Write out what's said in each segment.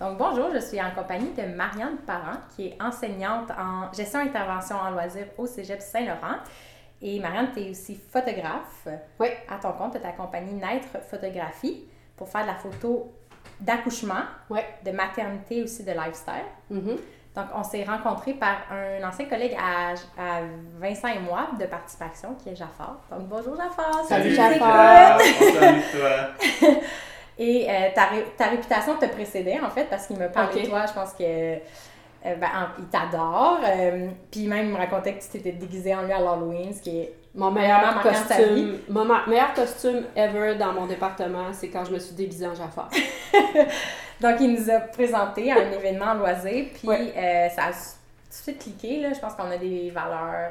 Donc, bonjour, je suis en compagnie de Marianne Parent, qui est enseignante en gestion et intervention en loisirs au Cégep Saint-Laurent. Et Marianne, tu es aussi photographe. Oui. À ton compte, tu as ta compagnie Naître Photographie pour faire de la photo d'accouchement, de maternité aussi, de lifestyle. Mhm. Donc, on s'est rencontrés par un ancien collègue à, à Vincent et moi de participation, qui est Jafar. Donc, bonjour Jafar! Salut, écoutes. Salut toi. Et euh, ta, ré- ta réputation te précédait, en fait, parce qu'il me parlait de toi, je pense que. euh, ben, en- il t'adore. euh, puis même, il me racontait que tu t'étais déguisé en lui à l'Halloween, ce qui est. Mon meilleur costume, mon meilleur costume ever dans mon département, c'est quand je me suis déguisée en Jafar. Donc, il nous a présenté à un événement loisir, puis Ouais. ça a tout de suite cliqué. Là. Je pense qu'on a des valeurs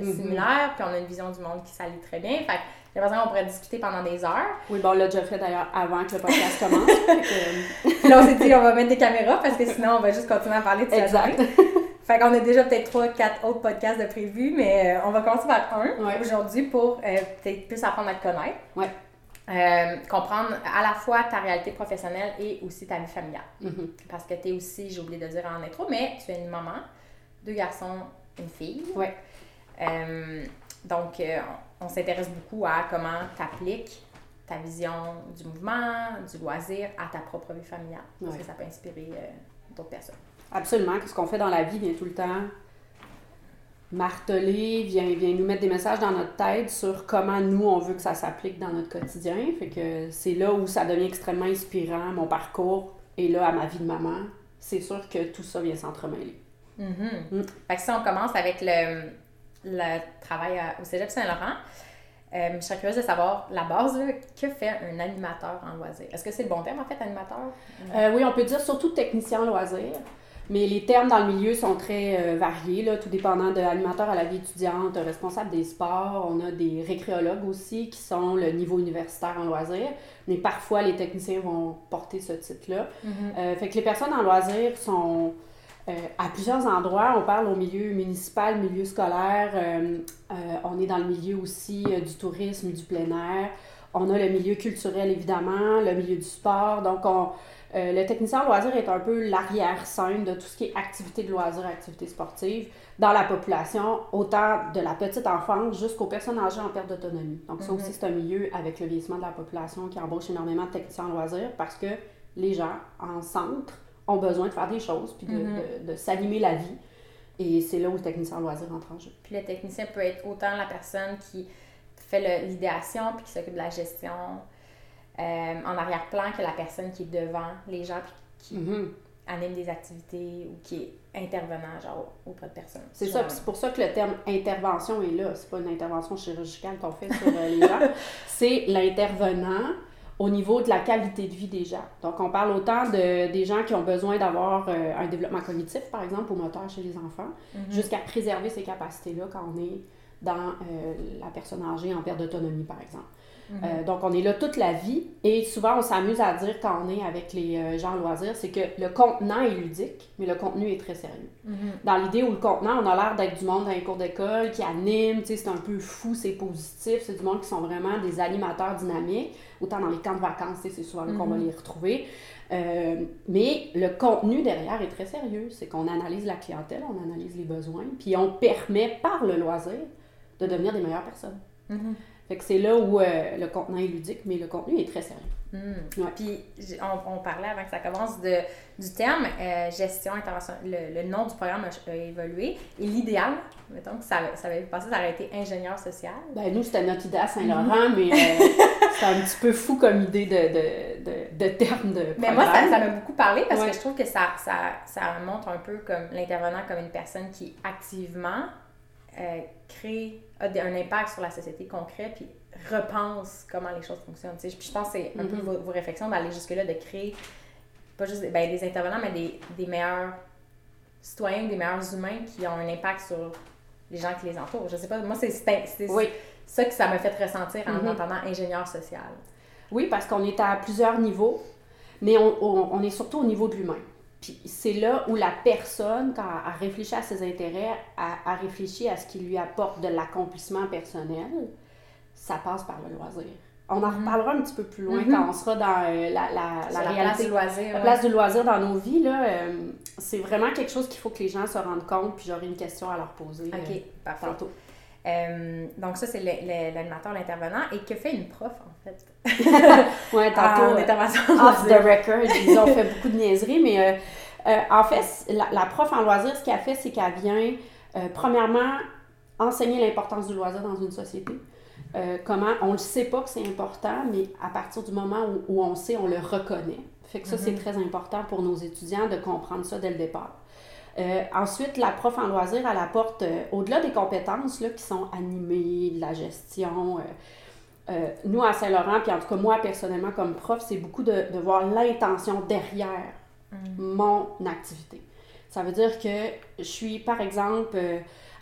Mhm. similaires, puis on a une vision du monde qui s'allie très bien. Fait j'ai l'impression qu'on pourrait discuter pendant des heures. Oui, bon, on l'a déjà fait d'ailleurs avant que le podcast commence. que, Puis là, on s'est dit, on va mettre des caméras, parce que sinon, on va juste continuer à parler de euh, sa exact. Fait qu'on a déjà peut-être trois, quatre autres podcasts de prévus, mais euh, on va commencer par un Ouais. aujourd'hui pour euh, peut-être plus apprendre à te connaître. Ouais. Euh, comprendre à la fois ta réalité professionnelle et aussi ta vie familiale. Mhm. Parce que tu es aussi, j'ai oublié de dire en intro, mais tu es une maman, deux garçons, une fille. Ouais. Euh, donc, euh, on, s'intéresse beaucoup à comment tu appliques ta vision du mouvement, du loisir à ta propre vie familiale. Parce Ouais. que ça peut inspirer euh, d'autres personnes. Absolument, ce qu'on fait dans la vie vient tout le temps marteler, vient, vient nous mettre des messages dans notre tête sur comment nous, on veut que ça s'applique dans notre quotidien. Fait que c'est là où ça devient extrêmement inspirant, mon parcours, et là, à ma vie de maman, c'est sûr que tout ça vient s'entremêler. Mhm. Mm. Fait que si on commence avec le, le travail à- au Cégep Saint-Laurent, euh, je serais curieuse de savoir la base, là, que fait un animateur en loisir? Est-ce que c'est le bon terme en fait, animateur? Euh, oui, on peut dire surtout technicien en loisirs, mais les termes dans le milieu sont très euh, variés, là, tout dépendant de animateur à la vie étudiante, responsable des sports. On a des récréologues aussi qui sont le niveau universitaire en loisirs, mais parfois les techniciens vont porter ce titre-là. Mhm. Euh, fait que les personnes en loisirs sont euh, à plusieurs endroits. On parle au milieu municipal, milieu scolaire. euh, euh, on est dans le milieu aussi du tourisme, du plein air. On a le milieu culturel, évidemment, le milieu du sport. Donc, on, le technicien en loisirs est un peu l'arrière-scène de tout ce qui est activité de loisirs, activité sportive dans la population, autant de la petite enfance jusqu'aux personnes âgées en perte d'autonomie. Donc, ça Mhm. aussi, c'est un milieu avec le vieillissement de la population qui embauche énormément de techniciens en loisirs parce que les gens en centre ont besoin de faire des choses puis de, Mhm. de- de s'animer la vie. Et c'est là où le technicien en loisirs entre en jeu. Puis le technicien peut être autant la personne qui fait l'idéation puis qui s'occupe de la gestion euh, en arrière-plan que la personne qui est devant les gens puis qui Mhm. anime des activités ou qui est intervenant genre auprès de personnes. C'est ça, puis c'est pour ça que le terme intervention est là. C'est pas une intervention chirurgicale qu'on fait sur euh, les gens. C'est l'intervenant au niveau de la qualité de vie des gens. Donc, on parle autant de, des gens qui ont besoin d'avoir euh, un développement cognitif, par exemple, au moteur chez les enfants, Mhm. jusqu'à préserver ces capacités-là quand on est dans euh, la personne âgée en perte d'autonomie, par exemple. Mhm. Euh, donc, on est là toute la vie et souvent, on s'amuse à dire quand on est avec les euh, gens en loisirs, c'est que le contenant est ludique, mais le contenu est très sérieux. Mhm. Dans l'idée où le contenant, on a l'air d'être du monde dans les cours d'école qui anime, c'est un peu fou, c'est positif, c'est du monde qui sont vraiment des animateurs dynamiques, autant dans les camps de vacances, c'est souvent là qu'on va Mhm. les retrouver. Euh, mais le contenu derrière est très sérieux, c'est qu'on analyse la clientèle, on analyse les besoins, puis on permet par le loisir de devenir des meilleures personnes. Mhm. Fait que c'est là où euh, le contenant est ludique, mais le contenu est très sérieux. Mhm. Ouais. Puis on, on parlait avant que ça commence de, du terme euh, gestion intervention. Le, le nom du programme a, a évolué. Et l'idéal, mettons que ça, ça avait passé, ça aurait été ingénieur social. Ben, nous, c'était notre idée à Saint-Laurent, mais euh, c'est un petit peu fou comme idée de, de, de, de terme de Mais moi, ça programme. ça m'a beaucoup parlé parce Ouais. que je trouve que ça, ça, ça montre un peu comme l'intervenant comme une personne qui activement euh, crée, a un impact sur la société concret, puis repense comment les choses fonctionnent. Puis je pense que c'est un peu Mhm. vos, vos réflexions d'aller jusque-là, de créer pas juste ben, des intervenants, mais des, des meilleurs citoyens, des meilleurs humains qui ont un impact sur les gens qui les entourent. Je sais pas, moi, c'est Oui. ça que ça m'a fait ressentir en Mhm. entendant ingénieur social. Oui, parce qu'on est à plusieurs niveaux, mais on, on- on est surtout au niveau de l'humain. Puis c'est là où la personne, quand elle réfléchit à ses intérêts, a, réfléchi à ce qui lui apporte de l'accomplissement personnel, ça passe par le loisir. On en Mhm. reparlera un petit peu plus loin Mhm. quand on sera dans euh, la, la, la la place du loisir. la ouais. place du loisir dans nos vies, là, euh, c'est vraiment quelque chose qu'il faut que les gens se rendent compte, puis j'aurai une question à leur poser euh, Ok, parfait. tantôt. Euh, donc ça, c'est l'animateur, l'intervenant. Et que fait une prof, en fait? Ah, tantôt, euh, off the record, ils ont fait beaucoup de niaiseries, mais euh, euh, en fait, la, la prof en loisir, ce qu'elle fait, c'est qu'elle vient, premièrement, enseigner l'importance du loisir dans une société. Comment, on ne sait pas que c'est important, mais à partir du moment où, où on sait, on le reconnaît. Fait que ça, c'est Mhm. très important pour nos étudiants de comprendre ça dès le départ. Euh, ensuite, la prof en loisir, elle apporte, euh, au-delà des compétences là, qui sont animées, de la gestion, euh, euh, nous à Saint-Laurent, puis en tout cas moi personnellement comme prof, c'est beaucoup de, de voir l'intention derrière Mm. mon activité. Ça veut dire que je suis, par exemple,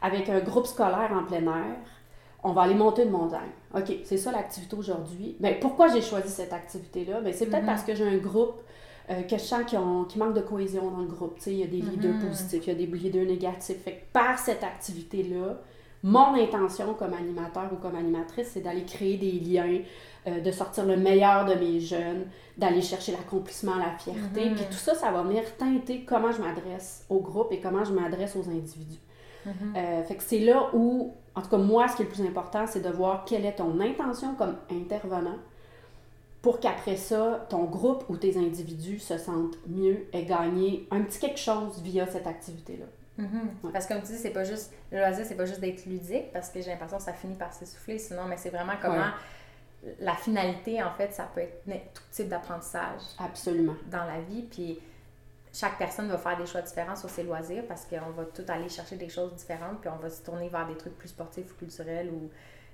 avec un groupe scolaire en plein air, on va aller monter une montagne. OK, c'est ça l'activité aujourd'hui. Mais pourquoi j'ai choisi cette activité-là? Ben, c'est peut-être Mhm. parce que j'ai un groupe euh, que je sens qui, ont, qui manque de cohésion dans le groupe. Il y a des leaders Mhm. positifs, il y a des leaders négatifs. Fait que par cette activité-là, mon intention comme animateur ou comme animatrice, c'est d'aller créer des liens, euh, de sortir le meilleur de mes jeunes, d'aller chercher l'accomplissement, la fierté. Mhm. Puis tout ça, ça va venir teinter comment je m'adresse au groupe et comment je m'adresse aux individus. Mhm. Euh, fait que c'est là où, en tout cas, moi, ce qui est le plus important, c'est de voir quelle est ton intention comme intervenant pour qu'après ça, ton groupe ou tes individus se sentent mieux et gagner un petit quelque chose via cette activité-là. Mhm. Ouais. Parce que comme tu dis, c'est pas juste le loisir, c'est pas juste d'être ludique parce que j'ai l'impression que ça finit par s'essouffler sinon, mais c'est vraiment comment la finalité en fait, ça peut être tout type d'apprentissage Absolument. dans la vie puis chaque personne va faire des choix différents sur ses loisirs parce qu'on va tout aller chercher des choses différentes puis on va se tourner vers des trucs plus sportifs ou culturels ou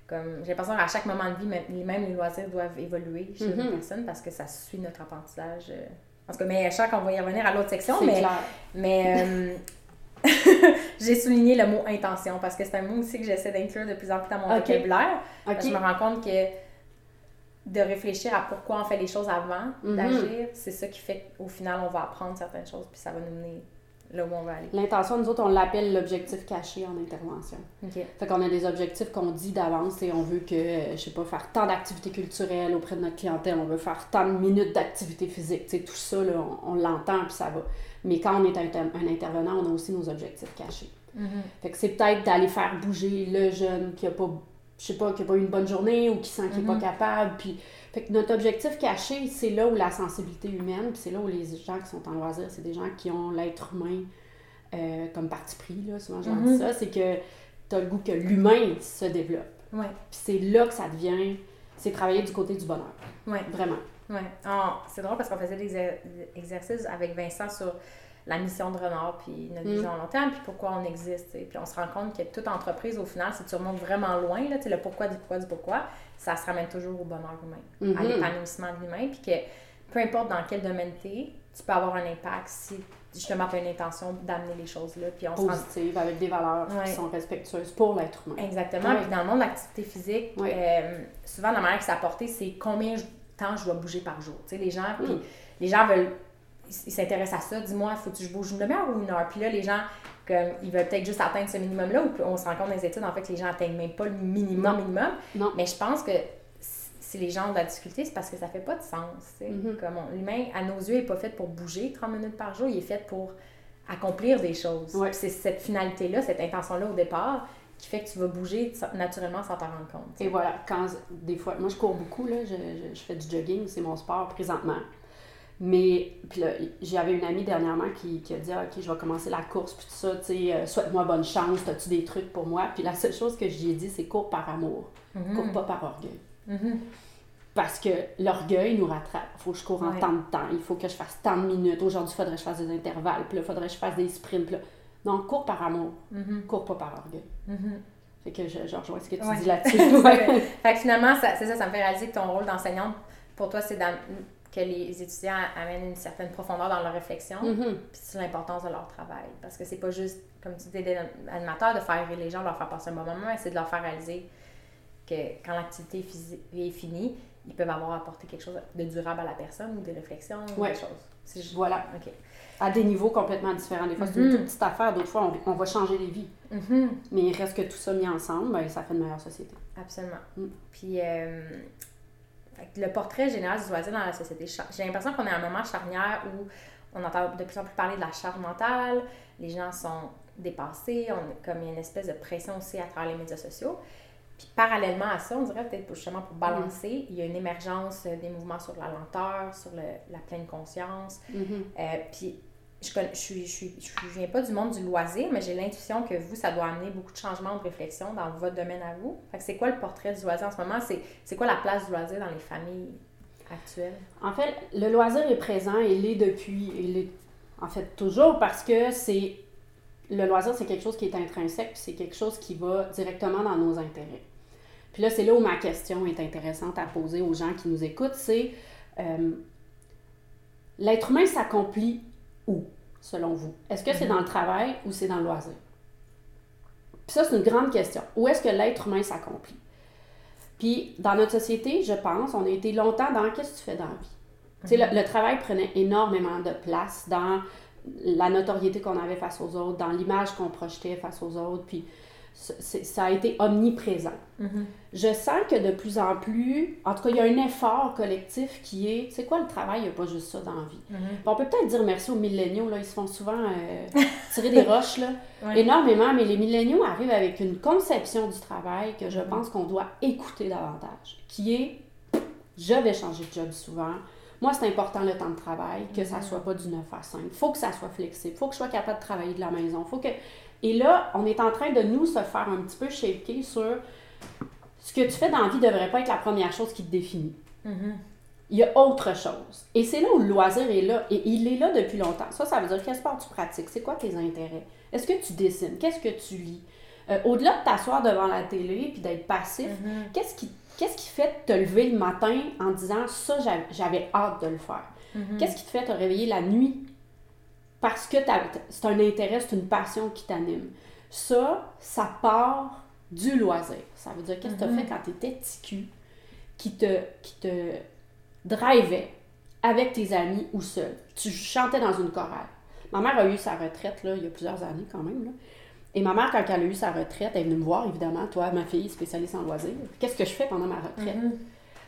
comme j'ai l'impression qu'à chaque moment de vie même, même les loisirs doivent évoluer chez Mhm. une personne parce que ça suit notre apprentissage euh. en tout cas mais chaque on va y revenir à l'autre section C'est mais clair. mais euh, j'ai souligné le mot intention parce que c'est un mot aussi que j'essaie d'inclure de plus en plus dans mon vocabulaire. OK. Parce que Je me rends compte que de réfléchir à pourquoi on fait les choses avant Mhm. d'agir, c'est ça qui fait qu'au final, on va apprendre certaines choses puis ça va nous mener là où on va aller. L'intention, nous autres, on l'appelle l'objectif caché en intervention. OK. Fait qu'on a des objectifs qu'on dit d'avance et on veut que, euh, je sais pas, faire tant d'activités culturelles auprès de notre clientèle, on veut faire tant de minutes d'activité physique. Tu sais, tout ça, là, on, on l'entend puis ça va. Mais quand on est un, un intervenant, on a aussi nos objectifs cachés. Mhm. Fait que c'est peut-être d'aller faire bouger le jeune qui a pas, je sais pas, qui a pas eu une bonne journée ou qui sent qu'il est Mhm. pas capable. Puis, fait que notre objectif caché, c'est là où la sensibilité humaine, puis c'est là où les gens qui sont en loisir, c'est des gens qui ont l'être humain euh, comme parti pris, là, souvent je dis Mhm. ça, c'est que tu as le goût que l'humain se développe. Ouais. Puis c'est là que ça devient, c'est travailler du côté du bonheur, Ouais. vraiment. Ouais. Ah, c'est drôle parce qu'on faisait des exer- exercices avec Vincent sur la mission de Renard, puis notre Mm. vision à long terme, puis pourquoi on existe. tu sais. Puis on se rend compte que toute entreprise, au final, si tu remontes vraiment loin, là, tu sais, le pourquoi du pourquoi du pourquoi, ça se ramène toujours au bonheur humain, à Mhm. l'épanouissement de l'humain, puis que peu importe dans quel domaine tu es, tu peux avoir un impact si justement tu as une intention d'amener les choses là, puis on rend Positive, avec des valeurs Ouais. qui sont respectueuses pour l'être humain. Exactement. Ouais. Puis dans le monde de l'activité physique, Ouais. euh, souvent la manière que c'est apporté, c'est combien de temps je dois bouger par jour. Tu sais, les gens, puis Mm. les gens veulent, ils s'intéressent à ça. Dis-moi, faut que je bouge une demi-heure ou une heure? Puis là, les gens, comme, ils veulent peut-être juste atteindre ce minimum-là, ou on se rend compte dans les études, en fait, que les gens atteignent même pas le minimum minimum. Non. Mais je pense que si les gens ont de la difficulté, c'est parce que ça fait pas de sens. Comme on- l'humain, à nos yeux, n'est pas fait pour bouger 30 minutes par jour, il est fait pour accomplir des choses. Ouais. C'est cette finalité-là, cette intention-là au départ qui fait que tu vas bouger naturellement sans t'en rendre compte. Et voilà, quand des fois, moi je cours beaucoup, là, je, je- je fais du jogging, c'est mon sport présentement. Mais, puis là, j'avais une amie dernièrement qui, qui a dit, Ah, OK, je vais commencer la course, puis tout ça, tu sais, euh, souhaite-moi bonne chance, as-tu des trucs pour moi? Puis la seule chose que j'y ai dit, c'est cours par amour, Mhm. cours pas par orgueil. Mhm. Parce que l'orgueil nous rattrape. Il faut que je cours en Ouais. tant de temps, il faut que je fasse tant de minutes. Aujourd'hui, il faudrait que je fasse des intervalles, puis là, il faudrait que je fasse des sprints. Puis là. Non, cours par amour, Mhm. cours pas par orgueil. Mhm. Fait que je, je rejoins ce que tu Ouais. dis là-dessus. Ouais. Fait que finalement, ça- c'est ça, ça me fait réaliser que ton rôle d'enseignante, pour toi, c'est d'am- que les étudiants amènent une certaine profondeur dans leur réflexion, Mhm. puis c'est l'importance de leur travail. Parce que c'est pas juste, comme tu dis, animateur, de faire rire les gens, de leur faire passer un bon moment, mais c'est de leur faire réaliser que quand l'activité physique est finie, ils peuvent avoir apporté quelque chose de durable à la personne ou des réflexions ou Ouais. des choses. Juste- Voilà. OK. à des niveaux complètement différents. Des fois, c'est Mhm. une toute petite affaire, d'autres fois, on, on va changer les vies. Mhm. Mais il reste que tout ça mis ensemble, ben, ça fait une meilleure société. Absolument. Mm. Puis, euh, le portrait général du loisir dans la société, j'ai l'impression qu'on est à un moment charnière où on entend de plus en plus parler de la charge mentale, les gens sont dépassés, on, comme il y a une espèce de pression aussi à travers les médias sociaux. Puis parallèlement à ça, on dirait peut-être justement pour balancer, il y a une émergence des mouvements sur la lenteur, sur le, la pleine conscience. Mm-hmm. Euh, puis je ne je, je, je, viens pas du monde du loisir, mais j'ai l'intuition que vous, ça doit amener beaucoup de changements, de réflexion dans votre domaine à vous. C'est quoi le portrait du loisir en ce moment? C'est quoi la place du loisir dans les familles actuelles? En fait, le loisir est présent, il est depuis, il est en fait toujours parce que c'est le loisir, c'est quelque chose qui est intrinsèque, c'est quelque chose qui va directement dans nos intérêts. Puis là, c'est là où ma question est intéressante à poser aux gens qui nous écoutent, c'est euh, l'être humain s'accomplit où, selon vous? Est-ce que c'est mhm. dans le travail ou c'est dans le loisir? Puis ça, c'est une grande question. Où est-ce que l'être humain s'accomplit? Puis dans notre société, je pense, on a été longtemps dans qu'est-ce que tu fais dans la vie? Sais, le, le, travail prenait énormément de place dans la notoriété qu'on avait face aux autres, dans l'image qu'on projetait face aux autres. Puis ça a été omniprésent. Mm-hmm. Je sens que de plus en plus, en tout cas, il y a un effort collectif qui est, c'est quoi le travail, il n'y a pas juste ça dans la vie. Mm-hmm. On peut peut-être dire merci aux milléniaux, là, ils se font souvent euh, tirer des roches, là, énormément, mais les milléniaux arrivent avec une conception du travail que je mm-hmm. pense qu'on doit écouter davantage, qui est, je vais changer de job souvent, moi, c'est important le temps de travail, que ça soit pas du 9 à 5. Il faut que ça soit flexible. Il faut que je sois capable de travailler de la maison. Faut que et là, on est en train de nous se faire un petit peu shaker sur ce que tu fais dans la vie ne devrait pas être la première chose qui te définit. Mm-hmm. Il y a autre chose. Et c'est là où le loisir est là. Et il est là depuis longtemps. Ça, ça veut dire quel sport tu pratiques, c'est quoi tes intérêts, est-ce que tu dessines, qu'est-ce que tu lis? Euh, au-delà de t'asseoir devant la télé puis d'être passif, mm-hmm. qu'est-ce qui, qu'est-ce qui fait te lever le matin en disant ça, j'avais hâte de le faire? Mm-hmm. Qu'est-ce qui te fait te réveiller la nuit parce que c'est un intérêt, c'est une passion qui t'anime. Ça, ça part du loisir. Ça veut dire qu'est-ce que tu as fait quand tu étais ticu qui te, qui te drivait avec tes amis ou seul? Tu chantais dans une chorale. Ma mère a eu sa retraite là, il y a plusieurs années quand même. Là. Et ma mère, quand elle a eu sa retraite, elle est venue me voir, évidemment, toi, ma fille spécialiste en loisirs. Qu'est-ce que je fais pendant ma retraite?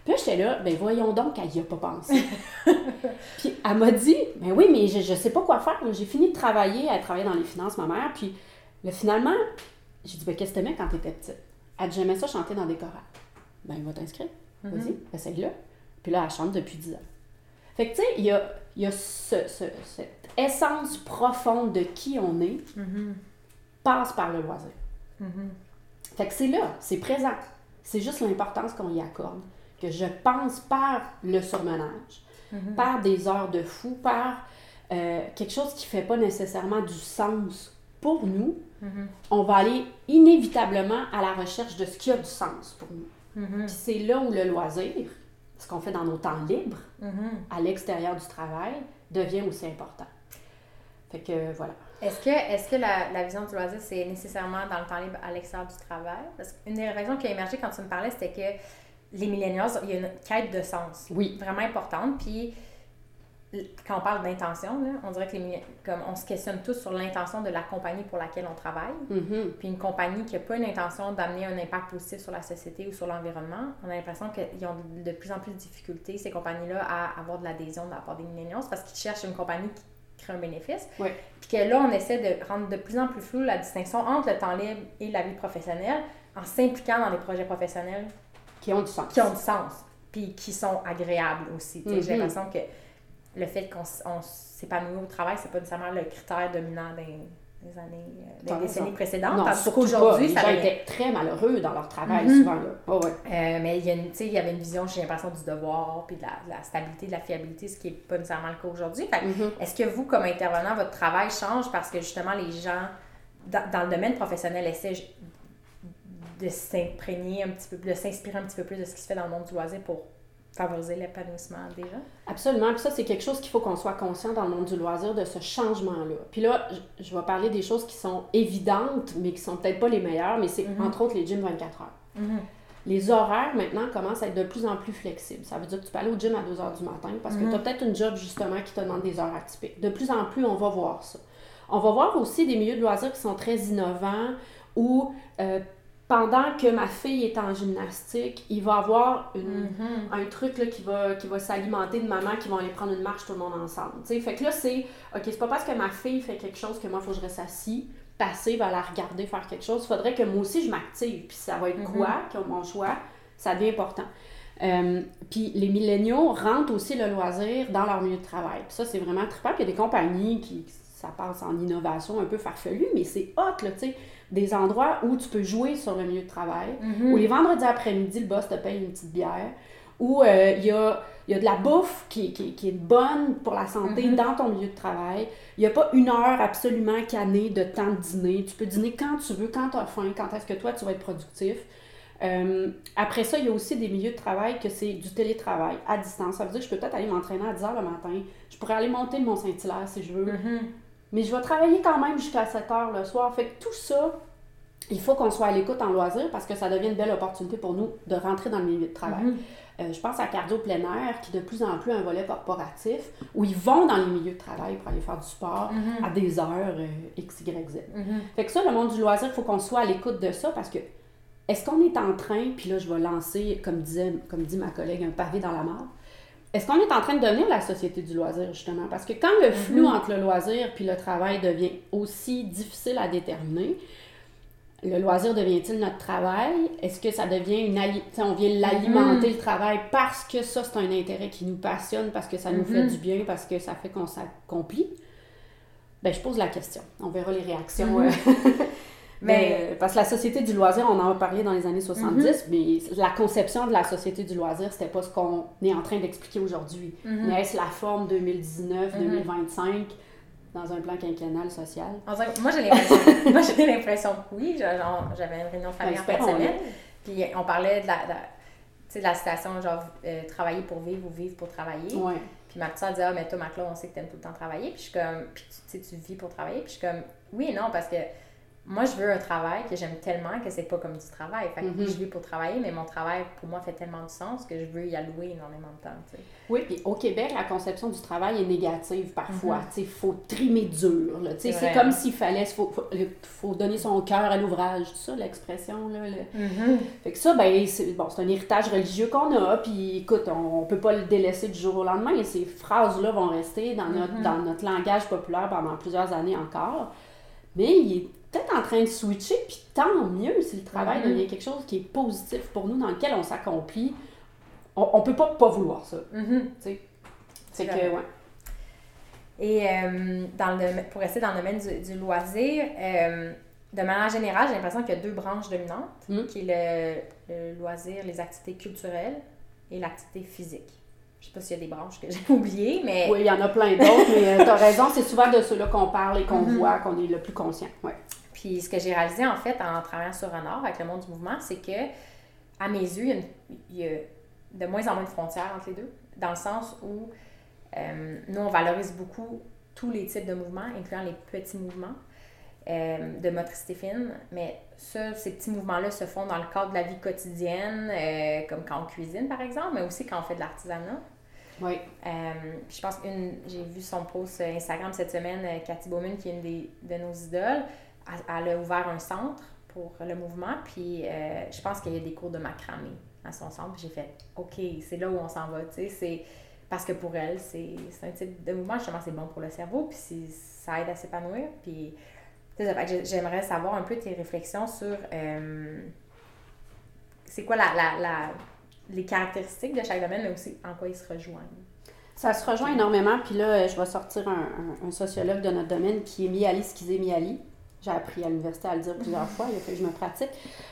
Puis j'étais là, ben voyons donc qu'elle n'y a pas pensé. puis elle m'a dit, ben oui, mais je, ne sais pas quoi faire. J'ai fini de travailler, elle travaillait dans les finances, ma mère. Puis là, finalement, j'ai dit, ben qu'est-ce que t'aimais quand t'étais petite? Elle dit, j'aimais ça chanter dans des chorales. Ben, va t'inscrire. Vas-y, mm-hmm. essaye-le. Puis là, elle chante depuis 10 ans. Fait que, tu sais, il y a, y a ce, cette essence profonde de qui on est, mm-hmm. passe par le loisir. Mm-hmm. Fait que c'est là, c'est présent. C'est juste l'importance qu'on y accorde que je pense par le surmenage, mhm. par des heures de fou, par euh, quelque chose qui ne fait pas nécessairement du sens pour nous, mhm. on va aller inévitablement à la recherche de ce qui a du sens pour nous. Mhm. Puis c'est là où le loisir, ce qu'on fait dans nos temps libres, à l'extérieur du travail, devient aussi important. Fait que voilà. Est-ce que, est que la, la, vision du loisir, c'est nécessairement dans le temps libre à l'extérieur du travail? Parce qu'une des raisons qui a émergé quand tu me parlais, c'était que les millennials, il y a une quête de sens. Oui. Vraiment importante. Puis, quand on parle d'intention, on dirait que les comme on se questionne tous sur l'intention de la compagnie pour laquelle on travaille. Mm-hmm. Puis une compagnie qui n'a pas une intention d'amener un impact positif sur la société ou sur l'environnement, on a l'impression qu'ils ont de plus en plus de difficultés, ces compagnies-là, à avoir de l'adhésion de la part des millennials parce qu'ils cherchent une compagnie qui crée un bénéfice. Oui. Puis que là, on essaie de rendre de plus en plus flou la distinction entre le temps libre et la vie professionnelle en s'impliquant dans des projets professionnels qui ont du sens. Qui ont du sens, puis qui sont agréables aussi. J'ai mm-hmm. l'impression que le fait qu'on s'épanouit au travail, c'est pas nécessament le critère dominant des, années, euh, des décennies précédentes. Non, parce qu'aujourd'hui, ça a été très malheureux dans leur travail, mm-hmm. souvent. Là. Oh, ouais. euh, mais il y, a une, il y avait une vision, j'ai l'impression, du devoir, puis de la, stabilité, de la fiabilité, ce qui n'est pas nécessairement le cas aujourd'hui. Mm-hmm. Est-ce que vous, comme intervenant, votre travail change parce que justement, les gens, dans, dans le domaine professionnel, essaient de s'imprégner un petit peu, de s'inspirer un petit peu plus de ce qui se fait dans le monde du loisir pour favoriser l'épanouissement des gens? Absolument. Puis ça, c'est quelque chose qu'il faut qu'on soit conscient dans le monde du loisir de ce changement-là. Puis là, je, vais parler des choses qui sont évidentes, mais qui sont peut-être pas les meilleures, mais c'est mm-hmm. entre autres les gyms 24 heures. Mm-hmm. Les horaires maintenant commencent à être de plus en plus flexibles. Ça veut dire que tu peux aller au gym à 2 heures du matin parce que mm-hmm. tu as peut-être une job justement qui te demande des heures atypiques. De plus en plus, on va voir ça. On va voir aussi des milieux de loisirs qui sont très innovants où euh, pendant que ma fille est en gymnastique, il va avoir une, Mhm. un truc là, qui va, qui va s'alimenter de maman qui vont aller prendre une marche tout le monde ensemble. Fait que là, c'est OK, c'est pas parce que ma fille fait quelque chose que moi, il faut que je reste assis, passive à la regarder faire quelque chose. Il faudrait que moi aussi, je m'active. Puis ça va être Mhm. quoi, qui a mon choix, ça devient important. Euh, puis les milléniaux rentrent aussi le loisir dans leur milieu de travail. Puis ça, c'est vraiment trippant. Puis il y a des compagnies qui, ça passe en innovation un peu farfelue, mais c'est hot, là, tu sais. Des endroits où tu peux jouer sur le milieu de travail, Mhm. où les vendredis après-midi, le boss te paye une petite bière, où euh, il y, a, y a de la bouffe qui, qui- qui est bonne pour la santé Mhm. dans ton milieu de travail. Il n'y a pas une heure absolument cannée de temps de dîner. Tu peux dîner quand tu veux, quand tu as faim, quand est-ce que toi, tu vas être productif. Euh, après ça, il y a aussi des milieux de travail que c'est du télétravail à distance. Ça veut dire que je peux peut-être aller m'entraîner à 10 h le matin. Je pourrais aller monter le Mont-Saint-Hilaire si je veux. Mhm. Mais je vais travailler quand même jusqu'à 7 heures le soir. Fait que tout ça, il faut qu'on soit à l'écoute en loisir parce que ça devient une belle opportunité pour nous de rentrer dans le milieu de travail. Mhm. Euh, je pense à Cardio Plein Air, qui de plus en plus a un volet corporatif, où ils vont dans les milieux de travail pour aller faire du sport Mhm. à des heures euh, X, Y, Z. Mhm. Fait que ça, le monde du loisir, il faut qu'on soit à l'écoute de ça parce que est-ce qu'on est en train, puis là je vais lancer, comme, disait, comme dit ma collègue, un pavé dans la mare, est-ce qu'on est en train de devenir la société du loisir, justement? Parce que quand le flou Mhm. entre le loisir puis le travail devient aussi difficile à déterminer, le loisir devient-il notre travail? Est-ce que ça devient une... ali- on vient l'alimenter, le travail, parce que ça, c'est un intérêt qui nous passionne, parce que ça nous fait Mhm. du bien, parce que ça fait qu'on s'accomplit? Ben, je pose la question. On verra les réactions. Mhm. euh, Mais- mais, parce que la société du loisir, on en a parlé dans les années 70, mais la conception de la société du loisir, c'était pas ce qu'on est en train d'expliquer aujourd'hui. Mhm. Mais est-ce la forme 2019, Mhm. 2025 dans un plan quinquennal social? Moi, j'ai l'impression, que oui. J'avais une réunion de famille en fin de semaine. Puis on parlait de la, de de citation, genre, euh, travailler pour vivre ou vivre pour travailler. Ouais. Puis ma petite disait, ah, mais toi, Macla, on sait que t'aimes tout le temps travailler. Puis je suis comme, puis tu tu vis pour travailler. Puis je suis comme, oui et non, parce que moi, je veux un travail que j'aime tellement que c'est pas comme du travail. Fait que Mhm. oui, je vis pour travailler, mais mon travail, pour moi, fait tellement du sens que je veux y allouer énormément de temps, tu sais. Oui, puis au Québec, la conception du travail est négative parfois. Mhm. Tu sais, faut trimer dur. C'est comme s'il fallait, faut, faut, faut donner son cœur à l'ouvrage. C'est ça l'expression, là. le- Fait que ça, ben, c'est bon, un héritage religieux qu'on a, puis écoute, on, on peut pas le délaisser du jour au lendemain, et ces phrases-là vont rester dans notre, dans notre langage populaire pendant plusieurs années encore. Mais il est peut-être en train de switcher, puis tant mieux si le travail Mhm. devient quelque chose qui est positif pour nous, dans lequel on s'accomplit. On, on peut pas pas vouloir ça. Mhm. C'est C'est que, ouais. Et euh, dans le, pour rester dans le domaine du, du loisir, euh, de manière générale, j'ai l'impression qu'il y a deux branches dominantes, Mhm. qui est le, le loisir, les activités culturelles et l'activité physique. Je sais pas s'il y a des branches que j'ai oubliées, mais Oui, il y en a plein d'autres, mais tu as raison, c'est souvent de ceux-là qu'on parle et qu'on Mhm. voit, qu'on est le plus conscient. Ouais. Puis ce que j'ai réalisé en fait en travaillant sur Honor avec le monde du mouvement, c'est que à mes yeux, il y, a une- il y a de moins en moins de frontières entre les deux, dans le sens où euh, nous, on valorise beaucoup tous les types de mouvements, incluant les petits mouvements euh, de motricité fine, mais ça, ces petits mouvements-là se font dans le cadre de la vie quotidienne, euh, comme quand on cuisine par exemple, mais aussi quand on fait de l'artisanat. Oui. Je pense qu'une, j'ai vu son post Instagram cette semaine, Cathy Bowman, qui est une des, de nos idoles, elle, a ouvert un centre pour le mouvement, puis euh, je pense qu'il y a des cours de macramé à son centre, j'ai fait, OK, c'est là où on s'en va, tu sais, parce que pour elle, c'est, un type de mouvement, justement, c'est bon pour le cerveau, puis ça aide à s'épanouir, puis j'aimerais savoir un peu tes réflexions sur euh, c'est quoi la, la, les caractéristiques de chaque domaine, mais aussi en quoi ils se rejoignent. Ça se rejoint énormément, puis là, je vais sortir un, sociologue de notre domaine qui est Miali Skizé-Miali. J'ai appris à l'université à le dire plusieurs fois, il a fait que je me pratique.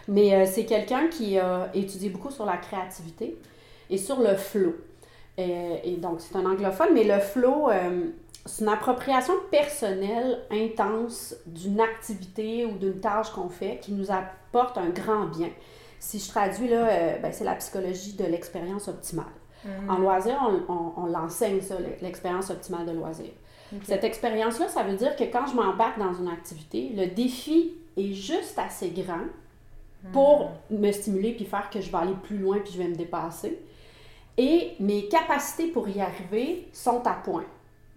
Mais euh, c'est quelqu'un qui a étudié beaucoup sur la créativité et sur le flow. Et, et donc, c'est un anglophone, mais le flow, euh, c'est une appropriation personnelle intense d'une activité ou d'une tâche qu'on fait qui nous apporte un grand bien. Si je traduis là, euh, ben, c'est la psychologie de l'expérience optimale. En loisir, on, on- on l'enseigne, ça, l'expérience optimale de loisir. Cette expérience-là, ça veut dire que quand je m'embarque dans une activité, le défi est juste assez grand pour me stimuler puis faire que je vais aller plus loin puis je vais me dépasser. Et mes capacités pour y arriver sont à point.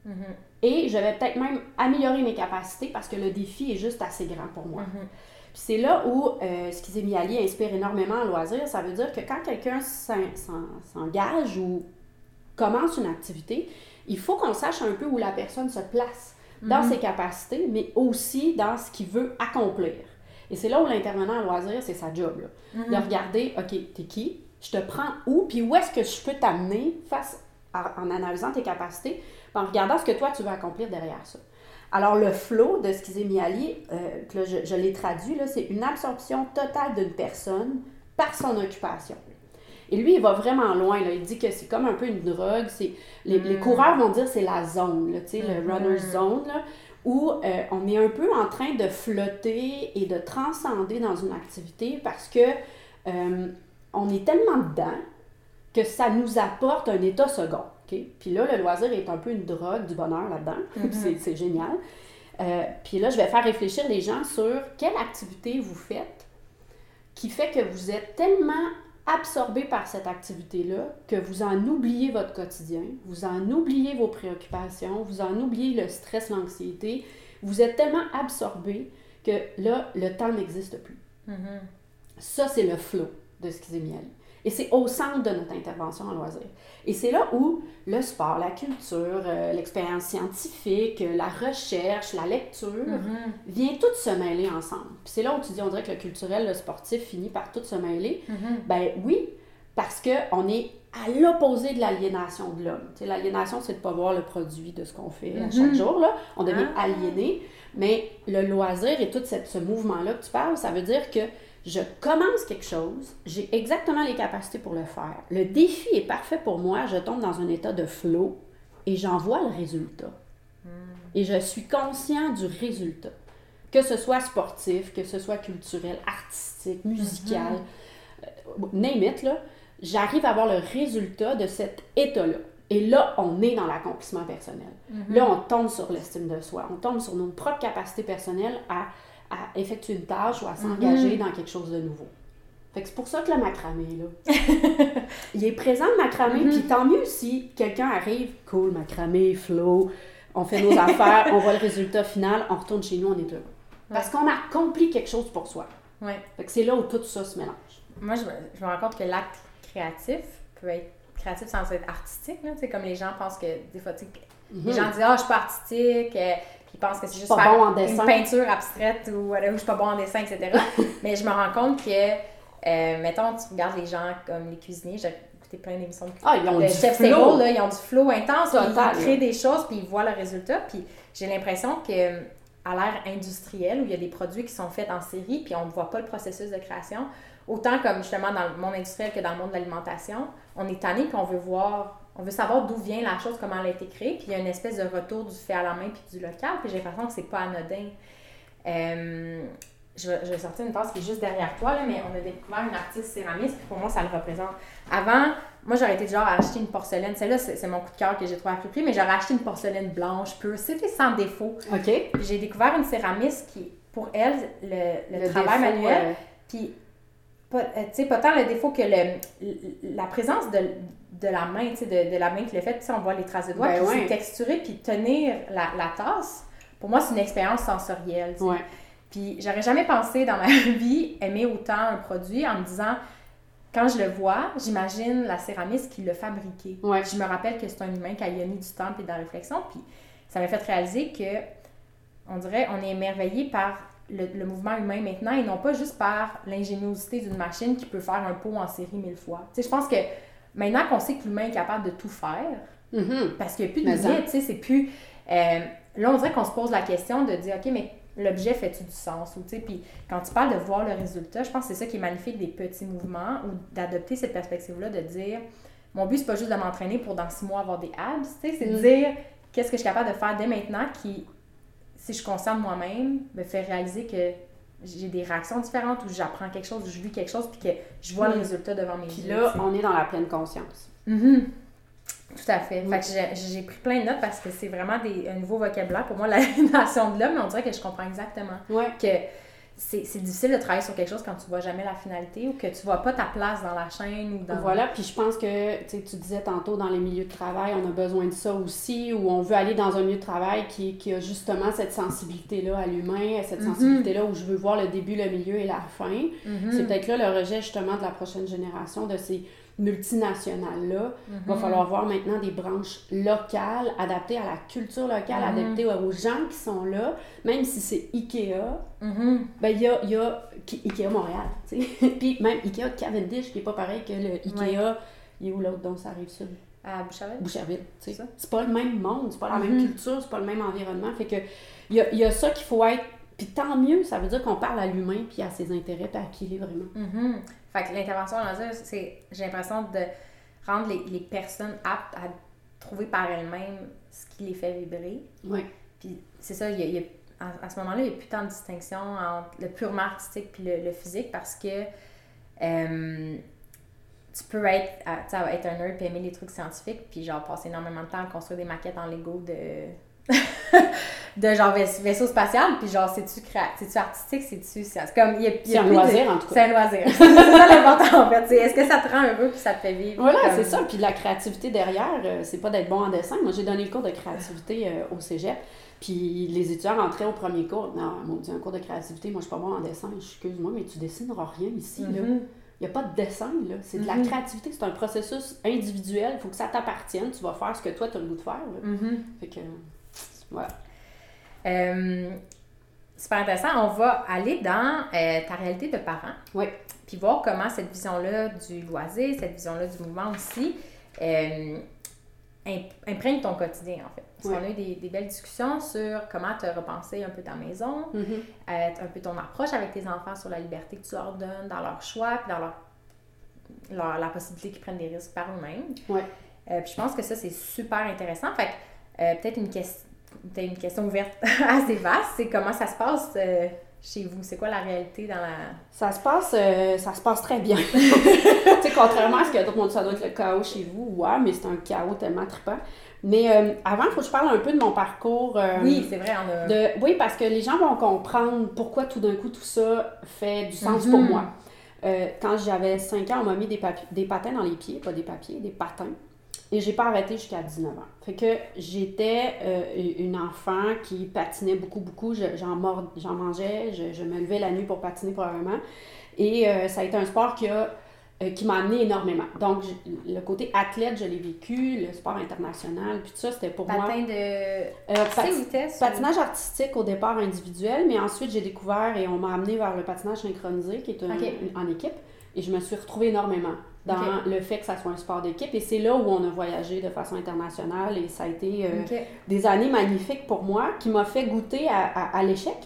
Mhm. Et je vais peut-être même améliorer mes capacités parce que le défi est juste assez grand pour moi. Mhm. c'est là où euh, Ali inspire énormément en loisir. Ça veut dire que quand quelqu'un s'engage ou commence une activité, il faut qu'on sache un peu où la personne se place dans mhm. ses capacités, mais aussi dans ce qu'il veut accomplir. Et c'est là où l'intervenant en loisir, c'est sa job. Là. De mhm. regarder, OK, t'es qui? Je te prends où? Puis où est-ce que je peux t'amener face en analysant tes capacités, en regardant ce que toi, tu veux accomplir derrière ça. Alors, le flow de Schizémiali, euh, que je, je l'ai traduit, c'est une absorption totale d'une personne par son occupation. Et lui, il va vraiment loin. Là. Il dit que c'est comme un peu une drogue. C'est, les, les, mm. coureurs vont dire que c'est la zone, là, le mm-hmm. runner zone, là, où euh, on est un peu en train de flotter et de transcender dans une activité parce que euh, on est tellement dedans que ça nous apporte un état second. Puis là, le loisir est un peu une drogue du bonheur là-dedans. Mm-hmm. c'est, génial. Euh, puis là, je vais faire réfléchir les gens sur quelle activité vous faites qui fait que vous êtes tellement absorbé par cette activité-là que vous en oubliez votre quotidien, vous en oubliez vos préoccupations, vous en oubliez le stress, l'anxiété. Vous êtes tellement absorbé que là, le temps n'existe plus. Mm-hmm. Ça, c'est le flow de. Et c'est au centre de notre intervention en loisir. Et c'est là où le sport, la culture, euh, l'expérience scientifique, euh, la recherche, la lecture, mm-hmm. vient tout se mêler ensemble. Puis c'est là où tu dis, on dirait que le culturel, le sportif finit par tout se mêler. Mm-hmm. Ben oui, parce qu'on est à l'opposé de l'aliénation de l'homme. L'aliénation, c'est de ne pas voir le produit de ce qu'on fait à chaque mm-hmm. jour. Là. On devient ah. aliéné. Mais le loisir et tout ce mouvement-là que tu parles, ça veut dire que je commence quelque chose, j'ai exactement les capacités pour le faire. Le défi est parfait pour moi, je tombe dans un état de flow et j'en vois le résultat. Hmm. Et je suis conscient du résultat. Que ce soit sportif, que ce soit culturel, artistique, musical, name it, là, j'arrive à voir le résultat de cet état-là. Et là, on est dans l'accomplissement personnel. Mm-hmm. Là, on tombe sur l'estime de soi, on tombe sur nos propres capacités personnelles à à effectuer une tâche ou à s'engager mhm. dans quelque chose de nouveau. Fait que c'est pour ça que le macramé, là, il est présent le macramé, mhm. puis tant mieux si quelqu'un arrive, cool, macramé, flow, on fait nos affaires, on voit le résultat final, on retourne chez nous, on est heureux. Parce qu'on a accompli quelque chose pour soi. Ouais. Fait que c'est là où tout ça se mélange. Moi, je me, je me rends compte que l'acte créatif peut être créatif sans être artistique, là, comme les gens pensent que des fois, les mhm. gens disent « Ah, je suis pas artistique, euh, pensent que c'est juste faire une peinture abstraite ou, je suis pas bon en dessin, etc. Mais je me rends compte que, euh, mettons, tu regardes les gens comme les cuisiniers, j'ai écouté plein d'émissions de, ah, ils ont du chef flow. Là, ils ont du flow intense, ils créent des choses, puis ils voient le résultat. Puis j'ai l'impression que à l'ère industrielle, où il y a des produits qui sont faits en série, puis on ne voit pas le processus de création, autant comme justement dans le monde industriel que dans le monde de l'alimentation, on est tanné qu'on veut voir on veut savoir d'où vient la chose, comment elle a été créée, puis il y a une espèce de retour du fait à la main puis du local, puis j'ai l'impression que c'est pas anodin. Euh, je, vais, sortir une tasse qui est juste derrière toi, là, mais on a découvert une artiste céramiste, puis pour moi, ça le représente. Avant, moi, j'aurais été genre à acheter une porcelaine. Celle-là, c'est mon coup de cœur que j'ai trouvé à prix, mais j'aurais acheté une porcelaine blanche, pure. C'était sans défaut. OK. j'ai découvert une céramiste qui, pour elle, le, travail manuel, puis pas, euh, pas tant le défaut que le, la présence de, de la main, tu sais, de, de, la main qui le fait, tu sais, on voit les traces de doigts, ben puis c'est texturé, puis tenir la, la, tasse, pour moi, c'est une expérience sensorielle. Puis j'aurais jamais pensé dans ma vie aimer autant un produit en me disant, quand je le vois, j'imagine la céramiste qui l'a fabriqué. Je me rappelle que c'est un humain qui a mis du temps et de la réflexion, puis ça m'a fait réaliser que, on dirait, on est émerveillé par le, le, mouvement humain maintenant et non pas juste par l'ingéniosité d'une machine qui peut faire un pot en série mille fois. Tu sais, je pense que Maintenant qu'on sait que l'humain est capable de tout faire, mm-hmm. parce qu'il n'y a plus de limite, tu sais, c'est plus. Euh, là, on dirait qu'on se pose la question de dire, OK, mais l'objet fait-tu du sens? Ou, puis quand tu parles de voir le résultat, je pense que c'est ça qui est magnifique des petits mouvements ou d'adopter cette perspective-là, de dire, mon but, c'est pas juste de m'entraîner pour dans six mois avoir des abs, c'est de mm. dire, qu'est-ce que je suis capable de faire dès maintenant qui, si je concerne moi-même, me fait réaliser que j'ai des réactions différentes où j'apprends quelque chose, où je vis quelque chose, puis que je vois le résultat devant mes yeux. Puis là, on est dans la pleine conscience. Mm-hmm. Tout à fait. Fait que j'ai pris plein de notes parce que c'est vraiment des, un nouveau vocabulaire pour moi, l'aliénation de l'homme, mais on dirait que je comprends exactement. Ouais. Que c'est difficile de travailler sur quelque chose quand tu vois jamais la finalité ou que tu vois pas ta place dans la chaîne ou dans... Voilà, puis je pense que tu disais tantôt dans les milieux de travail, on a besoin de ça aussi, ou on veut aller dans un milieu de travail qui, qui a justement cette sensibilité-là à l'humain, cette mhm. sensibilité-là où je veux voir le début, le milieu et la fin. Mhm. C'est peut-être là le rejet justement de la prochaine génération, de ces multinationales-là. Il va mhm. falloir voir maintenant des branches locales, adaptées à la culture locale, mhm. adaptées aux gens qui sont là. Même si c'est Ikea, mhm. ben il y a, y a Ikea Montréal, Puis même Ikea Cavendish, qui n'est pas pareil que le Ikea, il est où l'autre dont ça arrive sud? À Boucherville. Boucherville, tu sais. C'est pas le même monde, c'est pas la même culture, c'est pas le même environnement. Fait que il y a, y a ça qu'il faut être puis tant mieux, ça veut dire qu'on parle à l'humain puis à ses intérêts puis à qui il est vraiment. Fait que l'intervention c'est, j'ai l'impression de rendre les, les, personnes aptes à trouver par elles-mêmes ce qui les fait vibrer. Oui. Puis c'est ça, il y a, à, ce moment-là, il n'y a plus tant de distinction entre le purement artistique puis le, physique parce que euh, tu peux être, être un nerd et aimer les trucs scientifiques puis genre passer énormément de temps à construire des maquettes en Lego de de genre vaisseau spatial, puis genre, c'est-tu c'est-tu artistique, c'est-tu... C'est comme, il y a, C'est un loisir, en tout cas. C'est un loisir. c'est ça l'important, en fait. Est-ce que ça te rend heureux, puis ça te fait vivre? Voilà, c'est ça. Puis la créativité derrière, euh, c'est pas d'être bon en dessin. Moi, j'ai donné le cours de créativité euh, au cégep, puis les étudiants rentraient au premier cours. Non, mon Dieu, un cours de créativité, moi, je suis pas bon en dessin. Excuse-moi, mais tu dessineras rien ici, là. Mm-hmm. Il n'y a pas de dessin, là. C'est de la mm-hmm. créativité, c'est un processus individuel. Il faut que ça t'appartienne. Tu vas faire ce que toi, tu as le goût de faire. Mm-hmm. Fait que, voilà. Euh, super intéressant. On va aller dans euh, ta réalité de parent. Oui. Puis voir comment cette vision-là du loisir, cette vision-là du mouvement aussi, euh, imprègne ton quotidien, en fait. Parce qu'on a eu des, belles discussions sur comment te repenser un peu ta maison, mm-hmm. un peu ton approche avec tes enfants sur la liberté que tu leur donnes dans leur choix, puis dans leur, la possibilité qu'ils prennent des risques par eux-mêmes. Ouais. puis je pense que ça, c'est super intéressant. Fait peut-être une question T'as une question ouverte assez vaste. C'est comment ça se passe euh, chez vous? C'est quoi la réalité dans la. Ça se passe, euh, ça se passe très bien. tu sais, contrairement à ce que tout le monde, ça doit être le chaos chez vous. Ouais, mais c'est un chaos tellement trippant. Mais euh, avant, il faut que je parle un peu de mon parcours. oui, c'est vrai. On a... de, oui, parce que les gens vont comprendre pourquoi tout d'un coup tout ça fait du sens pour mhm. moi. quand j'avais 5 ans, on m'a mis des, des patins dans les pieds, pas des papiers, des patins. Et j'ai pas arrêté jusqu'à 19 ans. Fait que j'étais euh, une enfant qui patinait beaucoup, beaucoup. J'en mangeais, je, me levais la nuit pour patiner probablement. Et euh, ça a été un sport qui a euh, qui m'a amené énormément. Donc, le côté athlète, je l'ai vécu, le sport international, puis tout ça, c'était pour moi... Patin de... vitesse? Patinage artistique au départ individuel, mais ensuite, j'ai découvert et on m'a amené vers le patinage synchronisé, qui est en équipe, et je me suis retrouvée énormément dans le fait que ça soit un sport d'équipe. Et c'est là où on a voyagé de façon internationale et ça a été euh, des années magnifiques pour moi qui m'a fait goûter à, l'échec,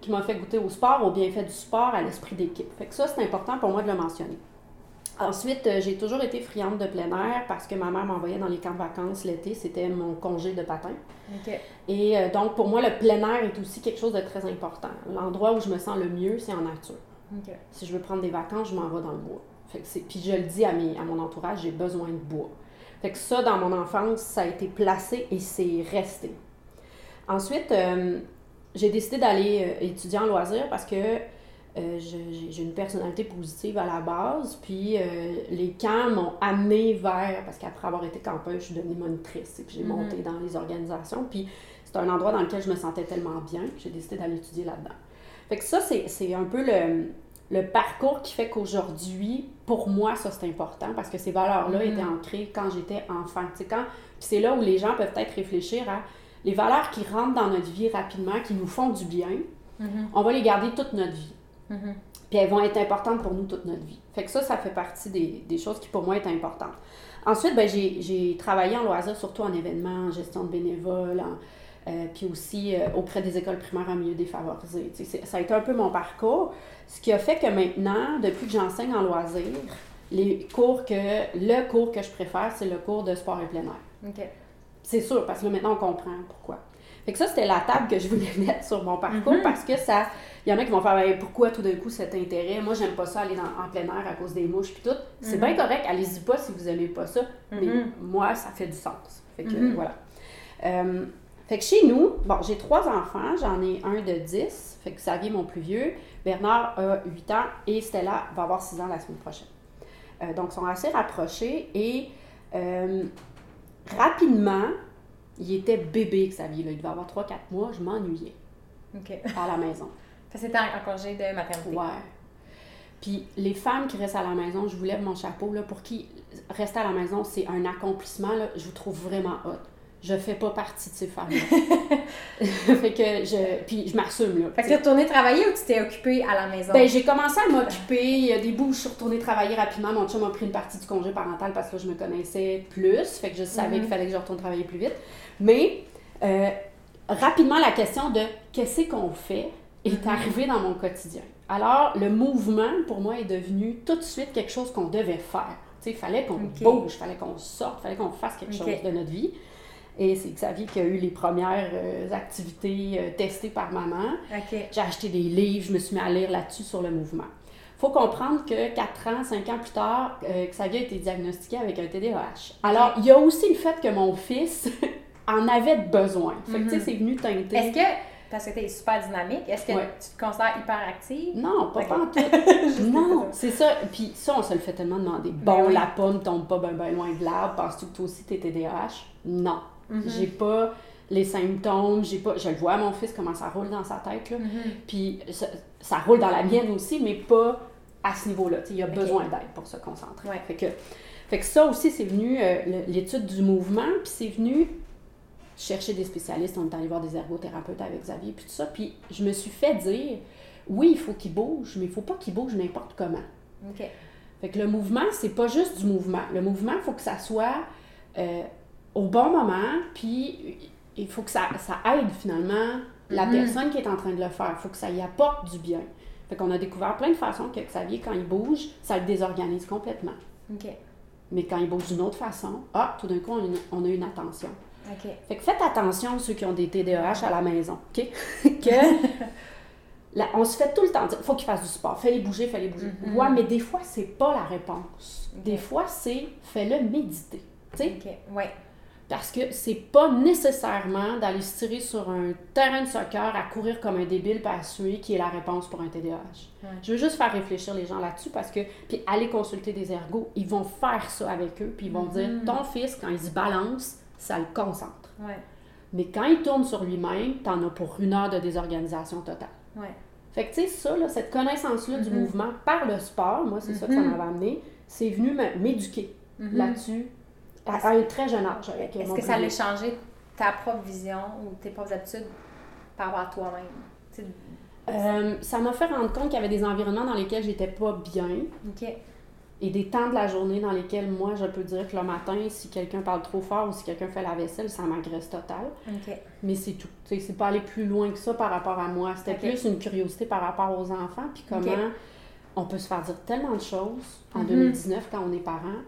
qui m'a fait goûter au sport, au bienfait du sport, à l'esprit d'équipe. Fait que ça, c'est important pour moi de le mentionner. Ensuite, euh, j'ai toujours été friande de plein air parce que ma mère m'envoyait dans les camps de vacances l'été. C'était mon congé de patin. Et euh, donc, pour moi, le plein air est aussi quelque chose de très important. L'endroit où je me sens le mieux, c'est en nature. Si je veux prendre des vacances, je m'en vais dans le bois. Fait que puis je le dis à, mes, à mon entourage, j'ai besoin de bois. Fait que ça, dans mon enfance, ça a été placé et c'est resté. Ensuite, euh, j'ai décidé d'aller euh, étudier en loisir parce que euh, j'ai une personnalité positive à la base. Puis les camps m'ont amené vers, parce qu'après avoir été campeuse, je suis devenue monitrice et puis j'ai mm-hmm. monté dans les organisations. Puis c'est un endroit dans lequel je me sentais tellement bien que j'ai décidé d'aller étudier là-dedans. Fait que ça, c'est un peu le, le parcours qui fait qu'aujourd'hui, pour moi, ça c'est important parce que ces valeurs-là étaient mm-hmm. ancrées quand j'étais enfant. quand, c'est là où les gens peuvent peut-être réfléchir à les valeurs qui rentrent dans notre vie rapidement, qui nous font du bien, mm-hmm. on va les garder toute notre vie. Mm-hmm. Puis elles vont être importantes pour nous toute notre vie. Fait que ça, ça fait partie des, choses qui pour moi est importantes. Ensuite, ben, j'ai travaillé en loisir, surtout en événements, en gestion de bénévoles, euh, puis aussi euh, auprès des écoles primaires en milieu défavorisé. Ça a été un peu mon parcours. Ce qui a fait que maintenant, depuis que j'enseigne en loisirs, les cours que, le cours que je préfère, c'est le cours de sport et plein air. C'est sûr, parce que maintenant, on comprend pourquoi. Fait que ça, c'était la table que je voulais mettre sur mon parcours mhm. parce que ça. Il y en a qui vont faire ben, pourquoi tout d'un coup cet intérêt? Moi, j'aime pas ça aller en plein air à cause des mouches puis tout. C'est mhm. bien correct, allez-y pas si vous aimez pas ça. Mais mhm. moi, ça fait du sens. Fait que voilà. Euh, Fait que chez nous, bon, j'ai trois enfants, j'en ai un de 10, fait que Xavier, mon plus vieux, Bernard a 8 ans et Stella va avoir 6 ans la semaine prochaine. Euh, donc, ils sont assez rapprochés et euh, rapidement, il était bébé, Xavier, là, il devait avoir 3-4 mois, je m'ennuyais à la maison. C'était en congé de maternité. Ouais. Puis les femmes qui restent à la maison, je vous lève mon chapeau, là, pour qui rester à la maison, c'est un accomplissement, là, je vous trouve vraiment hot. Je fais pas partie de ces femmes-là. fait que je... Puis je m'assume, là. Fait que tu es retournée travailler ou tu t'es occupée à la maison? Ben, j'ai commencé à m'occuper. Il y a des bouts où je suis retournée travailler rapidement. Mon chum a pris une partie du congé parental parce que je me connaissais plus. Fait que je savais Mhm. qu'il fallait que je retourne travailler plus vite. Mais euh, rapidement, la question de qu'est-ce qu'on fait est Mhm. arrivée dans mon quotidien. Alors, le mouvement, pour moi, est devenu tout de suite quelque chose qu'on devait faire. Tu sais, il fallait qu'on bouge, il fallait qu'on sorte, il fallait qu'on fasse quelque chose de notre vie. Et c'est Xavier qui a eu les premières euh, activités euh, testées par maman. J'ai acheté des livres, je me suis mis à lire là-dessus sur le mouvement. faut comprendre que 4 ans, 5 ans plus tard, euh, Xavier a été diagnostiqué avec un TDAH. Alors, il y a aussi le fait que mon fils en avait besoin. Fait que, tu sais, Mhm. c'est venu teinter. Est-ce que, parce que tu es super dynamique, est-ce que Ouais. tu te considères hyper active? Non, pas Ok. pantoute. non, c'est ça. Puis ça, on se le fait tellement demander. Ben Bon, oui. la pomme tombe pas ben, ben loin de l'arbre. Penses-tu que toi aussi t'es TDAH? Non. Mhm. J'ai pas les symptômes, j'ai pas... Je le vois à mon fils comment ça roule dans sa tête, là. Mhm. Puis ça, ça roule dans la mienne aussi, mais pas à ce niveau-là. Il y a besoin d'aide pour se concentrer. Ouais. Fait, que, fait que ça aussi, c'est venu, euh, l'étude du mouvement, puis c'est venu chercher des spécialistes. On est allé voir des ergothérapeutes avec Xavier, puis tout ça. Puis je me suis fait dire, oui, il faut qu'il bouge, mais il faut pas qu'il bouge n'importe comment. Fait que le mouvement, c'est pas juste du mouvement. Le mouvement, il faut que ça soit euh, au bon moment, puis il faut que ça, ça aide finalement la Mhm. personne qui est en train de le faire. Il faut que ça y apporte du bien. Fait qu'on a découvert plein de façons que Xavier, quand il bouge, ça le désorganise complètement. OK. Mais quand il bouge d'une autre façon, ah, tout d'un coup, on a une, on a une attention. OK. Fait que faites attention, ceux qui ont des TDAH à la maison, OK? que là, on se fait tout le temps dire, faut qu'ils fassent du sport, fais-les bouger, fais-les bouger. Mhm. Ouais, mais des fois, c'est pas la réponse. Des fois, c'est fais-le méditer. Tu sais, OK. Ouais. Parce que c'est pas nécessairement d'aller se tirer sur un terrain de soccer à courir comme un débile pas à suer qui est la réponse pour un TDAH. Ouais. Je veux juste faire réfléchir les gens là-dessus parce que, puis aller consulter des ergots, ils vont faire ça avec eux, puis ils vont dire, ton fils, quand il se balance, ça le concentre. Ouais. Mais quand il tourne sur lui-même, t'en as pour une heure de désorganisation totale. Ouais. Fait que, tu sais, ça, là, cette connaissance-là du Mhm. mouvement par le sport, moi, c'est ça que ça Mhm. m'avait amené, c'est venu m'éduquer là-dessus à, à un très jeune âge. Avec Est-ce que ça allait changer ta propre vision ou tes propres habitudes par rapport à toi-même? Euh, ça m'a fait rendre compte qu'il y avait des environnements dans lesquels j'étais pas bien OK. et des temps de la journée dans lesquels moi, je peux dire que le matin, si quelqu'un parle trop fort ou si quelqu'un fait la vaisselle, ça m'agresse total. OK. Mais c'est tout. Tu sais, c'est pas aller plus loin que ça par rapport à moi. C'était plus une curiosité par rapport aux enfants, puis comment on peut se faire dire tellement de choses en Mhm. 2019 quand on est parent.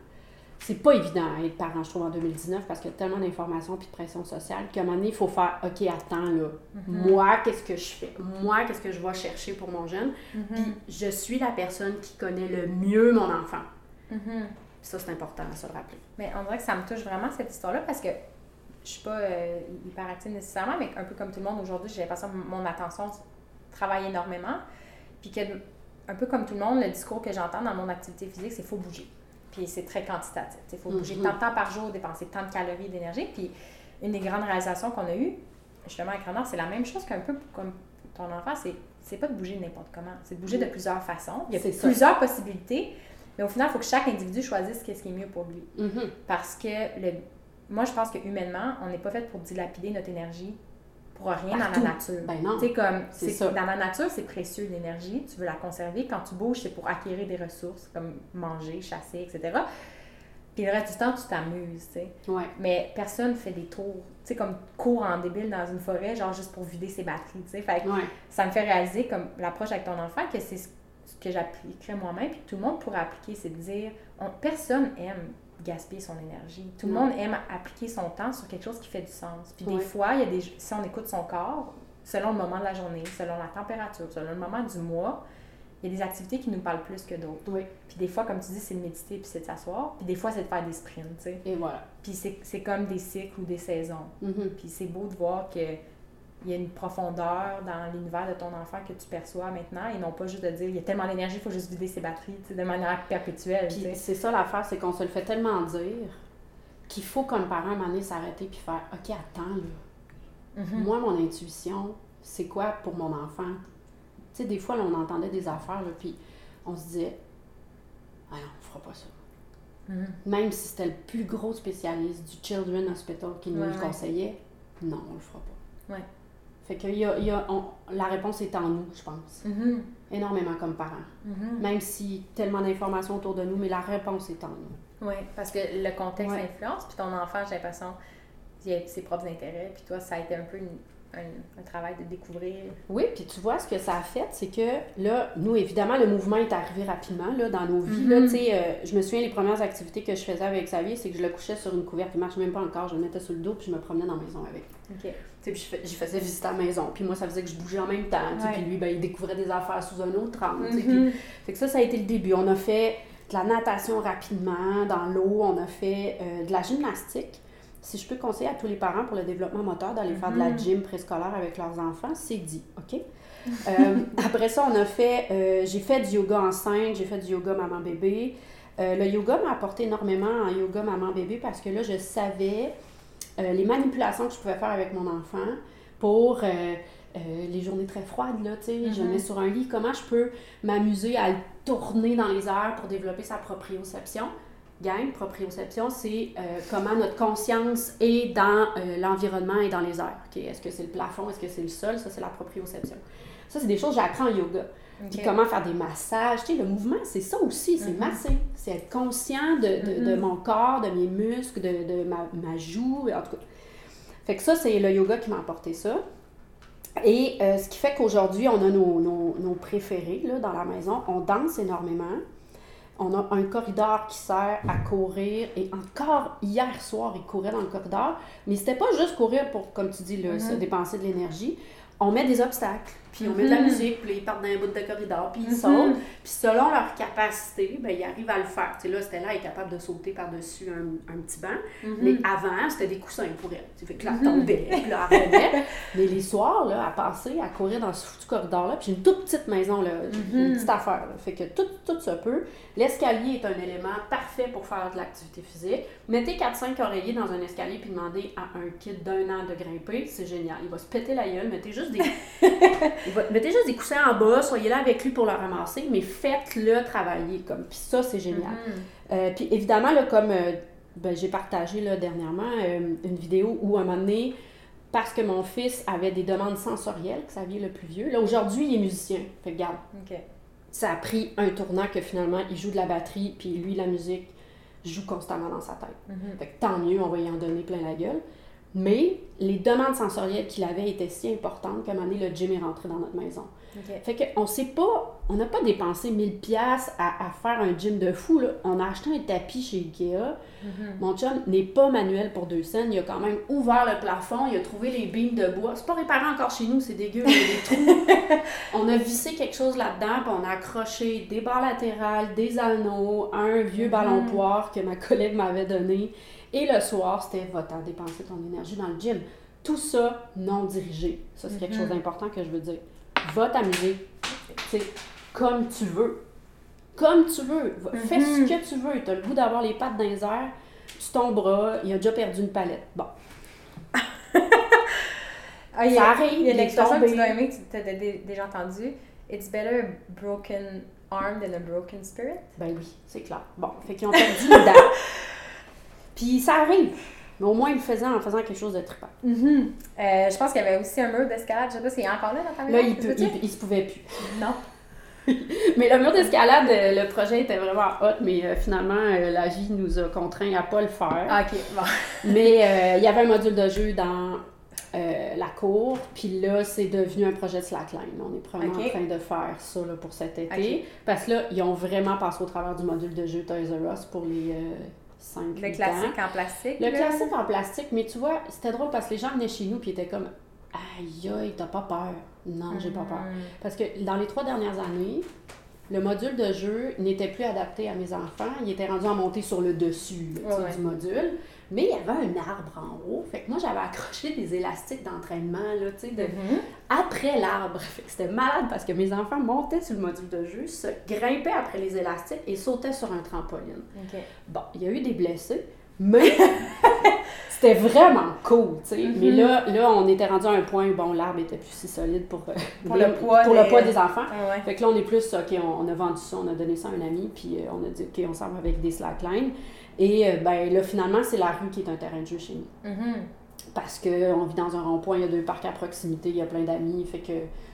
C'est pas évident à être parent, je trouve, en 2019, parce qu'il y a tellement d'informations puis de pression sociale qu'à un moment donné, il faut faire OK, attends, là. Mhm. Moi, qu'est-ce que je fais? Moi, qu'est-ce que je vais chercher pour mon jeune? Mhm. Puis je suis la personne qui connaît le mieux mon enfant. Mhm. Ça, c'est important à se le rappeler. Mais on dirait que ça me touche vraiment cette histoire-là parce que je suis pas euh, hyper active nécessairement, mais un peu comme tout le monde aujourd'hui, j'ai l'impression que mon attention travaille énormément. Puis que, un peu comme tout le monde, le discours que j'entends dans mon activité physique, c'est faut bouger. Puis c'est très quantitatif. Il faut bouger Mhm. tant de temps par jour, dépenser tant de calories, d'énergie. Puis une des grandes réalisations qu'on a eues, justement avec Renard, c'est la même chose qu'un peu comme ton enfant, c'est c'est pas de bouger n'importe comment, c'est de bouger de plusieurs façons. Il y a ça. plusieurs possibilités, mais au final, il faut que chaque individu choisisse ce qui est mieux pour lui. Mhm. Parce que le, moi, je pense que humainement, on n'est pas fait pour dilapider notre énergie pour rien Partout. dans la nature. Ben non. Comme, C'est c'est ça. dans la nature, c'est précieux l'énergie, tu veux la conserver. Quand tu bouges, c'est pour acquérir des ressources, comme manger, chasser, etc. Puis le reste du temps, tu t'amuses, tu sais. Ouais. Mais personne fait des tours, tu sais, comme court en débile dans une forêt, genre juste pour vider ses batteries, tu sais. Fait que Ouais. ça me fait réaliser, comme l'approche avec ton enfant, que c'est ce que j'appliquerais moi-même, puis tout le monde pourrait appliquer, c'est de dire, on- personne aime gaspiller son énergie. Tout le monde aime appliquer son temps sur quelque chose qui fait du sens. Puis des fois, il y a des, si on écoute son corps, selon le moment de la journée, selon la température, selon le moment du mois, il y a des activités qui nous parlent plus que d'autres. Oui. Puis des fois, comme tu dis, c'est de méditer puis c'est de s'asseoir. Puis des fois, c'est de faire des sprints, tu sais. Et voilà. Puis c'est comme des cycles ou des saisons. Mhm. Puis c'est beau de voir que il y a une profondeur dans l'univers de ton enfant que tu perçois maintenant et non pas juste de dire il y a tellement d'énergie, il faut juste vider ses batteries de manière perpétuelle. c'est ça l'affaire, c'est qu'on se le fait tellement dire qu'il faut comme parent à un moment donné s'arrêter puis faire OK, attends là. Mhm. Moi, mon intuition, c'est quoi pour mon enfant? Tu sais, des fois, là, on entendait des affaires, là, puis on se disait, ah non, on fera pas ça. Mhm. Même si c'était le plus gros spécialiste du Children's Hospital qui nous Ouais, le ouais. conseillait, non, on le fera pas. Ouais. Fait que y a, y a- on- la réponse est en nous, je pense. Mhm. Énormément comme parents. Mhm. Même si tellement d'informations autour de nous, mais la réponse est en nous. Oui, parce que le contexte Ouais. influence, puis ton enfant, j'ai l'impression, il a ses propres intérêts, puis toi, ça a été un peu une- un, un travail de découvrir. Oui, puis tu vois, ce que ça a fait, c'est que là, nous, évidemment, le mouvement est arrivé rapidement là, dans nos vies. là. Mhm. Tu sais, euh, je me souviens, les premières activités que je faisais avec Xavier, c'est que je le couchais sur une couverte. Il marche même pas encore. Je le mettais sur le dos, puis je me promenais dans la maison avec. OK. Tu sais, puis je, fais- j'y faisais visiter à la maison. Puis moi, ça faisait que je bougeais en même temps. Ouais. Puis lui, ben, il découvrait des affaires sous un autre angle. puis- Mhm. Fait que ça, ça a été le début. On a fait de la natation rapidement, dans l'eau. On a fait euh, de la gymnastique. Si je peux conseiller à tous les parents pour le développement moteur d'aller faire de la Mhm. gym préscolaire avec leurs enfants, c'est dit, OK? Euh, après ça, on a fait, euh, j'ai fait du yoga enceinte, j'ai fait du yoga maman-bébé. Euh, le yoga m'a apporté énormément en yoga maman-bébé parce que là, je savais les manipulations que je pouvais faire avec mon enfant pour les journées très froides, là, tu sais, je le Mhm. mets sur un lit, comment je peux m'amuser à le tourner dans les airs pour développer sa proprioception. Gang, proprioception, c'est euh, comment notre conscience est dans euh, l'environnement et dans les airs. OK, Est-ce que c'est le plafond, est-ce que c'est le sol? Ça, c'est la proprioception. Ça, c'est des choses que j'apprends en yoga. Puis OK. comment faire des massages. Tu sais, le mouvement, c'est ça aussi, c'est Mhm. masser. C'est être conscient de, de, de Mhm. mon corps, de mes muscles, de, de ma, ma joue, en tout cas. Fait que ça, c'est le yoga qui m'a apporté ça. Et euh, ce qui fait qu'aujourd'hui, on a nos, nos, nos préférés là, dans la maison. On danse énormément. On a un corridor qui sert à courir. Et encore hier soir, il courait dans le corridor. Mais c'était pas juste courir pour, comme tu dis, Mhm. se dépenser de l'énergie. On met des obstacles, puis on met de la Mhm. musique, puis ils partent dans un bout de corridor, puis ils Mhm. sautent. Puis selon leur capacité, ben, ils arrivent à le faire. Tu sais, là, Stella est capable de sauter par-dessus un, un petit banc. Mhm. Mais avant, c'était des coussins pour elle. Tu fait que là, elle tombait, puis là, elle revenait. Mais les soirs, là, elle passait à courir dans ce foutu corridor-là. Puis j'ai une toute petite maison, là, une petite affaire. là. Fait que tout, tout se peut. L'escalier est un élément parfait pour faire de l'activité physique. Mettez 4-5 oreillers dans un escalier puis demandez à un kid d'un an de grimper, c'est génial. Il va se péter la gueule. Mettez juste des, mettez juste des coussins en bas, soyez là avec lui pour le ramasser, mais faites-le travailler. Comme. Puis ça, c'est génial. Mhm. Euh, puis évidemment, là, comme euh, ben, j'ai partagé là, dernièrement euh, une vidéo où à un moment donné, parce que mon fils avait des demandes sensorielles, Xavier le plus vieux, là aujourd'hui il est musicien. Fait que regarde, ça a pris un tournant que finalement il joue de la batterie, puis lui la musique joue constamment dans sa tête. Mhm. Fait que tant mieux, on va y en donner plein la gueule. Mais les demandes sensorielles qu'il avait étaient si importantes qu'à un moment donné, le gym est rentré dans notre maison. OK. Fait qu'on sait pas, on n'a pas dépensé 1000 pièces à, à faire un gym de fou. Là. On a acheté un tapis chez Ikea. Mhm. Mon chum n'est pas manuel pour deux scènes. Il a quand même ouvert le plafond, il a trouvé les beams de bois. C'est pas réparé encore chez nous, c'est dégueu, il y a des trous. on a vissé quelque chose là-dedans, puis on a accroché des barres latérales, des anneaux, un vieux ballon Mhm. poire que ma collègue m'avait donné. Et le soir, c'était va-t'en dépenser ton énergie dans le gym. Tout ça non dirigé. Ça, c'est quelque Mhm. chose d'important que je veux dire. Va t'amuser. Tu sais, comme tu veux. Comme tu veux. Va- Fais ce Mhm. que tu veux. Tu as le goût d'avoir les pattes dans les airs. Tu tomberas. Il a déjà perdu une palette. Bon. Ah, Ça a, arrive, il y a il une est expression que tu dois aimer, tu as dé- déjà entendu. It's better a broken arm than a broken spirit. Ben oui, c'est clair. Bon, fait qu'ils ont perdu une dent. Puis ça arrive. Mais au moins, ils le faisaient en faisant quelque chose de trippant. Euh, je pense qu'il y avait aussi un mur d'escalade. Je sais pas s'il est encore là dans ta Là, maison. il, peut, il, il se pouvait plus. Non. Mais le mur d'escalade, euh, le projet était vraiment hot, mais euh, finalement, euh, la vie nous a contraints à pas le faire. Ah, ok, bon. Mais il y avait un module de jeu dans la cour, puis là, c'est devenu un projet de slackline. On est vraiment Ok. en train de faire ça là, pour cet été. Parce que là, ils ont vraiment passé au travers du module de jeu Toys R Us pour les 5 Le classique en plastique. Le là. classique en plastique, mais tu vois, c'était drôle parce que les gens venaient chez nous puis étaient comme Aïe, aïe, t'as pas peur. Non, j'ai pas peur. Mhm. Parce que dans les trois dernières années, Le module de jeu n'était plus adapté à mes enfants. Il était rendu à monter sur le dessus là, Ouais. du module. Mais il y avait un arbre en haut. Fait que moi, j'avais accroché des élastiques d'entraînement, là, tu sais, de, Mhm. après l'arbre. Fait que c'était malade parce que mes enfants montaient sur le module de jeu, se grimpaient après les élastiques et sautaient sur un trampoline. Bon, il y a eu des blessés, mais c'était vraiment cool, tu sais. Mais Mhm. là, là, on était rendu à un point où, bon, l'arbre était plus si solide pour, euh, Pour le poids pour des- le poids des enfants. Ah ouais. Fait que là, on est plus, OK, on, on a vendu ça, on a donné ça à un ami, puis euh, on a dit, OK, on s'en va avec des slacklines. Et euh, ben là, finalement, c'est la rue qui est un terrain de jeu chez nous. Mhm. Parce qu'on vit dans un rond-point, il y a deux parcs à proximité, il y a plein d'amis. Fait que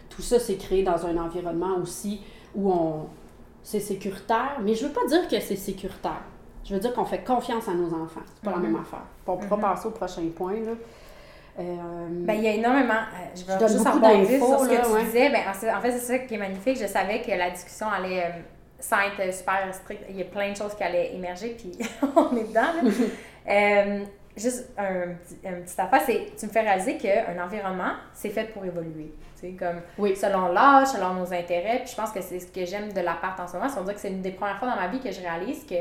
tout ça, c'est créé dans un environnement aussi où on c'est sécuritaire. Mais je veux pas dire que c'est sécuritaire. Je veux dire qu'on fait confiance à nos enfants. C'est pas Mhm. la même affaire. Puis on pourra Mhm. passer au prochain point, là. Euh, Ben, il y a énormément. euh, je vais Je donne juste beaucoup sur ce que là, tu ouais. disais. Ben, en fait, c'est ça qui est magnifique. Je savais que la discussion allait, sans être super stricte, il y a plein de choses qui allaient émerger, puis on est dedans. Là. Euh, juste un petit, un petit affaire, c'est tu me fais réaliser qu'un environnement, c'est fait pour évoluer. Comme Oui. selon l'âge, selon nos intérêts. Puis je pense que c'est ce que j'aime de l'appart en ce moment. C'est dirait que c'est une des premières fois dans ma vie que je réalise que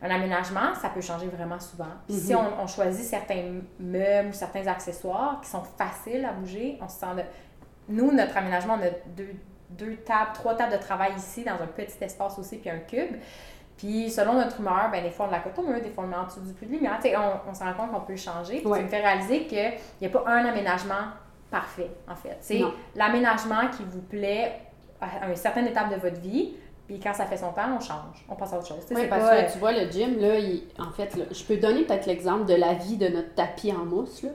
un aménagement, ça peut changer vraiment souvent. Puis si Mhm. on, on choisit certains meubles ou certains accessoires qui sont faciles à bouger, on se sent de... Nous, notre aménagement, on a deux, deux tables, trois tables de travail ici, dans un petit espace aussi, puis un cube. Puis selon notre humeur, ben, des fois on la cote au mur, des fois on met en dessous du plus de lumière. On, on se rend compte qu'on peut le changer. Puis Ouais. ça me fait réaliser qu'il n'y a pas un aménagement parfait, en fait. C'est l'aménagement qui vous plaît à une certaine étape de votre vie. Puis quand ça fait son temps, on change. On passe à autre chose. Oui, c'est parce pas, que tu vois, le gym, là, il- en fait, là, je peux donner peut-être l'exemple de la vie de notre tapis en mousse. Là.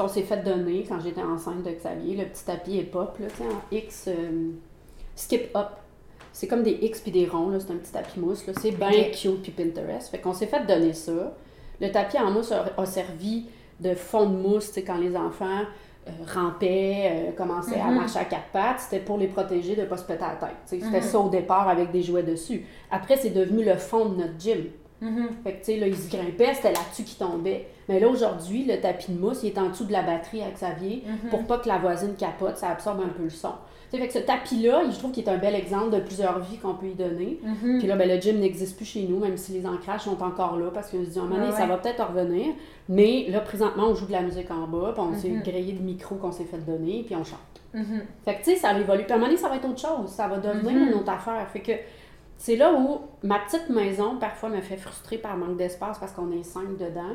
On s'est fait donner, quand j'étais enceinte de Xavier, le petit tapis hip-hop, là, tu sais, en X, euh, skip up. C'est comme des X puis des ronds, là, c'est un petit tapis mousse. là. C'est bien cute puis Pinterest. Fait qu'on s'est fait donner ça. Le tapis en mousse a, a servi de fond de mousse, quand les enfants euh, rampaient, euh, commençaient à Mhm. marcher à quatre pattes, c'était pour les protéger de ne pas se péter la tête. C'était Mhm. ça au départ avec des jouets dessus. Après, c'est devenu le fond de notre gym. mhm. Fait que, tu sais, là, ils se grimpaient, c'était là-dessus qu'ils tombaient. Mais là, aujourd'hui, le tapis de mousse, il est en dessous de la batterie à Xavier pour pas que la voisine capote, ça absorbe un peu le son. Fait que ce tapis-là, je trouve qu'il est un bel exemple de plusieurs vies qu'on peut y donner. Mhm. Puis là, ben, le gym n'existe plus chez nous, même si les ancrages sont encore là, parce qu'on se dit, à un moment donné, Ouais, ça va peut-être revenir. Mais là, présentement, on joue de la musique en bas, puis on s'est Mhm. grillé de micro qu'on s'est fait donner, puis on chante. Mhm. Fait que, tu sais, ça évolue. Puis à un moment donné, ça va être autre chose. Ça va devenir Mhm. une autre affaire. Fait que c'est là où ma petite maison, parfois, me fait frustrer par manque d'espace parce qu'on est cinq dedans.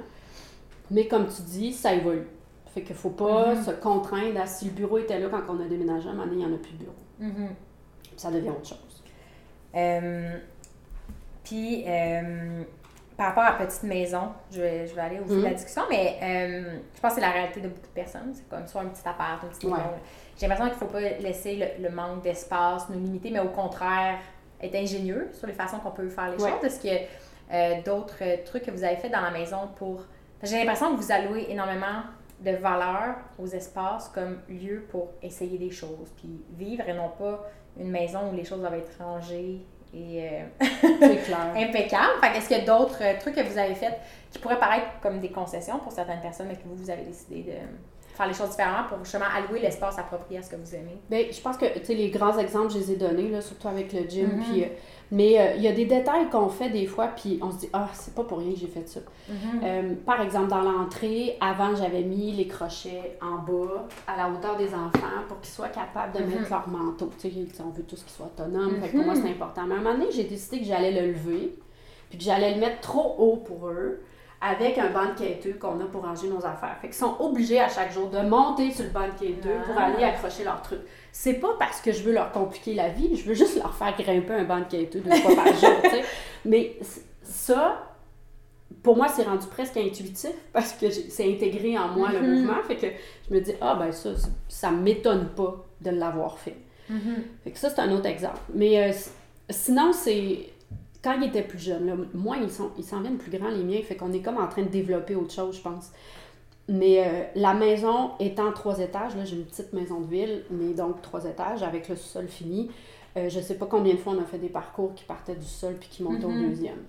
Mais comme tu dis, ça évolue. Fait qu'il faut pas Mhm. se contraindre à si le bureau était là quand on a déménagé, à un moment donné, il n'y en a plus de bureau. Mhm. Ça devient autre chose. Euh, puis, euh, par rapport à petite maison, je vais, je vais aller au fil de la Mhm. discussion, mais euh, je pense que c'est la réalité de beaucoup de personnes. C'est comme soit un petit appart, une petite maison. Ouais. J'ai l'impression qu'il ne faut pas laisser le, le manque d'espace nous limiter, mais au contraire, être ingénieux sur les façons qu'on peut faire les Ouais. choses. Est-ce que euh, d'autres euh, trucs que vous avez fait dans la maison pour. J'ai l'impression que vous allouez énormément de valeur aux espaces comme lieu pour essayer des choses, puis vivre et non pas une maison où les choses doivent être rangées et euh, clair. impeccables. Fait qu'est-ce qu'il y a d'autres euh, trucs que vous avez fait qui pourraient paraître comme des concessions pour certaines personnes, mais que vous, vous avez décidé de faire les choses différemment pour justement allouer l'espace approprié à ce que vous aimez? Ben, je pense que les grands exemples, je les ai donnés, là, surtout avec le gym. Mhm. puis, euh, mais euh, il y a des détails qu'on fait des fois, puis on se dit, ah, c'est pas pour rien que j'ai fait ça. Euh, par exemple, dans l'entrée, avant, j'avais mis les crochets en bas, à la hauteur des enfants, pour qu'ils soient capables de Mhm. mettre leur manteau. On veut tous qu'ils soient autonomes. Fait que pour moi, c'est important. Mais à un moment donné, j'ai décidé que j'allais le lever, puis que j'allais le mettre trop haut pour eux, avec un banc de quêteux qu'on a pour ranger nos affaires. Fait qu'ils sont obligés à chaque jour de monter sur le banc de quêteux pour Ah. aller accrocher leurs trucs. C'est pas parce que je veux leur compliquer la vie, je veux juste leur faire grimper un banc de quêteux deux fois par jour, tu sais. Mais ça, pour moi, c'est rendu presque intuitif parce que c'est intégré en moi le Mhm. mouvement. Fait que je me dis, ah ben ça, ça- m'étonne pas de l'avoir fait. Mhm. Fait que ça, c'est un autre exemple. Mais euh, sinon, c'est. Quand ils étaient plus jeunes, là, moi, ils s'en viennent plus grands, les miens. Fait qu'on est comme en train de développer autre chose, je pense. Mais euh, la maison étant trois étages, là, j'ai une petite maison de ville, mais donc trois étages avec le sol fini. Euh, je sais pas combien de fois on a fait des parcours qui partaient du sol puis qui montaient Mhm. au deuxième.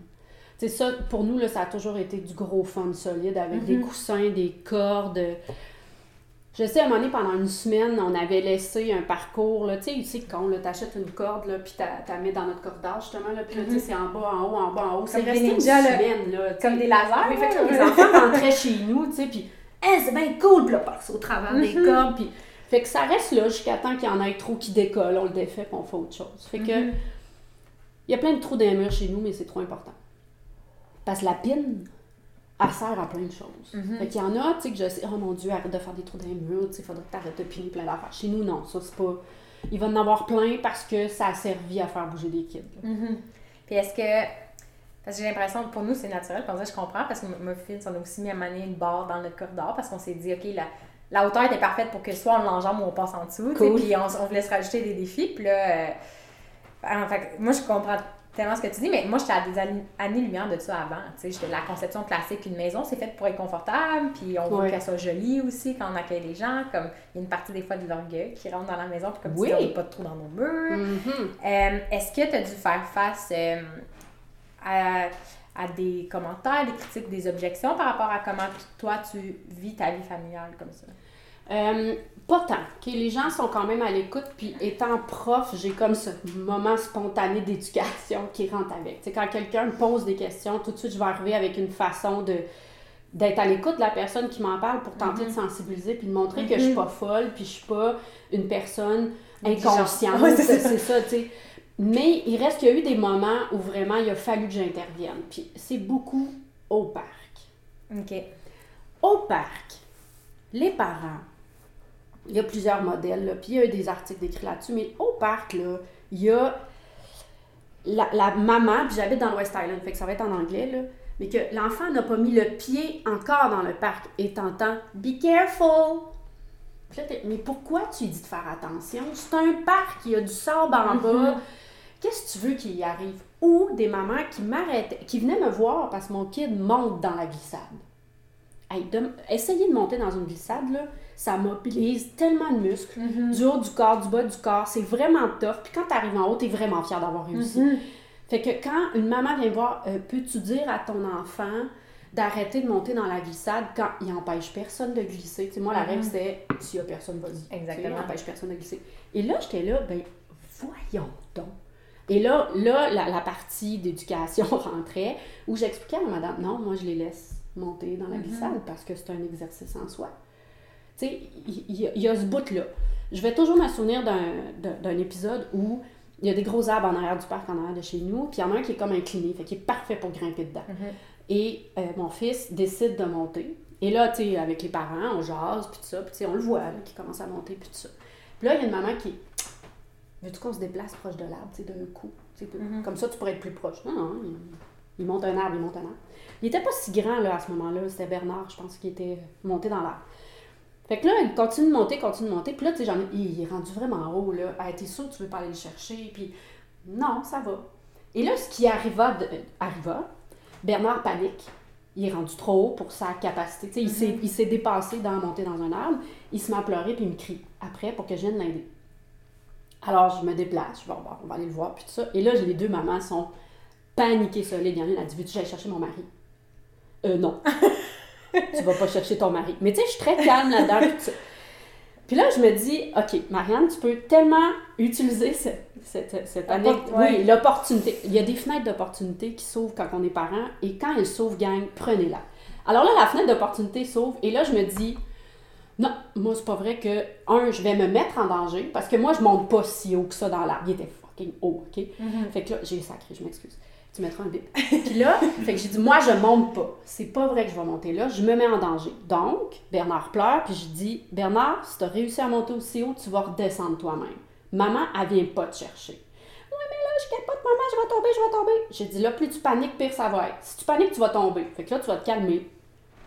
C'est ça, pour nous, là, ça a toujours été du gros fun solide avec des Mhm. coussins, des cordes. Je sais, à un moment donné, pendant une semaine, on avait laissé un parcours, là, tu sais, tu sais, quand là, t'achètes une corde, là, puis t'as mets dans notre cordage, justement, là, puis là, tu sais, c'est en bas, en haut, en bas, en haut. C'est resté une semaine, là. Comme des lasers. Oui, fait que les enfants rentraient chez nous, tu sais, puis hey, c'est bien cool, puis là, passe au travers des Mhm. cordes, puis fait que ça reste là jusqu'à temps qu'il y en ait trop qui décollent, on le défait, puis on fait autre chose. Fait que Mhm. il y a plein de trous dans les murs chez nous, mais c'est trop important. Parce que la pine, elle sert à plein de choses. Fait qu'il y en a, tu sais, que je sais, oh mon Dieu, arrête de faire des trous dans les murs, tu sais, faudrait que t'arrêtes de piner plein d'affaires. Chez nous, non, ça c'est pas. Il va en avoir plein parce que ça a servi à faire bouger des kids. Mhm. Puis est-ce que. Parce que j'ai l'impression que pour nous, c'est naturel. Pour ça, je comprends. Parce que ma fille, on a aussi mis à manier une barre dans notre corridor. Parce qu'on s'est dit, OK, la, la hauteur était parfaite pour que soit on l'enjambe ou on passe en dessous. Cool. Puis on, on voulait se rajouter des défis. Puis là, euh, en fait, moi, je comprends tellement ce que tu dis. Mais moi, j'étais à des années- années-lumière de ça avant. Tu sais, j'étais la conception classique d'une maison, c'est fait pour être confortable. Puis on veut qu'elle soit jolie aussi quand on accueille les gens. Comme il y a une partie des fois de l'orgueil qui rentre dans la maison. Puis comme Oui. tu dis, on n'est pas de trous dans nos murs. Mhm. Euh, Est-ce que tu as dû faire face euh, à, à des commentaires, des critiques, des objections par rapport à comment toi tu vis ta vie familiale comme ça? Euh, pas tant. Les gens sont quand même à l'écoute, puis étant prof, j'ai comme ce moment spontané d'éducation qui rentre avec. Tu sais, quand quelqu'un me pose des questions, tout de suite, je vais arriver avec une façon de d'être à l'écoute de la personne qui m'en parle pour tenter Mhm. de sensibiliser puis de montrer que je suis pas folle puis je suis pas une personne inconsciente ça. c'est ça tu sais mais il reste qu'il y a eu des moments où vraiment il a fallu que j'intervienne puis c'est beaucoup au parc OK. au parc, les parents, il y a plusieurs modèles, là, puis il y a eu des articles décrits là-dessus, mais au parc, là, il y a la, la maman, puis j'habite dans l'West Island, fait que ça va être en anglais, là, mais que l'enfant n'a pas mis le pied encore dans le parc et t'entends « Be careful! » Puis là, mais pourquoi tu dis de faire attention? C'est un parc, il y a du sable en bas. Qu'est-ce que tu veux qu'il y arrive? Ou des mamans qui m'arrêtaient, qui venaient me voir parce que mon kid monte dans la glissade. Hey, de- essayer de monter dans une glissade, là, ça mobilise tellement de muscles, du haut du corps, du bas du corps, c'est vraiment tough. Puis quand tu arrives en haut, tu es vraiment fier d'avoir réussi. Mhm. Fait que quand une maman vient voir, euh, peux-tu dire à ton enfant d'arrêter de monter dans la glissade quand il empêche personne de glisser? Tu sais, moi, la règle, c'est s'il y a personne, vas-y. Tu sais, Exactement. Il empêche personne de glisser. Et là, j'étais là, ben, voyons donc. Et là, là la, la partie d'éducation rentrait où j'expliquais à la madame, non, moi, je les laisse monter dans la glissade parce que c'est un exercice en soi. Tu sais, il y, a- il y a ce bout-là. Je vais toujours me souvenir d'un- épisode où il y a des gros arbres en arrière du parc, en arrière de chez nous, puis il y en a un qui est comme incliné, fait qu'il est parfait pour grimper dedans. Mhm. Et euh, mon fils décide de monter. Et là, tu sais, avec les parents, on jase, puis tout ça, puis tu sais, on le voit, là, qui commence à monter, puis tout ça. Puis là, il y a une maman qui... Veux-tu qu'on se déplace proche de l'arbre, tu sais, d'un coup? Mhm. Comme ça, tu pourrais être plus proche. Non, non, il, il monte un arbre, il monte un arbre. Il était pas si grand, là, à ce moment-là. C'était Bernard, je pense, qui était monté dans l'arbre. Fait que là, il continue de monter, continue de monter. Puis là, tu sais, j'en ai- il est rendu vraiment haut, là. Ah, t'es sûr que tu veux pas aller le chercher? Puis non, ça va. Et là, ce qui arriva, de- euh, arriva, Bernard panique. Il est rendu trop haut pour sa capacité. Tu sais, il s'est- il s'est dépassé dans monter dans un arbre. Il se met à pleurer, puis il me crie après pour que je vienne l'aider. Alors, je me déplace, je vais, bon, on va aller le voir, puis tout ça. Et là, les deux mamans sont paniquées solides. Il y en a une, elle dit Veux-tu chercher mon mari? Euh, non. tu vas pas chercher ton mari. Mais tu sais, je suis très calme là-dedans, puis là, je me dis Ok, Marianne, tu peux tellement utiliser cette, cette, cette La année- porte- ouais. Oui, l'opportunité. Il y a des fenêtres d'opportunité qui s'ouvrent quand on est parent, et quand elles s'ouvrent, gang, prenez-la. Alors là, la fenêtre d'opportunité s'ouvre, et là, je me dis non, moi, c'est pas vrai que, un, je vais me mettre en danger, parce que moi, je monte pas si haut que ça dans l'arbre. Il était fucking haut, OK? Mhm. Fait que là, j'ai sacré, je m'excuse. Tu mettras un bip. Puis là, fait que j'ai dit, moi, je monte pas. C'est pas vrai que je vais monter là, je me mets en danger. Donc, Bernard pleure, puis je dis, Bernard, si t'as réussi à monter aussi haut, tu vas redescendre toi-même. Maman, elle vient pas te chercher. Ouais, mais là, je capote, maman, je vais tomber, je vais tomber. J'ai dit, là, plus tu paniques, pire ça va être. Si tu paniques, tu vas tomber. Fait que là, tu vas te calmer.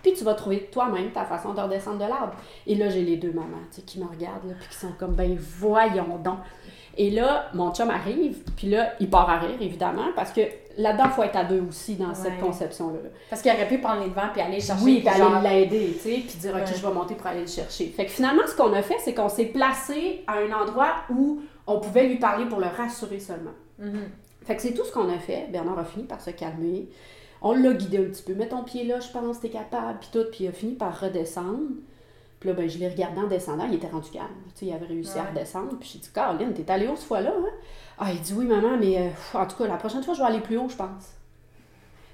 Puis tu vas trouver toi-même ta façon de redescendre de l'arbre. Et là, j'ai les deux mamans tu sais, qui me regardent, là, puis qui sont comme, ben voyons donc. Et là, mon chum arrive, puis là, il part à rire, évidemment, parce que là-dedans, il faut être à deux aussi dans cette conception-là. Parce qu'il aurait pu prendre les devants puis aller le chercher. Oui, puis genre- aller l'aider, tu sais, puis dire, OK, Ouais. je vais monter pour aller le chercher. Fait que finalement, ce qu'on a fait, c'est qu'on s'est placé à un endroit où on pouvait lui parler pour le rassurer seulement. Mhm. Fait que c'est tout ce qu'on a fait. Bernard a fini par se calmer. On l'a guidé un petit peu. Mets ton pied là, je pense, t'es capable, puis tout. Puis il a fini par redescendre. Puis là, ben, je l'ai regardé en descendant, il était rendu calme. Tu sais, il avait réussi à redescendre. Puis j'ai dit, Caroline, t'es allée haut cette fois-là, hein? Ah, il dit, oui, maman, mais euh, en tout cas, la prochaine fois, je vais aller plus haut, je pense.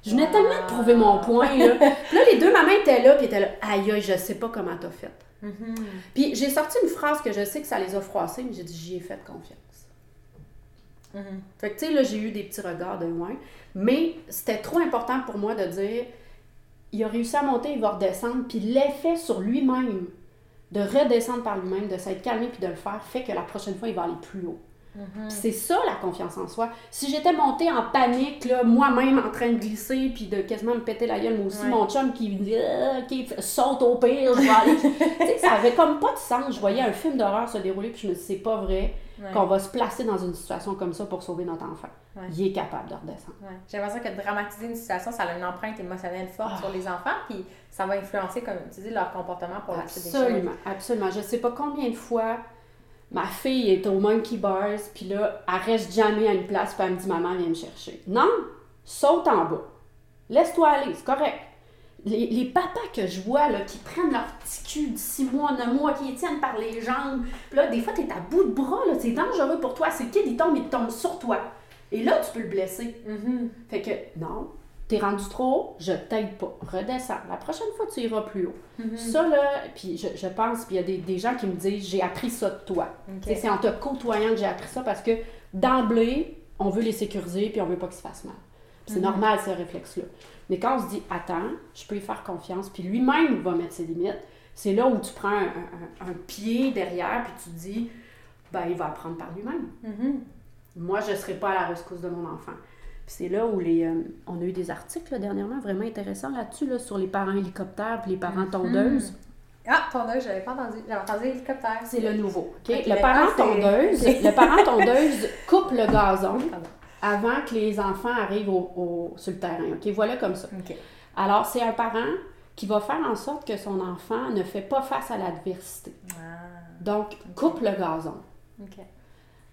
Je venais Wow. tellement de prouver mon point, là. Puis là, les deux mamans étaient là, puis étaient là, aïe, aïe, je sais pas comment t'as fait. Mhm. Puis j'ai sorti une phrase que je sais que ça les a froissés, mais j'ai dit, j'y ai fait confiance. Mhm. Fait que, tu sais, là, j'ai eu des petits regards de loin. Mais c'était trop important pour moi de dire, il a réussi à monter, il va redescendre. Puis l'effet sur lui-même, de redescendre par lui-même, de s'être calmé puis de le faire, fait que la prochaine fois, il va aller plus haut. Mhm. Puis C'est ça la confiance en soi. Si j'étais montée en panique, là, moi-même en train de glisser, puis de quasiment me péter la gueule, moi aussi, Ouais. mon chum qui, me dit, Ah, qui saute au pire, je vais aller. tu sais, ça avait comme pas de sens. Je voyais un film d'horreur se dérouler, puis je me dis, c'est pas vrai Ouais. qu'on va se placer dans une situation comme ça pour sauver notre enfant. Ouais. Il est capable de redescendre. Ouais. J'ai l'impression que dramatiser une situation, ça a une empreinte émotionnelle forte Ah. sur les enfants, puis ça va influencer, comme tu dis, leur comportement pour la suite des choses. Absolument, absolument. Je sais pas combien de fois ma fille est au Monkey Bars, puis là, elle reste jamais à une place, puis elle me dit Maman, viens me chercher. Non, saute en bas. Laisse-toi aller, c'est correct. Les, les papas que je vois là, qui prennent leur petit cul de 6 mois, 9 mois, qui les tiennent par les jambes, là, des fois, t'es à bout de bras, là, c'est dangereux pour toi. C'est le kid, il tombe, il tombe sur toi. Et là, tu peux le blesser. Mhm. Fait que, non, t'es rendu trop haut, je t'aide pas. Redescends. La prochaine fois, tu iras plus haut. Mhm. Ça, là, puis je, je pense, puis il y a des, des gens qui me disent, j'ai appris ça de toi. C'est en te côtoyant que j'ai appris ça parce que d'emblée, on veut les sécuriser puis on veut pas qu'ils se fassent mal. C'est Mhm. normal, ce réflexe-là. Mais quand on se dit, attends, je peux y faire confiance, puis lui-même va mettre ses limites, c'est là où tu prends un, un- un pied derrière, puis tu te dis, ben, il va apprendre par lui-même. Mhm. Moi, je ne serai pas à la rescousse de mon enfant. Puis c'est là où les, euh, on a eu des articles là, dernièrement vraiment intéressants là-dessus, là, sur les parents hélicoptères puis les parents tondeuses. Ah, tondeuse, j'avais pas entendu. J'avais entendu hélicoptère. C'est le nouveau. Le parent ah, tondeuse, le parent tondeuse coupe le gazon Pardon. Avant que les enfants arrivent au, au- sur le terrain. Ok, voilà comme ça. Alors c'est un parent qui va faire en sorte que son enfant ne fait pas face à l'adversité. Ah, Donc coupe le gazon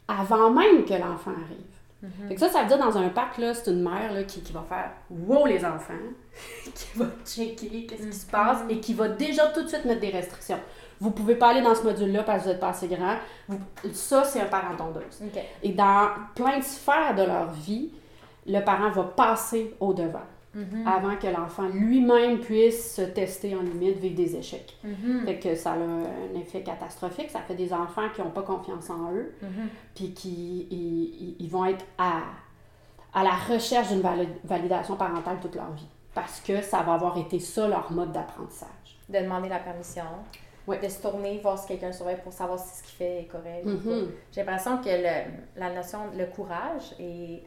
avant même que l'enfant arrive. Mhm. Fait que ça, ça veut dire dans un parc, là, c'est une mère là, qui, qui va faire Wow les enfants, qui va checker qu'est-ce qui se passe et qui va déjà tout de suite mettre des restrictions. Vous pouvez pas aller dans ce module-là parce que vous n'êtes pas assez grand. Vous- ça, c'est un parent tondeuse. Et dans plein de sphères de leur vie, le parent va passer au devant Mhm. avant que l'enfant lui-même puisse se tester en limite, vivre des échecs. Mhm. Fait que ça a un effet catastrophique. Ça fait des enfants qui n'ont pas confiance en eux Mhm. puis qui ils, vont être à, à la recherche d'une vali- validation parentale toute leur vie. Parce que ça va avoir été ça leur mode d'apprentissage. De demander la permission. Ouais. De se tourner, voir si quelqu'un surveille pour savoir si ce qu'il fait est correct. Mhm. J'ai l'impression que le- la notion, le courage, est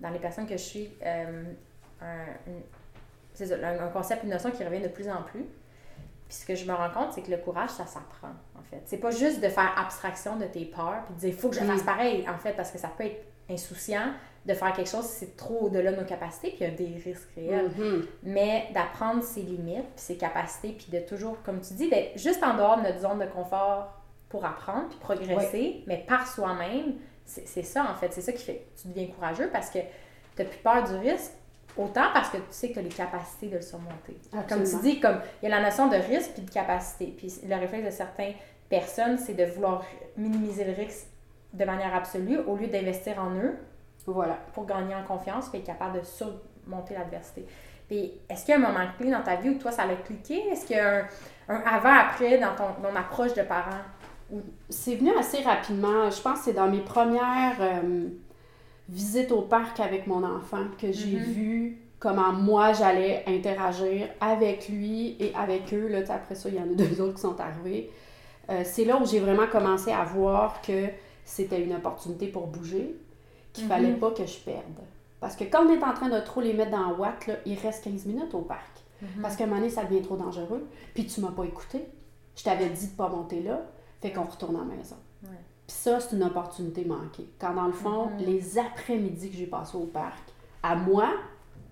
dans les personnes que je suis, euh, un, ça, un, un concept, une notion qui revient de plus en plus. Puis ce que je me rends compte, c'est que le courage, ça s'apprend, en fait. C'est pas juste de faire abstraction de tes peurs, puis de dire, il faut que je fasse Mm. pareil, en fait, parce que ça peut être insouciant de faire quelque chose si c'est trop au-delà de nos capacités, puis il y a des risques réels Mhm. mais d'apprendre ses limites, puis ses capacités, puis de toujours, comme tu dis, d'être juste en dehors de notre zone de confort pour apprendre, puis progresser, mais par soi-même, c'est c'est ça en fait, c'est ça qui fait que tu deviens courageux parce que tu n'as plus peur du risque, autant parce que tu sais que tu as les capacités de le surmonter. Comme tu dis, comme il y a la notion de risque puis de capacité, puis le réflexe de certaines personnes, c'est de vouloir minimiser le risque de manière absolue au lieu d'investir en eux Voilà. pour gagner en confiance et être capable de surmonter l'adversité. Puis, est-ce qu'il y a un moment clé dans ta vie où toi, ça l'a cliqué? Est-ce qu'il y a un, un avant-après dans ton, ton approche de parent? C'est venu assez rapidement. Je pense que c'est dans mes premières euh, visites au parc avec mon enfant que j'ai Mhm. vu comment moi j'allais interagir avec lui et avec eux. Là, après ça, il y en a deux autres qui sont arrivés. Euh, c'est là où j'ai vraiment commencé à voir que c'était une opportunité pour bouger, qu'il Mhm. fallait pas que je perde. Parce que quand on est en train de trop les mettre dans le watt, là, il reste 15 minutes au parc. Parce qu'à un moment donné, ça devient trop dangereux. Puis tu m'as pas écouté. Je t'avais dit de pas monter là. Fait qu'on retourne à la maison. Ouais. Puis ça, c'est une opportunité manquée. Quand dans le fond, Mhm. les après-midi que j'ai passé au parc, à moi,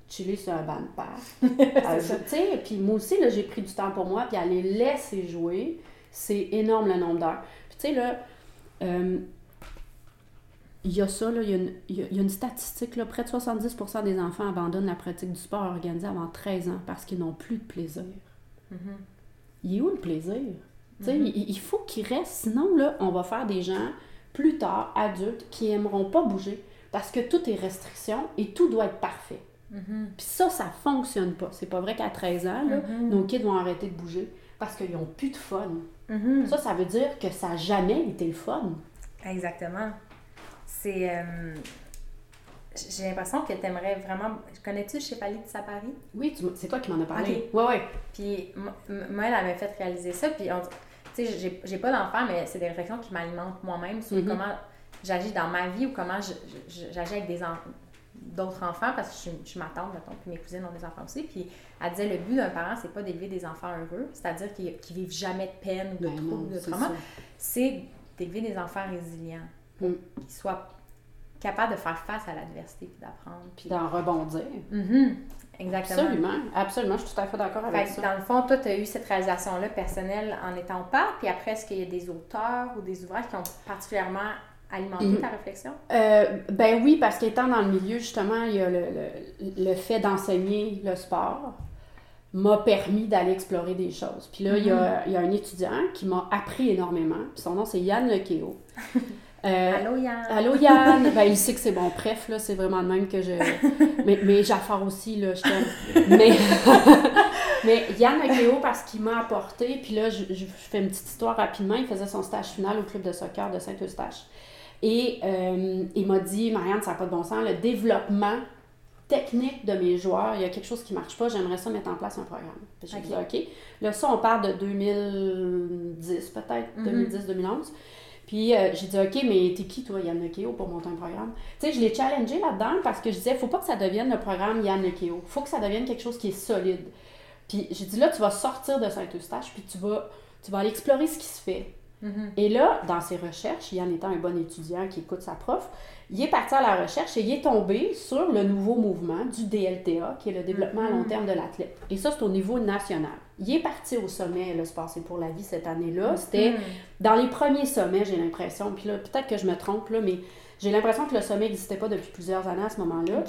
chiller sur un banc de parc. euh, je- tu sais, puis moi aussi, j'ai pris du temps pour moi, puis à les laisser jouer, c'est énorme le nombre d'heures. Puis tu sais, là, euh, il y a ça, là, il y, a une- il y a- une statistique, là, près de 70% des enfants abandonnent la pratique du sport organisé avant 13 ans parce qu'ils n'ont plus de plaisir. Mhm. Il est où le plaisir? Sais, il, il faut qu'ils restent, sinon, là, on va faire des gens, plus tard, adultes, qui aimeront pas bouger parce que tout est restriction et tout doit être parfait. Mhm. Puis ça, ça fonctionne pas. C'est pas vrai qu'à 13 ans, là, Mhm. nos kids vont arrêter de bouger parce qu'ils ont plus de fun. Ça, ça veut dire que ça n'a jamais été le fun. Exactement. C'est. euh, J'ai l'impression que tu aimerais vraiment. Connais-tu Chefali de Sapari? Oui, tu c'est toi qui m'en as parlé. Ok. Ouais, ouais. Puis moi, elle m'a fait réaliser ça. Puis, on- tu sais, j'ai- j'ai pas d'enfant, mais c'est des réflexions qui m'alimentent moi-même sur Mhm. comment j'agis dans ma vie ou comment j'agis avec des d'autres enfants parce que je, suis- je suis ma tante, mettons, puis mes cousines ont des enfants aussi. Puis elle disait le but d'un parent, c'est pas d'élever des enfants heureux, c'est-à-dire qu'ils qu'ils vivent jamais de peine ou de Ben non, troubles, de trauma. C'est d'élever des enfants résilients, Mm. qui soient capables de faire face à l'adversité puis d'apprendre. Puis d'en rebondir. Mhm. Exactement. Absolument. Absolument. Je suis tout à fait d'accord Fait avec que ça. dans le fond, toi, tu as eu cette réalisation-là personnelle en étant parc, puis après, est-ce qu'il y a des auteurs ou des ouvrages qui ont particulièrement alimenté Mhm. ta réflexion? Euh, ben oui, parce qu'étant dans le milieu, justement, il y a le, le- le fait d'enseigner le sport m'a permis d'aller explorer des choses. Puis là, il, y a, il y a un étudiant qui m'a appris énormément. Puis son nom, c'est Yann Lequeo. Euh, Allô, Yann? Allô Yann! Ben, il sait que c'est bon. Bref, là, c'est vraiment le même que je. Mais, mais Jafar aussi, là, je t'aime. Mais, mais Yann Lequeo, parce qu'il m'a apporté, puis là, je, je fais une petite histoire rapidement. Il faisait son stage final au club de soccer de Saint-Eustache. Et euh, il m'a dit, Marianne, ça n'a pas de bon sens, le développement technique de mes joueurs, il y a quelque chose qui ne marche pas, j'aimerais ça mettre en place un programme. Puis J'ai Ok. dit, OK. Là, ça, on parle de 2010, peut-être, Mhm. 2010-2011. Puis euh, j'ai dit, OK, mais t'es qui, toi, Yann Lekeo, pour monter un programme? Tu sais, je l'ai challengé là-dedans parce que je disais, faut pas que ça devienne le programme Yann Lekeo. faut que ça devienne quelque chose qui est solide. Puis j'ai dit, là, tu vas sortir de Saint-Eustache, puis tu vas, tu vas aller explorer ce qui se fait. Mhm. Et là, dans ses recherches, Yann étant un bon étudiant qui écoute sa prof, il est parti à la recherche et il est tombé sur le nouveau mouvement du DLTA, qui est le développement à long Mhm. terme de l'athlète. Et ça, c'est au niveau national. Il est parti au sommet, le Sport c'est pour la vie cette année-là. C'était Mhm. dans les premiers sommets, j'ai l'impression, puis là, peut-être que je me trompe, là, mais j'ai l'impression que le sommet n'existait pas depuis plusieurs années à ce moment-là.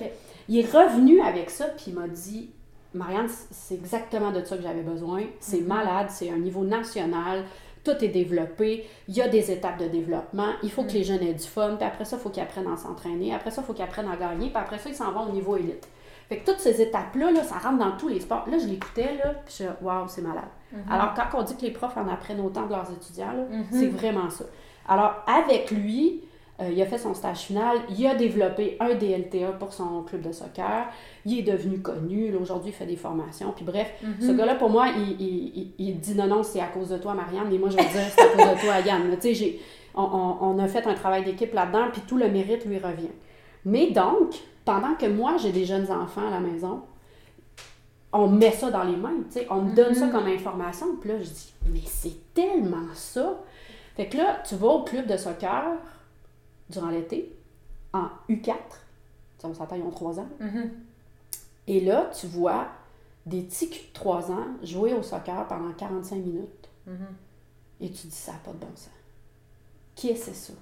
Il est revenu avec ça, puis il m'a dit Marianne, c'est exactement de ça que j'avais besoin. C'est Mhm. malade, c'est un niveau national, tout est développé, il y a des étapes de développement, il faut que les jeunes aient du fun, puis après ça, il faut qu'ils apprennent à s'entraîner, après ça, il faut qu'ils apprennent à gagner, puis après ça, ils s'en vont au niveau élite. Fait que toutes ces étapes-là, là, ça rentre dans tous les sports. Là, je l'écoutais, là, puis je waouh, c'est malade. Mhm. Alors, quand on dit que les profs en apprennent autant de leurs étudiants, Mhm. c'est vraiment ça. Alors, avec lui, euh, il a fait son stage final, il a développé un DLTA pour son club de soccer, il est devenu connu, aujourd'hui, il fait des formations, puis bref, Mhm. ce gars-là, pour moi, il, il- il- il dit non, non, c'est à cause de toi, Marianne, mais moi, je vais dire, c'est à cause de toi, Yann. Tu sais, on, on- on a fait un travail d'équipe là-dedans, puis tout le mérite lui revient. Mais donc, pendant que moi, j'ai des jeunes enfants à la maison, on met ça dans les mains, tu sais, on me donne ça Mhm. comme information, puis là, je dis, mais c'est tellement ça. Fait que là, tu vas au club de soccer durant l'été, en U4, Tu sais, on s'entend, ils ont 3 ans, Mhm. et là, tu vois des petits culs de 3 ans jouer au soccer pendant 45 minutes, Mhm. et tu dis, ça n'a pas de bon sens. Qui est c'est ça?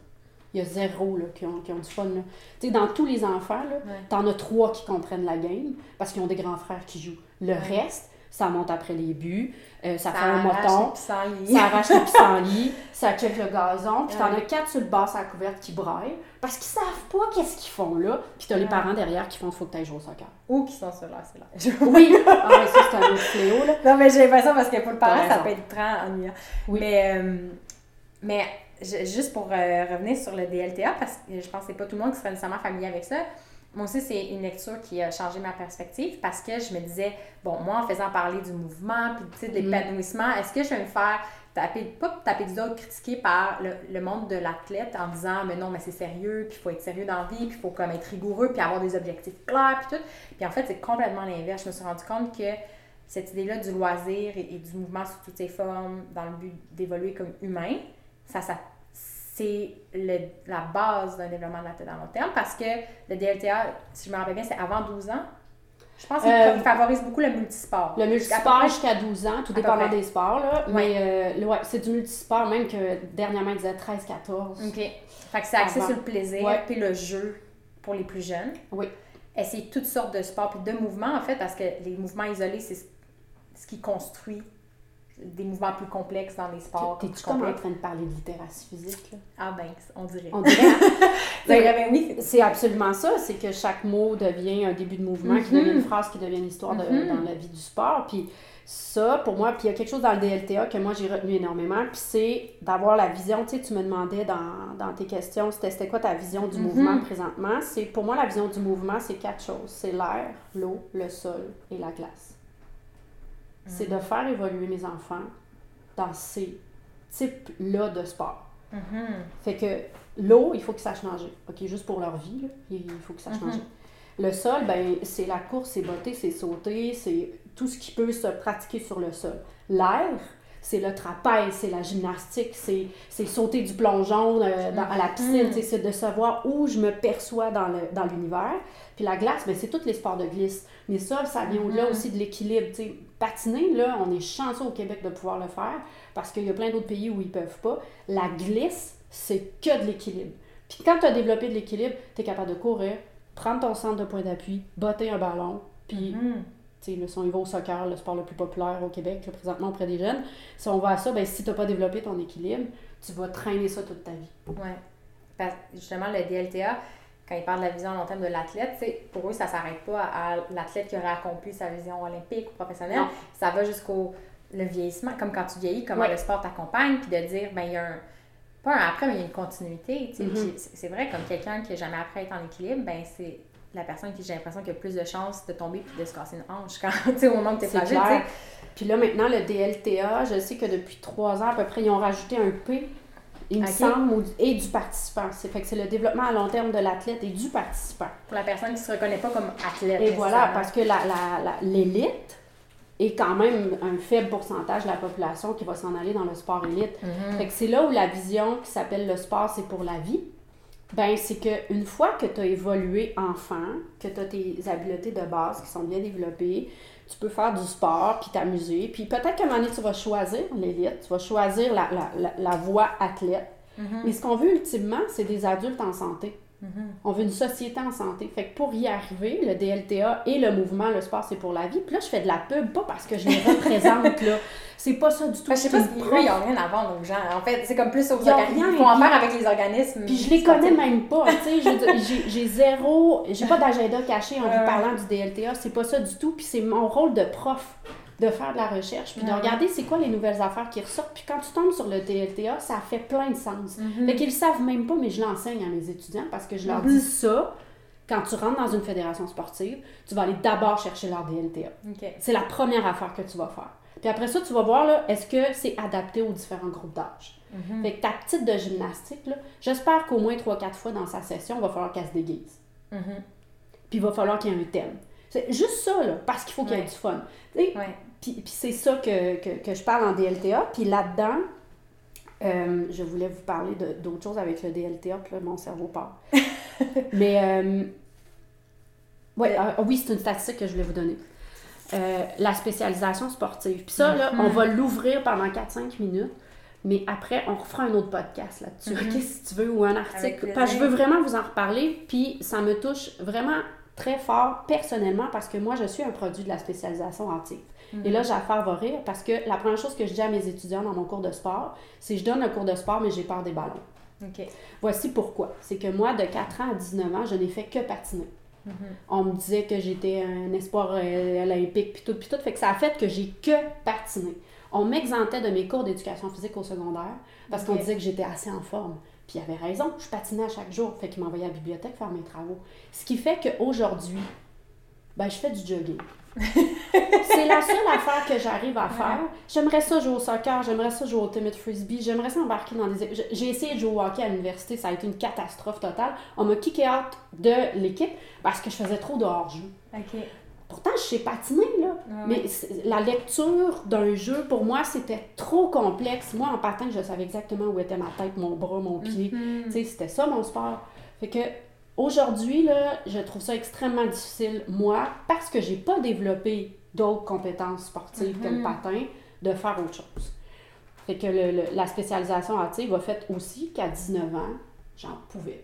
Il y a zéro là, qui, ont, qui ont du fun. là. Tu sais, dans tous les enfants, là, Ouais. T'en as trois qui comprennent la game parce qu'ils ont des grands frères qui jouent. Le Ouais. reste, ça monte après les buts, euh, ça, Ça fait un moton, ça arrache les pissenlits, ça check le gazon, puis t'en Ouais. as quatre sur le bas à la couverte qui braillent parce qu'ils savent pas qu'est-ce qu'ils font là, puis t'as les parents derrière qui font faut que t'ailles jouer au soccer. Ou qui sont sur leur cellulaire. Oui, ah, mais ça c'est un autre fléau là. Non, mais j'ai l'impression parce que pour le parent, ça peut être très ennuyant. Oui. Mais, euh, mais juste pour euh, revenir sur le DLTA, parce que je pense que c'est pas tout le monde qui serait nécessairement familier avec ça. Moi aussi, c'est une lecture qui a changé ma perspective parce que je me disais, bon, moi, en faisant parler du mouvement puis de Mhm. l'épanouissement, est-ce que je vais me faire taper, pas taper du dos, critiquer par le, le monde de l'athlète en disant, mais non, mais c'est sérieux, puis il faut être sérieux dans la vie, puis il faut comme être rigoureux, puis avoir des objectifs clairs, puis tout. Puis en fait, c'est complètement l'inverse. Je me suis rendu compte que cette idée-là du loisir et, et du mouvement sous toutes ses formes dans le but d'évoluer comme humain, ça, ça c'est la base d'un développement de l'athlète à long terme parce que le DLTA, si je me rappelle bien, c'est avant 12 ans. Je pense qu'il Euh, il favorise beaucoup le multisport. Le multisport jusqu'à 12 ans, tout dépendant des sports là, Ouais. mais euh, ouais, c'est du multisport même que dernièrement ils disaient 13-14. OK. Fait que c'est axé sur le plaisir Ouais. puis le jeu pour les plus jeunes. Oui. Essayer toutes sortes de sports puis de mouvements, en fait, parce que les mouvements isolés, c'est ce- ce qui construit des mouvements plus complexes dans les sports. T'es-tu comme en train de parler de littératie physique? Là? Ah ben, on dirait. On dirait. ben, ben, oui. C'est absolument ça, c'est que chaque mot devient un début de mouvement, qui devient une phrase, qui devient une histoire de, Mhm. dans la vie du sport. Puis ça, pour moi, puis il y a quelque chose dans le DLTA que moi j'ai retenu énormément, puis c'est d'avoir la vision, tu sais, tu me demandais dans, dans tes questions, c'était c'était quoi ta vision du Mhm. mouvement présentement? C'est Pour moi, la vision du mouvement, c'est quatre choses. C'est l'air, l'eau, le sol et la glace. C'est de faire évoluer mes enfants dans ces types-là de sport. Mhm. Fait que l'eau, il faut qu'ils sachent nager. OK, juste pour leur vie, là, il faut qu'ils sachent Mhm. nager. Le sol, ben, c'est la course, c'est botter, c'est sauter, c'est tout ce qui peut se pratiquer sur le sol. L'air, c'est le trapèze, c'est la gymnastique, c'est c'est sauter du plongeon euh, dans- à la piscine, Mhm. sais, c'est de savoir où je me perçois dans le- dans l'univers. Puis la glace, ben, c'est tous les sports de glisse. Mais ça, ça vient au-delà Mhm. aussi de l'équilibre. Patiner, là, on est chanceux au Québec de pouvoir le faire parce qu'il y a plein d'autres pays où ils peuvent pas. La glisse, c'est que de l'équilibre. Puis quand tu as développé de l'équilibre, tu es capable de courir, prendre ton centre de point d'appui, botter un ballon, puis, Mhm. tu sais, là, si on y va au soccer, le sport le plus populaire au Québec, là, présentement auprès des jeunes, si on va à ça, ben, si tu n'as pas développé ton équilibre, tu vas traîner ça toute ta vie. Que justement, le DLTA, quand ils parlent de la vision à long terme de l'athlète, pour eux, ça s'arrête pas à, à l'athlète qui aurait accompli sa vision olympique ou professionnelle. Non. Ça va jusqu'au le vieillissement, comme quand tu vieillis, comment le sport t'accompagne, puis de dire, ben il y a un. Pas un après, mais il y a une continuité. Mhm. Puis c'est vrai, comme quelqu'un qui n'a jamais appris à être en équilibre, ben c'est la personne qui, j'ai l'impression, qui a plus de chances de tomber puis de se casser une hanche quand, au moment où tu es fragile. Puis là, maintenant, le DLTA, je sais que depuis trois ans à peu près, ils ont rajouté un P, il me Ok. semble, ou- et du participant. C'est fait que c'est le développement à long terme de l'athlète et du participant. Pour la personne qui se reconnaît pas comme athlète. Et voilà, parce que l'élite est quand même un faible pourcentage de la population qui va s'en aller dans le sport élite. Mhm. Fait que c'est là où la vision qui s'appelle le sport, c'est pour la vie. Ben, c'est qu'une fois que tu as évolué enfant, que tu as tes habiletés de base qui sont bien développées, tu peux faire du sport, puis t'amuser. Puis peut-être qu'à un moment donné, tu vas choisir l'élite, tu vas choisir la, la, la, la voie athlète. Mhm. Mais ce qu'on veut ultimement, c'est des adultes en santé. On veut une société en santé. Fait que pour y arriver, le DLTA et le mouvement, le sport, c'est pour la vie. Puis là, je fais de la pub, pas parce que je les représente, là. C'est pas ça du tout. Je sais pas si ils rien à vendre aux gens. En fait, c'est comme plus aux organismes. Ils font affaire avec les organismes. Puis je les connais même pas, j'ai- zéro, j'ai pas d'agenda caché en Ouais, vous parlant du DLTA, c'est pas ça du tout, puis c'est mon rôle de prof de faire de la recherche, puis de Ouais. regarder c'est quoi les nouvelles affaires qui ressortent, puis quand tu tombes sur le DLTA, ça fait plein de sens. Mhm. Fait qu'ils le savent même pas, mais je l'enseigne à mes étudiants parce que je leur Mhm. dis ça, quand tu rentres dans une fédération sportive, tu vas aller d'abord chercher leur DLTA. C'est la première affaire que tu vas faire. Puis après ça, tu vas voir, là, est-ce que c'est adapté aux différents groupes d'âge? Mhm. Fait que ta petite de gymnastique, là, j'espère qu'au moins 3-4 fois dans sa session, il va falloir qu'elle se déguise. Mhm. Puis il va falloir qu'il y ait un thème. C'est juste ça, là, parce qu'il faut qu'il y ait Ouais. du fun. Ouais. Puis, puis c'est ça que, que, que je parle en DLTA. Puis là-dedans, euh, je voulais vous parler de- d'autres choses avec le DLTA, puis là, mon cerveau part. Mais, euh, ouais, ah, oui, c'est une statistique que je voulais vous donner. Euh, la spécialisation sportive. Puis ça, là, Mhm. on va l'ouvrir pendant 4-5 minutes. Mais après, on refera un autre podcast là-dessus, Mhm. ok, si tu veux, ou un article. Parce que je veux vraiment vous en reparler, puis ça me touche vraiment très fort personnellement parce que moi, je suis un produit de la spécialisation active. Et là, Jafar va rire parce que la première chose que je dis à mes étudiants dans mon cours de sport, c'est je donne un cours de sport, mais j'ai peur des ballons. Voici pourquoi. C'est que moi, de 4 ans à 19 ans, je n'ai fait que patiner. Mhm. On me disait que j'étais un espoir euh, olympique, puis tout, puis tout. Fait que ça a fait que j'ai que patiné. On m'exentait de mes cours d'éducation physique au secondaire parce qu'on disait que j'étais assez en forme. Puis il avait raison, je patinais à chaque jour. Fait qu'il m'envoyait à la bibliothèque faire mes travaux. Ce qui fait qu'aujourd'hui, ben, je fais du jogging. c'est la seule affaire que j'arrive à faire. J'aimerais ça jouer au soccer, j'aimerais ça jouer au ultimate frisbee, j'aimerais ça embarquer dans des... J'ai- J'ai essayé de jouer au hockey à l'université, ça a été une catastrophe totale. On m'a kické out de l'équipe parce que je faisais trop de hors-jeu. Ok. Pourtant, je sais patiner, là. Ouais, Mais la lecture d'un jeu, pour moi, c'était trop complexe. Moi, en patin, je savais exactement où était ma tête, mon bras, mon pied. Mhm. C'était ça mon sport. Fait que aujourd'hui, là, je trouve ça extrêmement difficile, moi, parce que j'ai pas développé d'autres compétences sportives que le Mhm. patin, de faire autre chose. Fait que le- le- la spécialisation active a fait aussi qu'à 19 ans, j'en pouvais.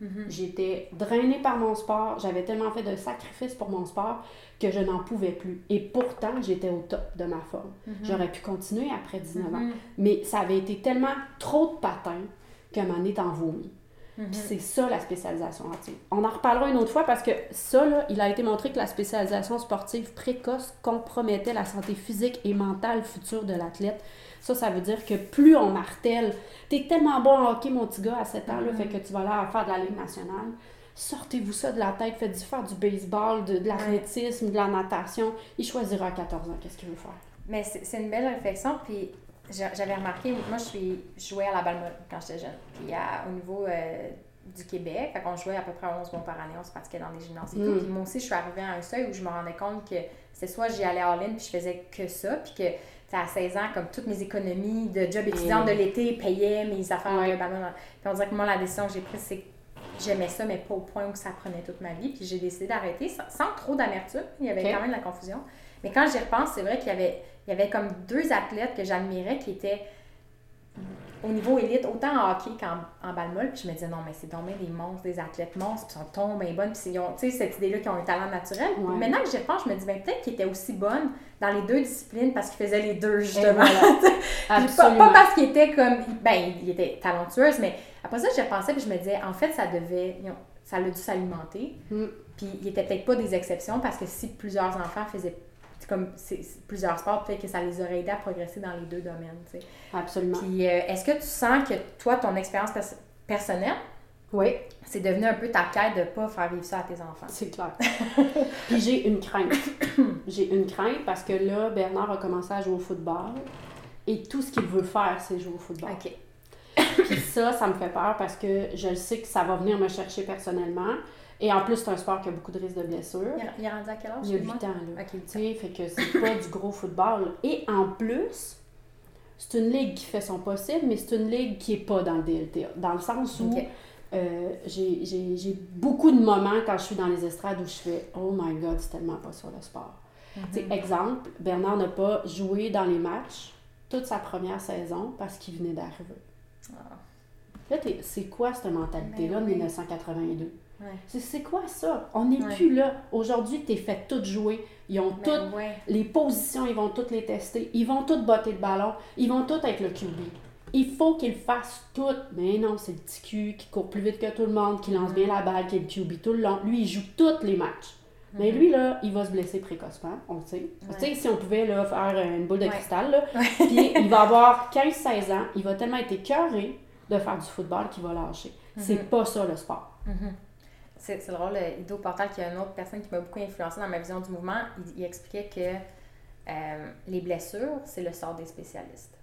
Mhm. J'étais drainée par mon sport. J'avais tellement fait de sacrifices pour mon sport que je n'en pouvais plus. Et pourtant, j'étais au top de ma forme. Mhm. J'aurais pu continuer après 19 ans. Mhm. Mais ça avait été tellement trop de patins que m'en est en vomi. c'est ça la spécialisation active. On en reparlera une autre fois parce que ça, là, il a été montré que la spécialisation sportive précoce compromettait la santé physique et mentale future de l'athlète. Ça, ça veut dire que plus on martèle, t'es tellement bon en hockey, mon petit gars, à 7 ans, là, fait que tu vas là faire de la Ligue nationale. Sortez-vous ça de la tête, faites-y faire du baseball, de, l'athlétisme, de la natation. Il choisira à 14 ans qu'est-ce qu'il veut faire. Mais c'est une belle réflexion, puis j'avais remarqué, moi je suis jouais à la balle quand j'étais jeune. Puis au niveau euh, du Québec, fait qu'on jouait à peu près 11 mois par année, on se pratiquait dans les gymnases et tout. Mm. Puis moi aussi, je suis arrivée à un seuil où je me rendais compte que c'est soit j'y allais en ligne puis je faisais que ça, puis que à 16 ans, comme toutes mes économies de job étudiante de l'été payaient mes affaires de ballon. Puis on dirait que moi, la décision que j'ai prise, c'est que j'aimais ça, mais pas au point où ça prenait toute ma vie. Puis j'ai décidé d'arrêter sans, trop d'amertume. Il y avait quand même de la confusion. Mais quand j'y repense, c'est vrai qu'il y avait, il y avait comme deux athlètes que j'admirais qui étaient au niveau élite, autant en hockey qu'en en balle. Puis je me disais, non, mais c'est tombé des monstres, des athlètes monstres, puis sont tombés bonnes. Puis ils ont, tu sais, cette idée-là qu'ils ont un talent naturel. Maintenant que j'y repense, je me dis, ben, peut-être qu'ils étaient aussi bonnes dans les deux disciplines parce qu'ils faisaient les deux, justement. Absolument. pas, parce qu'ils étaient comme, ben, ils étaient talentueuses, mais après ça, j'y repensais, puis je me disais, en fait, ça devait, ça a dû s'alimenter. Mm. Puis ils étaient peut-être pas des exceptions parce que si plusieurs enfants faisaient comme c'est plusieurs sports, peut-être que ça les aurait aidés à progresser dans les deux domaines. Tu sais. Absolument. Puis euh, est-ce que tu sens que toi, ton expérience personnelle, oui. C'est devenu un peu ta quête de ne pas faire vivre ça à tes enfants? C'est clair. Puis j'ai une crainte. j'ai une crainte parce que là, Bernard a commencé à jouer au football et tout ce qu'il veut faire, c'est jouer au football. OK. Puis ça, ça me fait peur parce que je sais que ça va venir me chercher personnellement. Et en plus, c'est un sport qui a beaucoup de risques de blessures. Il, est rendu à quel âge? Il a 8 ans, là. OK. Tu sais, fait que c'est pas du gros football. Et en plus, c'est une ligue qui fait son possible, mais c'est une ligue qui est pas dans le DLTA. Dans le sens où euh, j'ai beaucoup de moments quand je suis dans les estrades où je fais « Oh my God, c'est tellement pas sur le sport. Tu sais, mm-hmm. exemple, Bernard n'a pas joué dans les matchs toute sa première saison parce qu'il venait d'arriver. Ah. Là, c'est quoi cette mentalité-là de 1982? C'est quoi ça? On n'est plus là. Aujourd'hui, tu es fait tout jouer. Ils ont ben toutes les positions, ils vont toutes les tester. Ils vont toutes botter le ballon. Ils vont toutes avec le QB. Il faut qu'ils fassent tout. Mais non, c'est le petit cul qui court plus vite que tout le monde, qui lance bien la balle, qui est le QB tout le long. Lui, il joue tous les matchs. Mais mhm. lui, là, il va se blesser précocement, on le sait. Tu sais, si on pouvait là, faire une boule de cristal, là, puis il va avoir 15-16 ans, il va tellement être écœuré de faire du football qu'il va lâcher. C'est mhm. pas ça le sport. Mhm c'est drôle, Ido Portal, qui est une autre personne qui m'a beaucoup influencé dans ma vision du mouvement, il, expliquait que euh, les blessures, c'est le sort des spécialistes.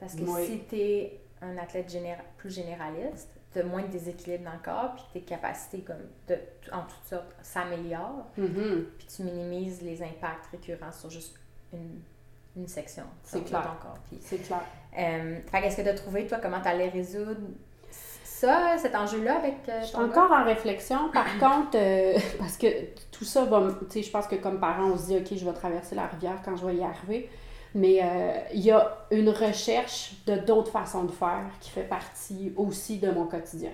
Parce que si tu es un athlète plus généraliste, tu as moins de déséquilibre dans le corps, puis tes capacités comme de, en toutes sortes s'améliorent, mm-hmm. puis tu minimises les impacts récurrents sur juste une, une section c'est clair. corps. C'est clair. Euh, est-ce que tu as trouvé, toi, comment tu allais résoudre ça, cet enjeu-là avec euh, Je suis encore en réflexion. Par contre, euh, parce que tout ça va. Tu sais, je pense que comme parent, on se dit, OK, je vais traverser la rivière quand je vais y arriver. Mais euh, il y a une recherche de d'autres façons de faire qui fait partie aussi de mon quotidien.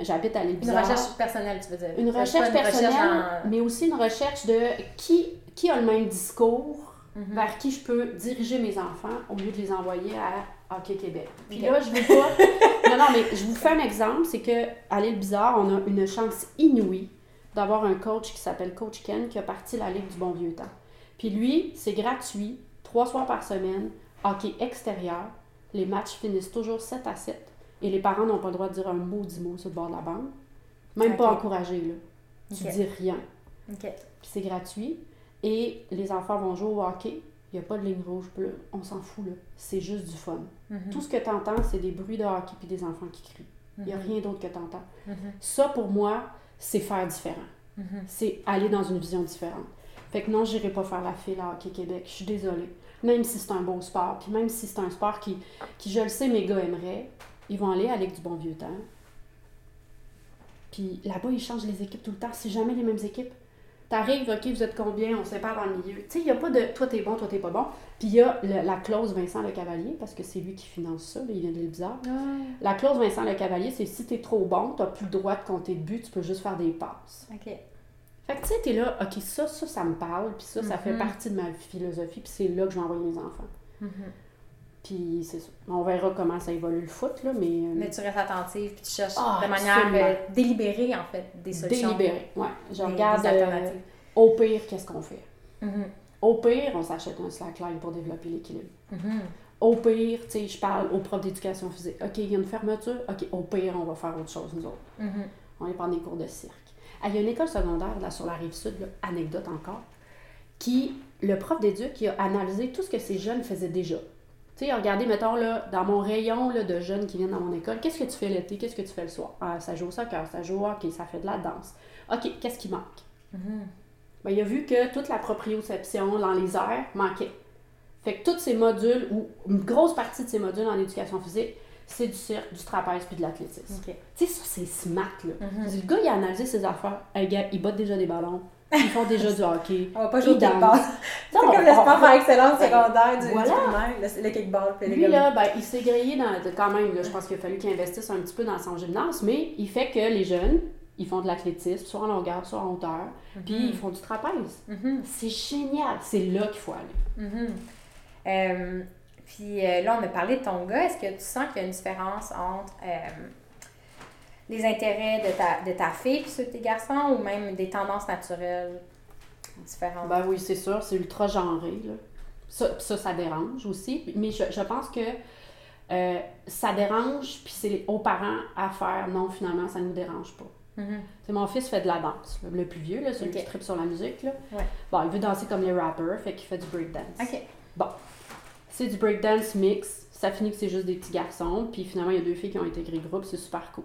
J'habite à l'île Une recherche personnelle, tu veux dire? Une recherche personnelle, mais aussi une recherche de qui, qui a le même discours, mhm. vers qui je peux diriger mes enfants au lieu de les envoyer à OK Québec. Puis là, je veux pas. non, non, mais je vous fais un exemple c'est que à l'île Bizarre, on a une chance inouïe d'avoir un coach qui s'appelle Coach Ken qui a parti la Ligue du Bon Vieux Temps. Puis lui, c'est gratuit, trois soirs par semaine, hockey extérieur. Les matchs finissent toujours 7 à 7. Et les parents n'ont pas le droit de dire un mot, dix mots sur le bord de la bande. Même pas encouragé, là. Tu dis rien. Puis c'est gratuit. Et les enfants vont jouer au hockey. Il n'y a pas de ligne rouge bleue. On s'en fout, là. C'est juste du fun. Mhm. Tout ce que tu entends, c'est des bruits de hockey puis des enfants qui crient. Il n'y a mhm. rien d'autre que tu entends. Mhm. Ça, pour moi, c'est faire différent. C'est aller dans une vision différente. Fait que non, je n'irai pas faire la file à Hockey Québec. Je suis désolée. Même si c'est un beau sport, puis même si c'est un sport qui, qui, je le sais, mes gars aimeraient, ils vont aller avec du bon vieux temps. Puis là-bas, ils changent les équipes tout le temps. C'est jamais les mêmes équipes. T'arrives, OK, vous êtes combien? On se sépare dans le milieu. Tu sais, il n'y a pas de toi, t'es bon, toi, t'es pas bon. Puis il y a le- la clause Vincent Le Cavalier, parce que c'est lui qui finance ça, là, il vient de l'île bizarre. La clause Vincent Le Cavalier, c'est si t'es trop bon, t'as plus le droit de compter de but, tu peux juste faire des passes. OK. Fait que tu sais, t'es là, OK, ça, ça, ça me parle, puis ça, ça fait Mhm. partie de ma philosophie, puis c'est là que je vais envoyer mes enfants. Mhm. Puis c'est ça. On verra comment ça évolue le foot, là, mais, euh, Mais tu restes attentive puis tu cherches Ah, de manière euh, délibérée, en fait, des solutions. délibéré. Ouais, je des- regarde des euh, au pire, qu'est-ce qu'on fait? Mhm. Au pire, on s'achète un slackline pour développer l'équilibre. Mhm. Au pire, tu sais, je parle aux profs d'éducation physique. OK, il y a une fermeture. OK, au pire, on va faire autre chose, nous autres. Mhm. On va prendre des cours de cirque. Ah, il y a une école secondaire, là, sur la rive sud, là, anecdote encore, qui, le prof d'éduc, qui a analysé tout ce que ces jeunes faisaient déjà. Tu sais, regardez, mettons, là, dans mon rayon là, de jeunes qui viennent dans mon école, qu'est-ce que tu fais l'été, qu'est-ce que tu fais le soir? Ah, ça joue au soccer, ça joue au hockey, ça fait de la danse. OK, qu'est-ce qui manque? Mhm. Ben, il a vu que toute la proprioception dans les airs manquait. Fait que tous ces modudes, ou une grosse partie de ces modules en éducation physique, c'est du cirque, du trapèze puis de l'athlétisme. Tu sais, ça, c'est smart, là. Mhm. Le gars, il a analysé ses affaires. Hey, gars, ils battent déjà des ballons. Ils font déjà du hockey. On va pas jouer au kickball. C'est comme le sport par excellence Ben, secondaire du, primaire, le, le kickball. puis Lui, là, ben, il s'est grillé dans, de- quand même. Là, je pense qu'il a fallu qu'il investisse un petit peu dans son gymnase, mais il fait que les jeunes, ils font de l'athlétisme, soit en longueur, soit en hauteur, puis ils font du trapèze. Mhm. C'est génial. C'est là qu'il faut aller. Mhm. Euh, puis euh, là, on a parlé de ton gars. Est-ce que tu sens qu'il y a une différence entre euh, les intérêts de ta, de ta fille puis ceux de tes garçons ou même des tendances naturelles différentes? Ben oui, c'est sûr, c'est ultra genré. Là. Ça, ça, ça dérange aussi. Mais je, je pense que euh, ça dérange, puis c'est aux parents à faire. Non, finalement, ça ne nous dérange pas. Mhm. C'est mon fils fait de la danse, là, le plus vieux, là, celui Ok. qui tripe sur la musique. Là. Ouais. Bon, il veut danser comme les rappers, fait qu'il fait du breakdance. OK. C'est du breakdance mix. Ça finit que c'est juste des petits garçons. Puis finalement, il y a deux filles qui ont intégré le groupe. C'est super cool.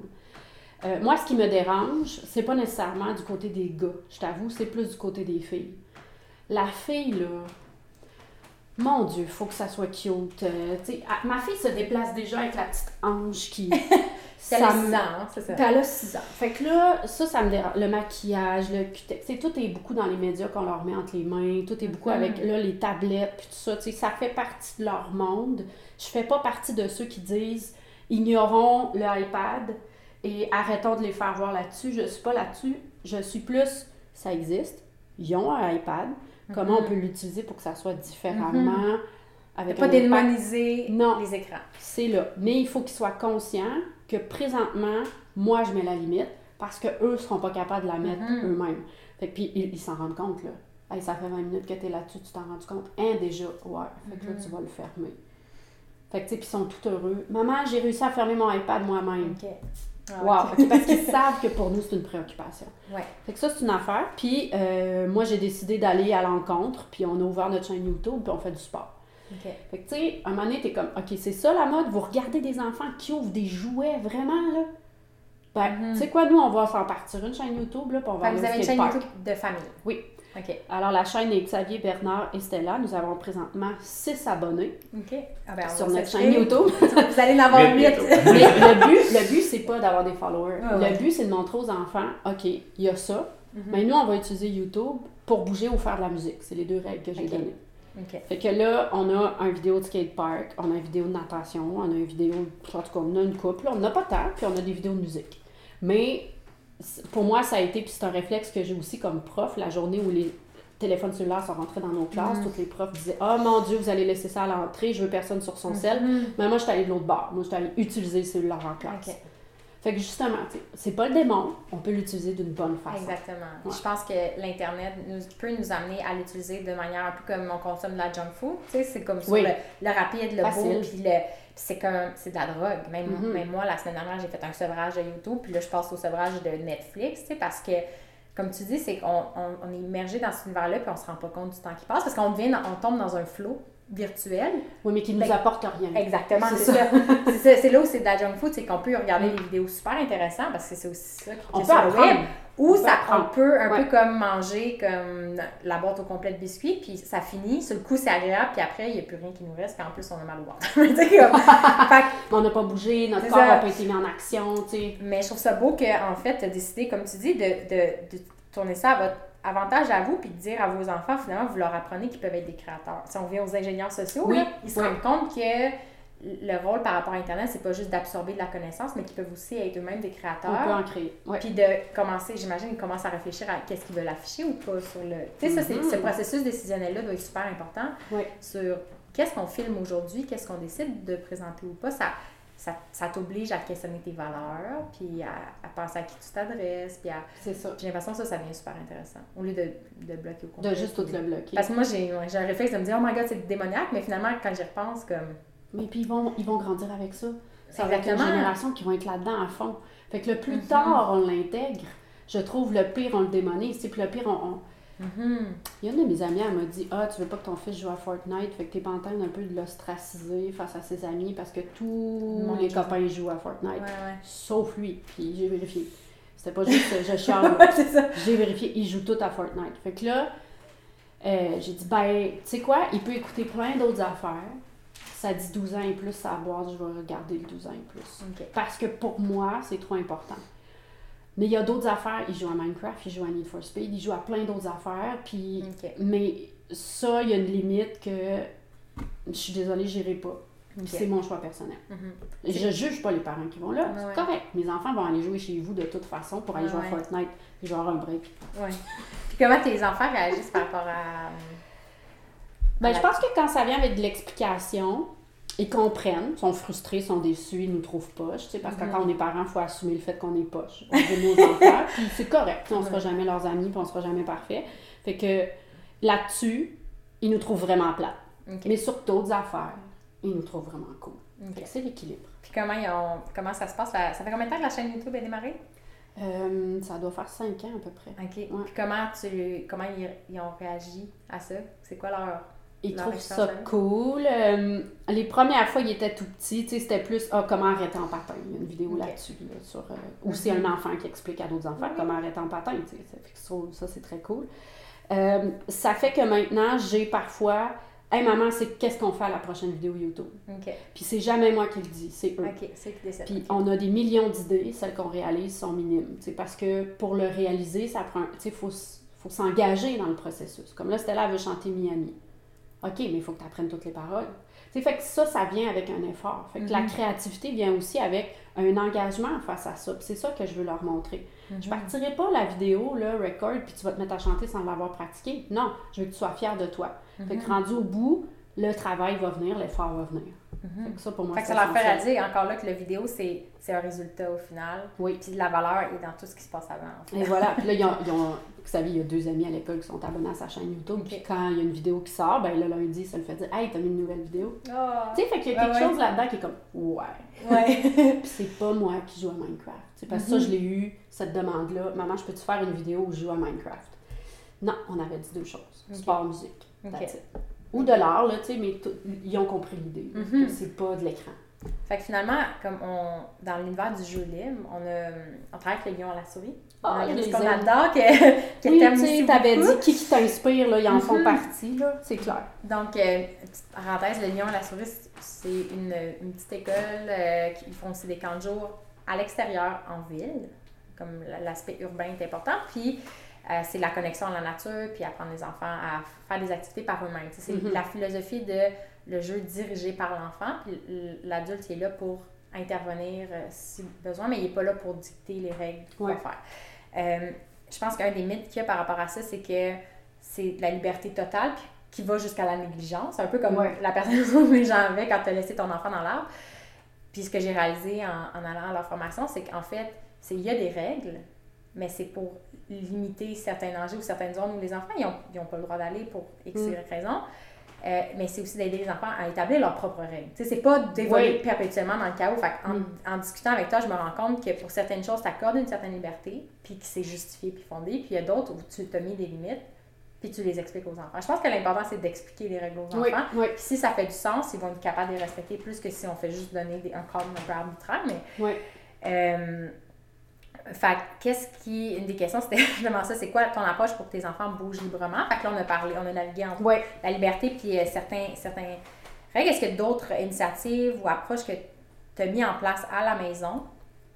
Euh, moi, ce qui me dérange, c'est pas nécessairement du côté des gars. Je t'avoue, c'est plus du côté des filles. La fille, là. Mon Dieu, faut que ça soit cute. Euh, tu sais, ah, ma fille se déplace déjà avec la petite ange qui. Ça me- 6 ans, hein, c'est ça. elle a 6 ans. Fait que là, ça, ça me dérange. Le maquillage, le cutex, tout est beaucoup dans les médias qu'on leur met entre les mains. Tout est beaucoup Mhm. avec, là, les tablettes, puis tout ça. Tu sais, ça fait partie de leur monde. Je fais pas partie de ceux qui disent ignorons le iPad et arrêtons de les faire voir là-dessus. Je suis pas là-dessus. Je suis plus, ça existe. Ils ont un iPad. Comment on peut l'utiliser pour que ça soit différemment? Avec Pas démoniser Non. les écrans. c'est là. Mais il faut qu'ils soient conscients que présentement, moi, je mets la limite parce qu'eux ne seront pas capables de la mettre Mhm. eux-mêmes. Fait que puis ils s'en rendent compte, là. Hey, ça fait 20 minutes que tu es là-dessus, tu t'en rends compte? Hein, déjà, ouais. Fait que là, tu vas le fermer. Fait que, tu sais, puis ils sont tout heureux. Maman, j'ai réussi à fermer mon iPad moi-même. OK. Ah, Wow! parce qu'ils savent que pour nous, c'est une préoccupation. Ouais. Fait que ça, c'est une affaire. Puis euh, moi, j'ai décidé d'aller à l'encontre, puis on a ouvert notre chaîne YouTube, puis on fait du sport. OK. Fait que, tu sais, un moment donné, t'es comme, OK, c'est ça la mode, vous regardez des enfants qui ouvrent des jouets, vraiment, là? Ben, Mhm. tu sais quoi, nous, on va s'en partir une chaîne YouTube, là, puis on va aller vous avez une chaîne. YouTube de famille. Oui. OK. Alors, la chaîne est Xavier, Bernard et Stella. Nous avons présentement 6 abonnés OK. Ah ben, on sur notre chaîne YouTube. Vous allez en avoir Huit 8. bientôt. Mais le but, le but c'est pas d'avoir des followers. Ah ouais. Le but, c'est de montrer aux enfants, OK, il y a ça, Mhm. mais nous, on va utiliser YouTube pour bouger ou faire de la musique. C'est les deux règles que j'ai Ok. données. OK. Fait que là, on a un vidéo de skatepark, on a une vidéo de natation, on a une vidéo, en tout cas, on a une couple, on n'a pas tant, puis on a des vidéos de musique. Mais pour moi, ça a été, puis c'est un réflexe que j'ai aussi comme prof, la journée où les téléphones cellulaires sont rentrés dans nos classes, Mhm. toutes les profs disaient Oh mon Dieu, vous allez laisser ça à l'entrée, je veux personne sur son sel. Mhm. Mais moi, je suis allée de l'autre bord. Moi, je suis allée utiliser le cellulaire en classe. Fait que justement, c'est pas le démon, on peut l'utiliser d'une bonne façon. Exactement. Ouais. Je pense que l'Internet nous, peut nous amener à l'utiliser de manière un peu comme on consomme de la junk food. Tu sais, c'est comme sur Oui. le, le rapide, le Facile. beau, puis le. C'est comme. C'est de la drogue. Même, Mhm. même moi, la semaine dernière, j'ai fait un sevrage de YouTube, puis là, je passe au sevrage de Netflix, tu sais, parce que. Comme tu dis, c'est qu'on on, on est immergé dans cet univers-là, puis on se rend pas compte du temps qui passe, parce qu'on devient, on tombe dans un flot virtuel. Oui, mais qui ne Ben, nous apporte rien. Exactement, C'est ça. C'est ça. C'est là où c'est de la junk food, c'est qu'on peut regarder des vidéos super intéressantes parce que c'est aussi ça qui On est peut sur le apprendre. web. Ou On ça apprendre. on peut un Ouais. peu comme manger comme la boîte au complet de biscuits, puis ça finit, sur le coup c'est agréable, puis après il n'y a plus rien qui nous reste, puis en plus on a mal au ventre. On n'a pas bougé, notre corps n'a pas été mis en action, tu sais. mais je trouve ça beau qu'en fait, tu as décidé, comme tu dis, de, de, de tourner ça à votre avantage à vous, puis de dire à vos enfants, finalement, vous leur apprenez qu'ils peuvent être des créateurs. Si on vient aux ingénieurs sociaux, Oui, là, ils se oui. rendent compte que le rôle par rapport à Internet, c'est pas juste d'absorber de la connaissance, mais qu'ils peuvent aussi être eux-mêmes des On peut créateurs. en créer. Ouais. Puis de commencer, j'imagine, ils commencent à réfléchir à qu'est-ce qu'ils veulent afficher ou pas sur le. Tu sais, c'est, Mhm. ce processus décisionnel-là doit être super important Ouais. sur qu'est-ce qu'on filme aujourd'hui, qu'est-ce qu'on décide de présenter ou pas. Ça, ça, ça t'oblige à questionner tes valeurs, puis à, à penser à qui tu t'adresses, puis à. C'est ça. J'ai l'impression que ça, ça devient super intéressant. Au lieu de, de bloquer au complet. De juste tout le bloquer. Parce que moi, j'ai, ouais, j'ai un réflexe de me dire, oh my god, c'est démoniaque, mais finalement, quand j'y repense, comme. Mais puis ils vont, ils vont grandir avec ça. Ça va être une génération qui vont être là-dedans à fond. Fait que le plus Mhm. tard on l'intègre, je trouve le pire on le démonise. C'est puis le pire on, on-. Il y a une de mes amies, elle m'a dit Ah, tu veux pas que ton fils joue à Fortnite, fait que t'es pas en train un peu de l'ostraciser face à ses amis parce que tous Mon les Dieu. copains jouent à Fortnite, Ouais, ouais. sauf lui. Puis j'ai vérifié. C'était pas juste je. Ouais, ça. J'ai vérifié, ils jouent tous à Fortnite. Fait que là, euh, j'ai dit, ben, tu sais quoi, il peut écouter plein d'autres affaires. Ça dit 12 ans et plus, ça boîte, je vais regarder le 12 ans et plus. Parce que pour moi, c'est trop important. Mais il y a d'autres affaires. Il joue à Minecraft, il joue à Need for Speed, il joue à plein d'autres affaires. Puis, mais ça, il y a une limite que je suis désolée, j'irai pas. C'est mon choix personnel. Mhm. Je juge pas les parents qui vont là. Ouais. C'est correct. Mes enfants vont aller jouer chez vous de toute façon pour aller Ouais, jouer à Fortnite et jouer un break. Ouais. Puis comment tes enfants réagissent par rapport à. Ben, à je la- pense que quand ça vient avec de l'explication, ils comprennent, sont frustrés, sont déçus, ils nous trouvent poches. Parce que quand on est parent, il faut assumer le fait qu'on est poche. On veut nos enfants, puis c'est correct. On sera Ouais. jamais leurs amis, puis on sera jamais parfait. Fait que là-dessus, ils nous trouvent vraiment plate. Ok. Mais sur d'autres affaires, ils nous trouvent vraiment cool. C'est l'équilibre. Puis comment, ils ont... comment ça se passe? la- Ça fait combien de temps que la chaîne YouTube est démarrée? Euh, ça doit faire cinq ans à peu près. Ok. Puis comment, tu... comment ils... ils ont réagi à ça? C'est quoi leur. Ils trouvent ça cool. Euh, les premières fois, ils étaient tout petits. C'était plus ah, comment arrêter en patin? Il y a une vidéo là-dessus. là, sur, euh, ou c'est Mhm. un enfant qui explique à d'autres enfants comment arrêter en patin. Ça, fait que ça, c'est très cool. Euh, ça fait que maintenant, j'ai parfois Hey maman, c'est qu'est-ce qu'on fait à la prochaine vidéo YouTube. Puis c'est jamais moi qui le dis, c'est eux. Puis on a des millions d'idées, celles qu'on réalise sont minimes. Parce que pour le réaliser, ça prend. Tu sais, faut, faut s'engager dans le processus. Comme là, Stella veut chanter Miami. OK, mais il faut que tu apprennes toutes les paroles. Sais, fait que ça, ça vient avec un effort. Fait que la Mhm. créativité vient aussi avec un engagement face à ça. Puis c'est ça que je veux leur montrer. Je Mhm. partirai pas la vidéo, là, record, puis tu vas te mettre à chanter sans l'avoir pratiqué. Non, je veux que tu sois fier de toi. Fait que Mhm. rendu au bout, le travail va venir, l'effort va venir. Fait que ça, pour moi, Fait que c'est ça leur fait réaliser encore là que la vidéo, c'est c'est un résultat au final. Oui. Puis la valeur est dans tout ce qui se passe avant. en fait. Et voilà. Puis là, ils ont, ils ont- vous savez, il y a deux amis à l'école qui sont abonnés à sa chaîne YouTube. Puis quand il y a une vidéo qui sort, ben le lundi, ça le fait dire Hey, t'as mis une nouvelle vidéo. Ah. Tu sais, fait qu'il y a quelque ouais. chose là-dedans qui est comme Ouais. Ouais. Puis c'est pas moi qui joue à Minecraft. C'est parce que ça, Mhm. je l'ai eu, cette demande-là. Maman, je peux-tu faire une vidéo où je joue à Minecraft? Non, on avait dit deux choses Ok. sport, musique. Ok. That's it. Ou de l'art, là, tu sais, mais ils ont compris l'idée. Mhm. que C'est pas de l'écran. Fait que finalement, comme on, dans l'univers du jeu libre, on, a, on travaille avec le lion à la souris. Ah, on a je ce les qu'on adore, que, que Oui, t'aimes aussi t'avais dit qui qui t'inspire, là, ils en font Mhm. partie, là, c'est clair. Donc, euh, petite parenthèse, le Lion à la souris, c'est une, une petite école euh, qui font aussi des camps de jour à l'extérieur en ville, comme l'aspect urbain est important. Puis, euh, c'est la connexion à la nature, puis apprendre les enfants à faire des activités par eux-mêmes. C'est Mhm. la philosophie de le jeu dirigé par l'enfant, puis l'adulte il est là pour intervenir si besoin, mais il n'est pas là pour dicter les règles qu'on va faire. Euh, je pense qu'un des mythes qu'il y a par rapport à ça, c'est que c'est de la liberté totale, qui va jusqu'à la négligence. Un peu comme Ouais. la personne que avaient quand tu as laissé ton enfant dans l'arbre. Puis ce que j'ai réalisé en, en allant à leur formation, c'est qu'en fait, il y a des règles, mais c'est pour limiter certains dangers ou certaines zones où les enfants, ils n'ont pas le droit d'aller pour X, Mm. Y raison. Euh, mais c'est aussi d'aider les enfants à établir leurs propres règles. Tu sais, c'est pas d'évoluer Oui. perpétuellement dans le chaos. Fait en, Mm. en discutant avec toi, je me rends compte que pour certaines choses, tu accordes une certaine liberté, puis que c'est justifié puis fondé. Puis il y a d'autres où tu t'as mis des limites, puis tu les expliques aux enfants. Je pense que l'important, c'est d'expliquer les règles aux Oui, enfants. oui, Puis si ça fait du sens, ils vont être capables de les respecter plus que si on fait juste donner des- un cadre un peu arbitraire. Mais, euh, fait que qu'est-ce qui. Une des questions, c'était justement ça c'est quoi ton approche pour que tes enfants bougent librement? Fait que là, on a parlé, on a navigué entre la liberté puis euh, certains, certains règles. Est-ce a d'autres initiatives ou approches que tu as mis en place à la maison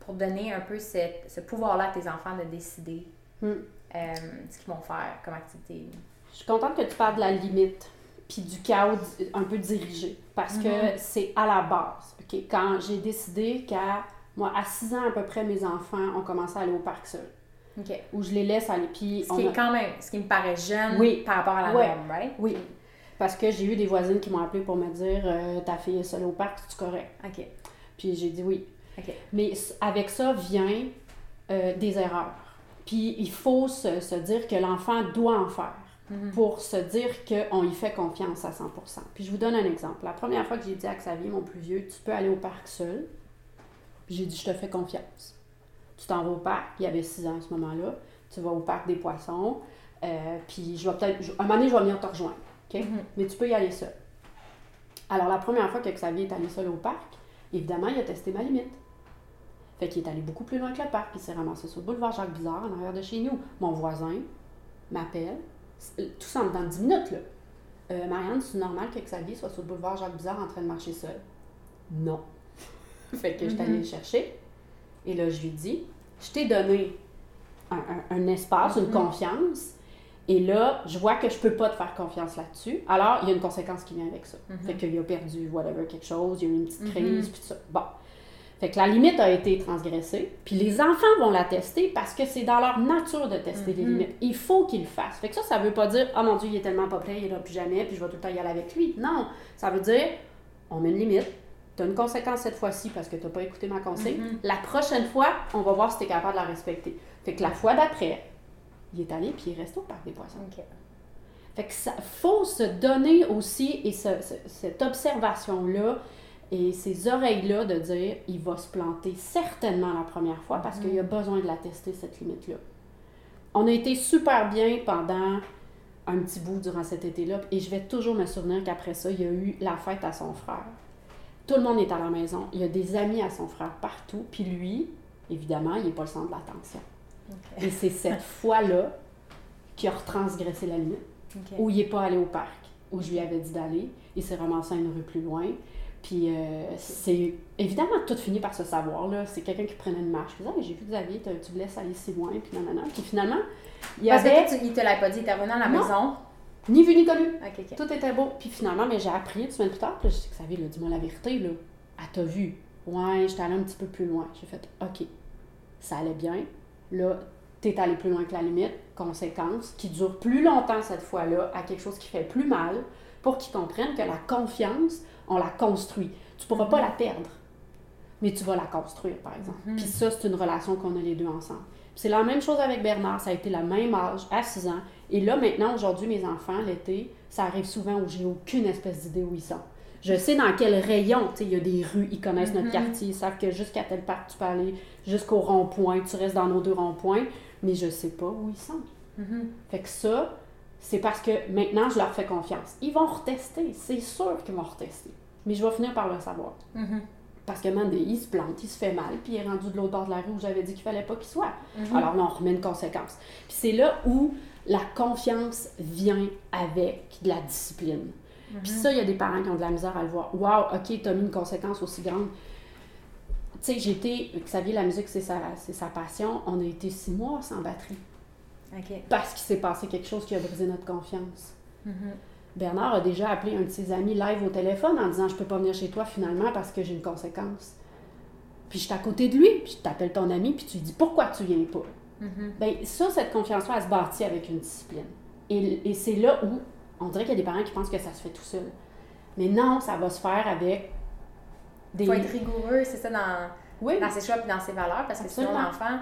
pour donner un peu cette- ce pouvoir-là à tes enfants de décider Hmm. euh, ce qu'ils vont faire comme activité. Je suis contente que tu parles de la limite puis du chaos un peu dirigé parce que Mhm. c'est à la base. Quand j'ai décidé qu'à moi, à 6 ans à peu près, mes enfants ont commencé à aller au parc seuls. OK. Où je les laisse aller. Puis Ce on qui a- est quand même, ce qui me paraît jeune Oui. par rapport à la Ouais. norme, right? Oui. Parce que j'ai eu des voisines qui m'ont appelé pour me dire euh, Ta fille est seule au parc, c'est correct? OK. Puis j'ai dit oui. OK. Mais avec ça vient euh, des erreurs. Puis il faut se, se dire que l'enfant doit en faire Mhm. pour se dire qu'on y fait confiance à 100 Puis je vous donne un exemple. La première fois que j'ai dit à Xavier, mon plus vieux, tu peux aller au parc seul, j'ai dit je te fais confiance. Tu t'en vas au parc, il y avait 6 ans à ce moment-là, tu vas au parc des poissons, euh, puis je vais peut-être, je- un moment donné, je vais venir te rejoindre, OK? Mhm. Mais tu peux y aller seul. Alors la première fois que Xavier est allé seul au parc, évidemment, il a testé ma limite. Fait qu'il est allé beaucoup plus loin que le parc, puis il s'est ramassé sur le boulevard Jacques Bizarre, en arrière de chez nous. Mon voisin m'appelle, c'est- tout ça en dans 10 minutes, là. Euh, Marianne, c'est normal que Xavier soit sur le boulevard Jacques Bizarre en train de marcher seul? Non. Fait que je suis allée Mhm. le chercher, et là, je lui dis, je t'ai donné un, un- un espace, une Mhm. confiance, et là, je vois que je peux pas te faire confiance là-dessus. Alors, il y a une conséquence qui vient avec ça. Mhm. Fait qu'il a perdu, whatever, quelque chose, il y a eu une petite crise, puis tout ça. Bon. Fait que la limite a été transgressée, puis les enfants vont la tester parce que c'est dans leur nature de tester les limites. Il faut qu'ils le fassent. Fait que ça, ça veut pas dire « Oh mon Dieu, il est tellement pas prêt, il ira plus jamais, puis je vais tout le temps y aller avec lui. » Non, ça veut dire « On met une limite, tu as une conséquence cette fois-ci parce que tu pas écouté ma consigne. Mhm. La prochaine fois, on va voir si tu es capable de la respecter. » Fait que la fois d'après, il est allé, puis il est resté au parc des poissons. Fait que ça faut se donner aussi, et ce- ce- cette observation-là, et ces oreilles-là de dire, il va se planter certainement la première fois parce qu'il a besoin de la tester, cette limite-là. On a été super bien pendant un petit bout durant cet été-là, et je vais toujours me souvenir qu'après ça, il y a eu la fête à son frère. Tout le monde est à la maison, il y a des amis à son frère partout, puis lui, évidemment, il n'est pas le centre de l'attention. Et c'est cette fois-là qu'il a retransgressé la limite où il n'est pas allé au parc, où je lui avais dit d'aller. Il s'est ramassé à une rue plus loin. Puis euh, c'est évidemment tout fini par se savoir. là. C'est quelqu'un qui prenait une marche. Je disais, Ah, j'ai vu Xavier, tu tu me laisses aller si loin. Puis nanana. Puis finalement, il y Parce avait que toi, tu- il te l'a pas dit, il était revenu à la Non. maison. Ni vu ni connu. Tout était beau. Puis finalement, mais j'ai appris une semaine plus tard. Puis je dis, Xavier, là, dis-moi la vérité. Là. Elle t'a vu. Ouais, j'étais allée un petit peu plus loin. J'ai fait, OK, ça allait bien. Là, t'es allé plus loin que la limite. Conséquence, qui dure plus longtemps cette fois-là, à quelque chose qui fait plus mal, pour qu'ils comprennent que la confiance, on la construit. Tu pourras pas la perdre, mais tu vas la construire, par exemple. Mhm. Puis ça, c'est une relation qu'on a les deux ensemble. C'est la même chose avec Bernard. Ça a été la même âge, à 6 ans. Et là, maintenant, aujourd'hui, mes enfants, l'été, ça arrive souvent où j'ai aucune espèce d'idée où ils sont. Je sais dans quel rayon, tu sais, il y a des rues, ils connaissent notre Mhm. quartier, ils savent que jusqu'à tel parc, tu peux aller jusqu'au rond-point, tu restes dans nos deux ronds-points, mais je sais pas où ils sont. Mhm. Fait que ça, c'est parce que maintenant, je leur fais confiance. Ils vont retester, c'est sûr qu'ils vont retester. Mais je vais finir par le savoir. Mhm. Parce que Mandé, il se plante, il se fait mal, puis il est rendu de l'autre bord de la rue où j'avais dit qu'il fallait pas qu'il soit. Mhm. Alors là, on remet une conséquence. Puis c'est là où la confiance vient avec de la discipline. Mhm. Puis ça, il y a des parents qui ont de la misère à le voir. Wow, OK, t'as mis une conséquence aussi grande. Tu sais, j'ai été, Xavier, la musique, c'est sa, sa passion. On a été six mois sans batterie OK. parce qu'il s'est passé quelque chose qui a brisé notre confiance. Mhm. Bernard a déjà appelé un de ses amis live au téléphone en disant Je peux pas venir chez toi finalement parce que j'ai une conséquence. Puis je suis à côté de lui, puis je t'appelle ton ami, puis tu lui dis Pourquoi tu viens pas? Mhm. ben ça, cette confiance-là, elle se bâtit avec une discipline. Et, et c'est là où on dirait qu'il y a des parents qui pensent que ça se fait tout seul. Mais non, ça va se faire avec des. faut être rigoureux, c'est ça, dans, Oui, dans ses choix et dans ses valeurs, parce que sinon, Absolument. l'enfant,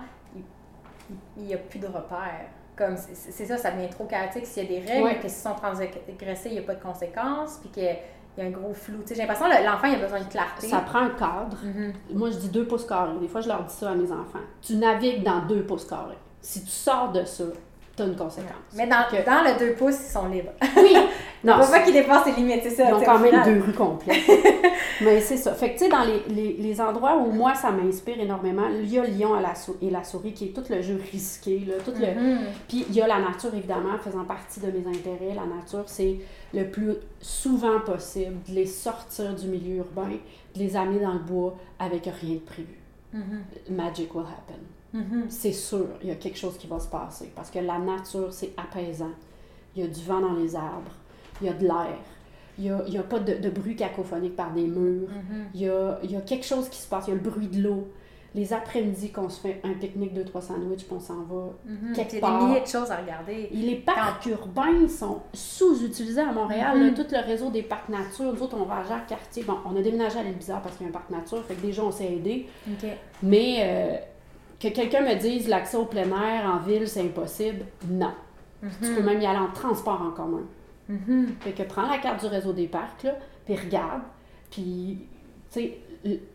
il n'y a plus de repères. Comme c'est ça, ça devient trop chaotique s'il y a des règles, Ouais. que s'ils sont transgressés, il n'y a pas de conséquences, puis qu'il y a un gros flou. J'ai l'impression que l'enfant, il a besoin de clarté. ça prend un cadre. Mhm. Moi, je dis deux pouces carrés. Des fois, je leur dis ça à mes enfants. Tu navigues dans deux pouces carrés. Si tu sors de ça, tu as une conséquence. Mais dans, Que- dans le 2 pouces, ils sont libres. Oui! Non, faut pas qu'ils dépassent les limites, c'est ça. Ils ont quand même final. deux rues complètes. Mais c'est ça. Fait que, tu sais, dans les, les, les endroits où moi, ça m'inspire énormément, il y a Lion à la sou- et la souris, qui est tout le jeu risqué, là, tout le... Mhm. Puis il y a la nature, évidemment, faisant partie de mes intérêts. La nature, c'est le plus souvent possible de les sortir du milieu urbain, de les amener dans le bois avec rien de prévu. Mhm. Magic will happen. Mhm. c'est sûr, il y a quelque chose qui va se passer. Parce que la nature, c'est apaisant. Il y a du vent dans les arbres, il y a de l'air, il n'y a, il y a pas de, de bruit cacophonique par des murs, Mhm. il y a, il y a quelque chose qui se passe, il y a le bruit de l'eau. Les après-midi qu'on se fait un pique-nique, deux, trois sandwichs, puis on s'en va. Mhm. Quelque Il y a part. des milliers de choses à regarder. Les parcs urbains sont sous-utilisés à Montréal. là. Tout le réseau des parcs nature. Nous autres, on va à Jacques-Cartier. Bon, on a déménagé à l'île Bizarre parce qu'il y a un parc nature. Fait que déjà, on s'est aidé. OK. Mais euh, que quelqu'un me dise l'accès au plein air en ville, c'est impossible, non. Tu peux même y aller en transport en commun. Mhm. Fait que prends la carte du réseau des parcs, là, puis regarde. Puis, tu sais,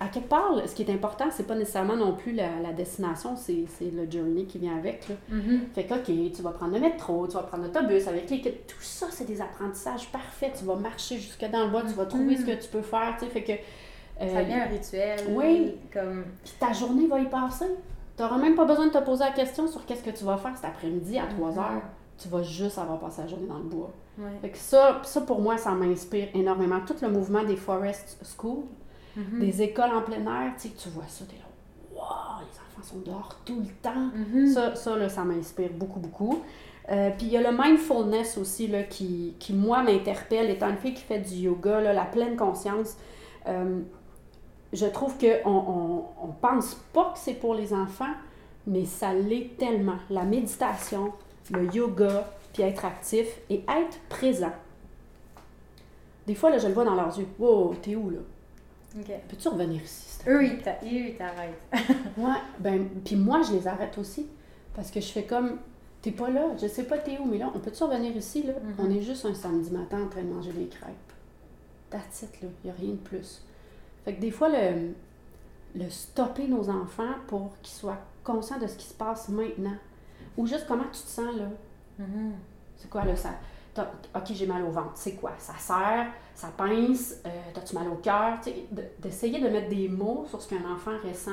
à quelque part, ce qui est important, c'est pas nécessairement non plus la, la destination, c'est c'est le journey qui vient avec. Là. Mhm. Fait que, OK, tu vas prendre le métro, tu vas prendre l'autobus avec les. Tout ça, c'est des apprentissages parfaits. Tu vas marcher jusque dans le bois, tu vas trouver ce que tu peux faire, tu sais. Fait que. euh, Ça devient un rituel. oui. Comme... puis ta journée va y passer. Tu n'auras même pas besoin de te poser la question sur qu'est-ce que tu vas faire cet après-midi à 3 Mhm. heures. Tu vas juste avoir passé la journée dans le bois. Ouais. Fait que ça, ça, pour moi, ça m'inspire énormément. Tout le mouvement des forest schools, Mhm. des écoles en plein air, tu sais, tu vois ça, t'es là, wow, les enfants sont dehors tout le temps. Mhm. Ça, ça, là, ça m'inspire beaucoup, beaucoup. Euh, puis il y a le mindfulness aussi, là, qui, qui moi, m'interpelle. Étant une fille qui fait du yoga, là, la pleine conscience, euh, je trouve qu'on on, on pense pas que c'est pour les enfants, mais ça l'est tellement. La méditation, le yoga, puis être actif et être présent. Des fois, là, je le vois dans leurs yeux. Wow, t'es où, là? OK. Peux-tu revenir ici? ils eux, ils t'arrêtent. Ouais, ben, puis moi, je les arrête aussi. Parce que je fais comme, t'es pas là, je sais pas t'es où, mais là, on peut-tu revenir ici, là? Mhm. On est juste un samedi matin en train de manger des crêpes. That's it, là. Y a rien de plus. Fait que des fois, le, le stopper nos enfants pour qu'ils soient conscients de ce qui se passe maintenant. Ou juste comment tu te sens, là. Mhm. C'est quoi, là, ça... Ok, j'ai mal au ventre. C'est quoi? Ça serre, ça pince, euh, t'as-tu mal au cœur? De- D'essayer de mettre des mots sur ce qu'un enfant ressent,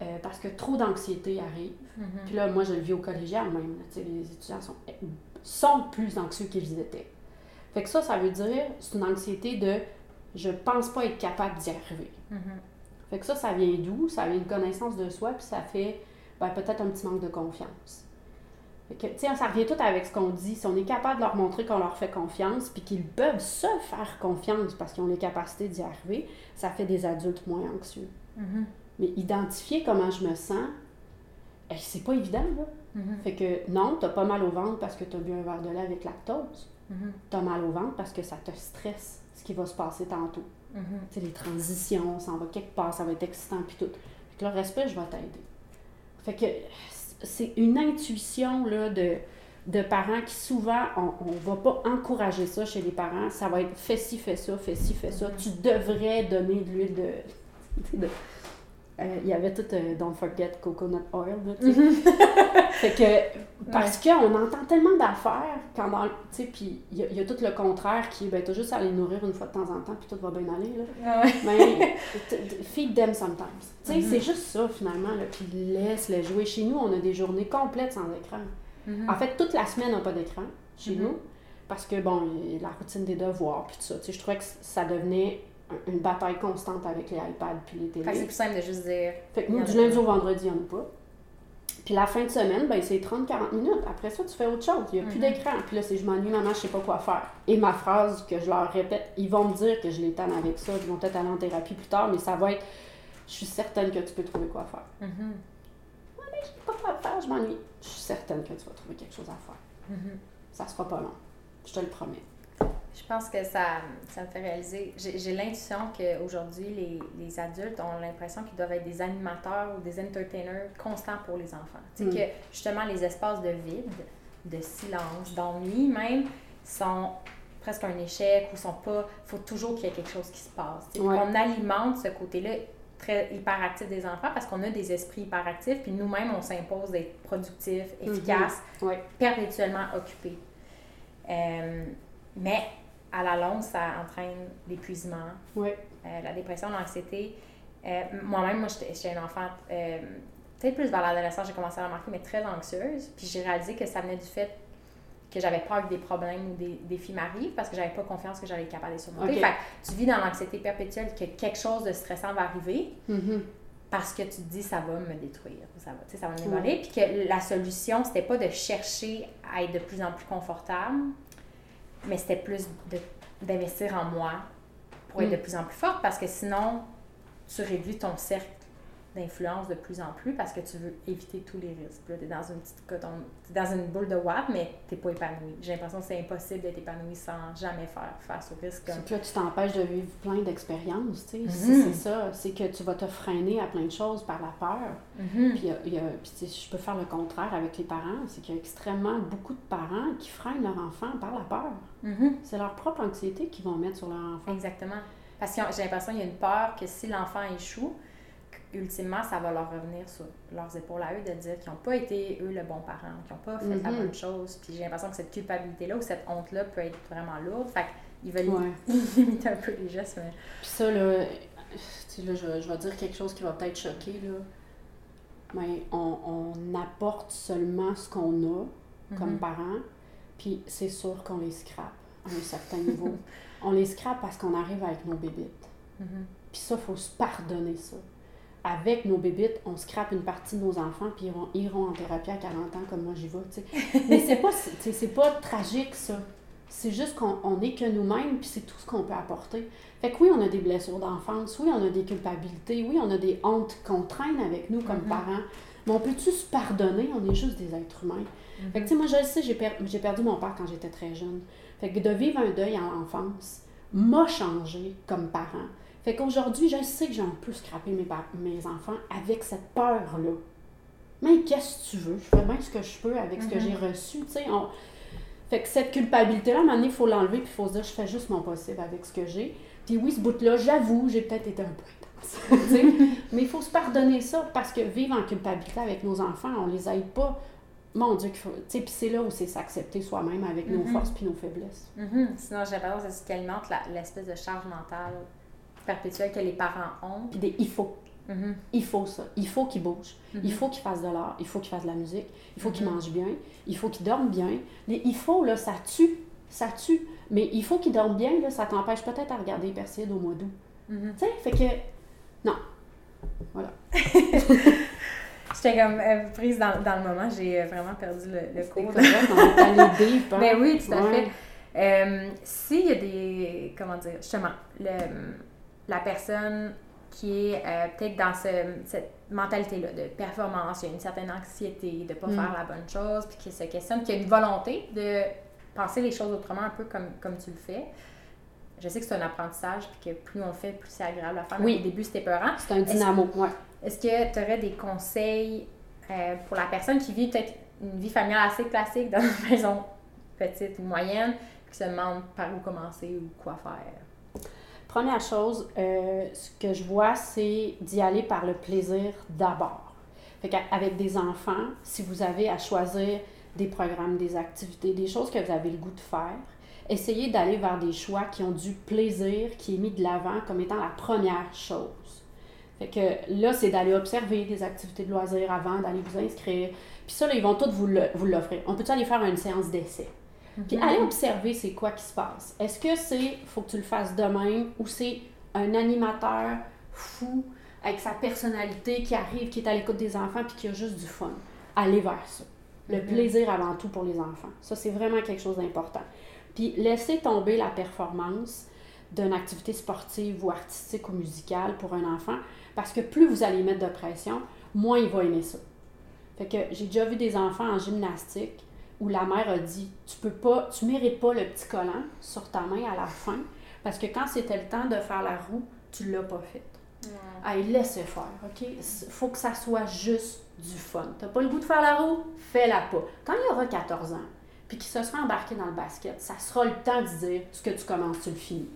euh, parce que trop d'anxiété arrive. Mhm. Puis là, moi, je le vis au collégial même. là. Les étudiants sont, sont plus anxieux qu'ils étaient. Fait que ça, ça veut dire, c'est une anxiété de je pense pas être capable d'y arriver. Mhm. Fait que ça, ça vient d'où? Ça vient d'une connaissance de soi, puis ça fait ben, peut-être un petit manque de confiance. Fait que, ça revient tout avec ce qu'on dit. Si on est capable de leur montrer qu'on leur fait confiance, puis qu'ils peuvent se faire confiance parce qu'ils ont les capacités d'y arriver, ça fait des adultes moins anxieux. Mhm. Mais identifier comment je me sens, eh, c'est pas évident, là. Mhm. Fait que non, t'as pas mal au ventre parce que t'as bu un verre de lait avec lactose. T'as mal au ventre parce que ça te stresse ce qui va se passer tantôt. Mhm. Sais, les transitions, ça en va quelque part, ça va être excitant puis tout. Fait que le respect, je vais t'aider. Fait que c'est une intuition là, de, de parents qui souvent, on, on va pas encourager ça chez les parents. Ça va être fais ci, fais ça, fais ci, fais ça. Mhm. Tu devrais donner de l'huile de. de- euh, il y avait tout euh, Don't forget coconut oil. Là. Mhm. Fait que, parce qu'on entend tellement d'affaires, quand dans, le- tu sais, puis il y, a- il y a tout le contraire qui est, ben, t'as juste à les nourrir une fois de temps en temps, puis tout va bien aller, là. Ah ouais. T- feed them sometimes. Tu sais, Mhm. c'est juste ça, finalement, puis laisse-les jouer. Chez nous, on a des journées complètes sans écran. Mhm. En fait, toute la semaine, on n'a pas d'écran, chez Mhm. nous, parce que, bon, la routine des devoirs, puis tout ça. Tu sais, je trouvais que ça devenait une bataille constante avec les iPads puis les Fait que télés. c'est plus simple de juste dire. Fait que nous, du lundi au vendredi, il n'y en a pas. Puis la fin de semaine, ben, c'est 30-40 minutes. Après ça, tu fais autre chose. Il n'y a plus Mhm. d'écran. Puis là, c'est je m'ennuie, maman, je sais pas quoi faire. Et ma phrase que je leur répète, ils vont me dire que je les tanne avec ça. Ils vont peut-être aller en thérapie plus tard, mais ça va être je suis certaine que tu peux trouver quoi faire. Mhm. Je sais pas quoi faire, je m'ennuie. Je suis certaine que tu vas trouver quelque chose à faire. Mhm. Ça sera pas long. Je te le promets. Je pense que ça, ça me fait réaliser. J'ai l'intuition qu'aujourd'hui, les, les adultes ont l'impression qu'ils doivent être des animateurs ou des entertainers constants pour les enfants. Tu sais, Mm. que justement, les espaces de vide, de silence, d'ennui même, sont presque un échec ou sont pas. faut toujours qu'il y ait quelque chose qui se passe. Ouais. On alimente ce côté-là très hyperactif des enfants parce qu'on a des esprits hyperactifs, puis nous-mêmes, on s'impose d'être productifs, efficaces, Ouais. perpétuellement occupés. Euh, mais à la longue, ça entraîne l'épuisement, euh, la dépression, l'anxiété. Euh, Moi-même, moi, j'étais j'étais une enfant, euh, peut-être plus vers l'adolescence, j'ai commencé à remarquer, mais très anxieuse. Puis j'ai réalisé que ça venait du fait que j'avais peur que des problèmes ou des défis m'arrivent parce que j'avais pas confiance que j'allais être capable de les surmonter. Ok. Fait que tu vis dans l'anxiété perpétuelle que quelque chose de stressant va arriver. Mhm. parce que tu te dis ça va me détruire, ça va, ça va m'évaler. Puis que la solution, c'était pas de chercher à être de plus en plus confortable, mais c'était plus d'investir en moi pour être de plus en plus forte parce que sinon, tu réduis ton cercle d'influence de plus en plus parce que tu veux éviter tous les risques. Tu es dans une petite dans une boule de watt, mais tu n'es pas épanoui. J'ai l'impression que c'est impossible d'être épanoui sans jamais faire face au risque. Comme... tu t'empêches de vivre plein d'expériences. tu sais. Mm-hmm. C'est ça. C'est que tu vas te freiner à plein de choses par la peur. Mm-hmm. Puis, y a, puis je peux faire le contraire avec les parents. C'est qu'il y a extrêmement beaucoup de parents qui freinent leur enfant par la peur. Mm-hmm. C'est leur propre anxiété qu'ils vont mettre sur leur enfant. Exactement. Parce que j'ai l'impression qu'il y a une peur que si l'enfant échoue, ultimement, ça va leur revenir sur leurs épaules à eux de dire qu'ils n'ont pas été, eux, le bon parent, qu'ils n'ont pas fait la mhm. bonne chose. Puis j'ai l'impression que cette culpabilité-là ou cette honte-là peut être vraiment lourde. Fait qu'ils veulent limiter un peu les gestes. Mais... Puis ça, là, là je, je, vais dire quelque chose qui va peut-être choquer, là. Mais on, on apporte seulement ce qu'on a comme mhm. parents, puis c'est sûr qu'on les scrape à un certain niveau. on les scrape parce qu'on arrive avec nos bébites. Mhm. Puis ça, il faut se pardonner ça avec nos bébites, on scrape une partie de nos enfants, puis ils iront, en thérapie à 40 ans, comme moi j'y vais, tu sais. Mais c'est pas, c'est pas tragique, ça. C'est juste qu'on n'est que nous-mêmes, puis c'est tout ce qu'on peut apporter. Fait que oui, on a des blessures d'enfance, oui, on a des culpabilités, oui, on a des hontes qu'on traîne avec nous comme mm-hmm. parents. Mais on peut-tu se pardonner? On est juste des êtres humains. Fait que, tu sais, moi, je le sais, j'ai, perdu mon père quand j'étais très jeune. Fait que de vivre un deuil en enfance m'a changé comme parent. Fait qu'aujourd'hui, je sais que j'ai un peu scrappé mes, mes enfants avec cette peur-là. Mais qu'est-ce que tu veux? Je fais bien ce que je peux avec ce que j'ai mhm. reçu. Fait que cette culpabilité-là, à un moment donné, il faut l'enlever, puis il faut se dire, je fais juste mon possible avec ce que j'ai. Puis oui, ce bout-là, j'avoue, j'ai peut-être été un peu intense, mais il faut se pardonner ça, parce que vivre en culpabilité avec nos enfants, on les aide pas. Mon Dieu, faut. Puis c'est là où c'est s'accepter soi-même avec nos mhm. forces puis nos faiblesses. Mhm. Sinon, j'ai l'impression que c'est ce qui alimente l'espèce de charge mentale perpétuelle que les parents ont. Puis il faut. Mm-hmm. Il faut ça. Il faut qu'ils bougent. Mm-hmm. Il faut qu'ils fassent de l'art. Il faut qu'ils fassent de la musique. Il faut qu'ils mm-hmm. mangent bien. Il faut qu'ils dorment bien. il faut, là, ça tue. Ça tue. Mais il faut qu'ils dorment bien, là, ça t'empêche peut-être à regarder Perseid au mois d'août. Tu sais, fait que. Non. Voilà. J'étais comme euh, prise dans, dans, le moment, j'ai euh, vraiment perdu le, le cours. Hein. Mais oui, tout à fait. Euh, S'il y a des. Comment dire, justement, le la personne qui est euh, peut-être dans cette mentalité-là de performance, il y a une certaine anxiété de ne pas mm. faire la bonne chose, puis qui se questionne, qui a une volonté de penser les choses autrement, un peu comme, comme tu le fais. Je sais que c'est un apprentissage, puis que plus on le fait, plus c'est agréable à faire. Oui. Au début, c'était peurant. C'est un dynamo, oui. Est-ce que tu aurais des conseils euh, pour la personne qui vit peut-être une vie familiale assez classique dans une maison petite ou moyenne, qui se demande par où commencer ou quoi faire? Première chose, euh, ce que je vois, c'est d'y aller par le plaisir d'abord. Qu'avec des enfants, si vous avez à choisir des programmes, des activités, des choses que vous avez le goût de faire, essayez d'aller vers des choix qui ont du plaisir, qui est mis de l'avant comme étant la première chose. Fait que là, c'est d'aller observer des activités de loisirs avant d'aller vous inscrire. Puis ça, ils vont tous vous l'offrir. On peut aller faire une séance d'essai? Puis aller observer c'est quoi qui se passe. Est-ce que c'est faut que tu le fasses demain ou c'est un animateur fou avec sa personnalité qui arrive, qui est à l'écoute des enfants puis qui a juste du fun? Aller vers ça. Le mm-hmm. plaisir avant tout pour les enfants. Ça, c'est vraiment quelque chose d'important. Puis laisser tomber la performance d'une activité sportive ou artistique ou musicale pour un enfant parce que plus vous allez mettre de pression, moins il va aimer ça. Fait que j'ai déjà vu des enfants en gymnastique où la mère a dit Tu peux pas, tu mérites pas le petit collant sur ta main à la fin, parce que quand c'était le temps de faire la roue, tu l'as pas fait. Ouais. laisse faire, OK? faut que ça soit juste du fun. T'as pas le goût de faire la roue? Fais-la pas. Quand il y aura 14 ans, puis qu'il se sera embarqué dans le basket, ça sera le temps de dire ce que tu commences, tu le finis.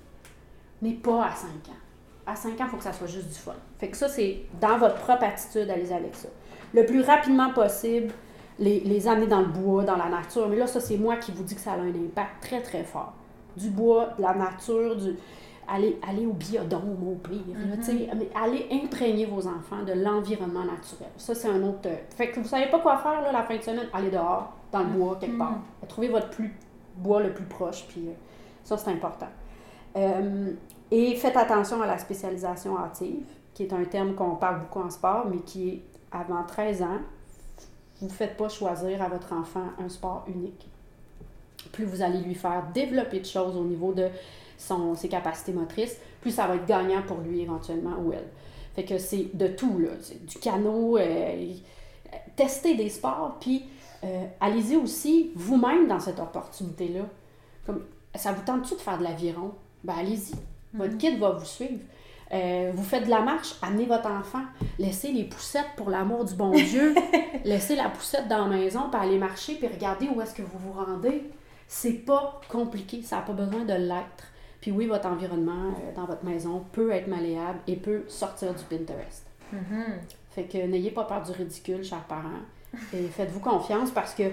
Mais pas à 5 ans. À 5 ans, il faut que ça soit juste du fun. Fait que ça, c'est dans votre propre attitude, allez avec ça. Le plus rapidement possible, les, les amener dans le bois, dans la nature. Mais là, ça, c'est moi qui vous dis que ça a un impact très, très fort. Du bois, de la nature, du... Aller, aller au biodôme, au pire. Mm-hmm. mais allez imprégner vos enfants de l'environnement naturel. Ça, c'est un autre... Fait que vous savez pas quoi faire là, la fin de semaine, allez dehors, dans le bois, quelque part. Mm-hmm. Trouvez votre plus, bois le plus proche, puis euh, ça, c'est important. Euh, et faites attention à la spécialisation hâtive qui est un terme qu'on parle beaucoup en sport, mais qui est avant 13 ans, vous ne faites pas choisir à votre enfant un sport unique. Plus vous allez lui faire développer de choses au niveau de son, ses capacités motrices, plus ça va être gagnant pour lui éventuellement ou elle. Fait que c'est de tout, là. C'est du canot, euh, tester des sports, puis euh, allez-y aussi vous-même dans cette opportunité-là. Comme, ça vous tente-tu de faire de l'aviron? Ben allez-y. Votre kid va vous suivre. Euh, vous faites de la marche, amenez votre enfant. Laissez les poussettes pour l'amour du bon Dieu. Laissez la poussette dans la maison, puis aller marcher, puis regardez où est-ce que vous vous rendez. C'est pas compliqué, ça n'a pas besoin de l'être. Puis oui, votre environnement euh, dans votre maison peut être malléable et peut sortir du Pinterest. Mhm. Fait que n'ayez pas peur du ridicule, chers parents. Et faites-vous confiance parce que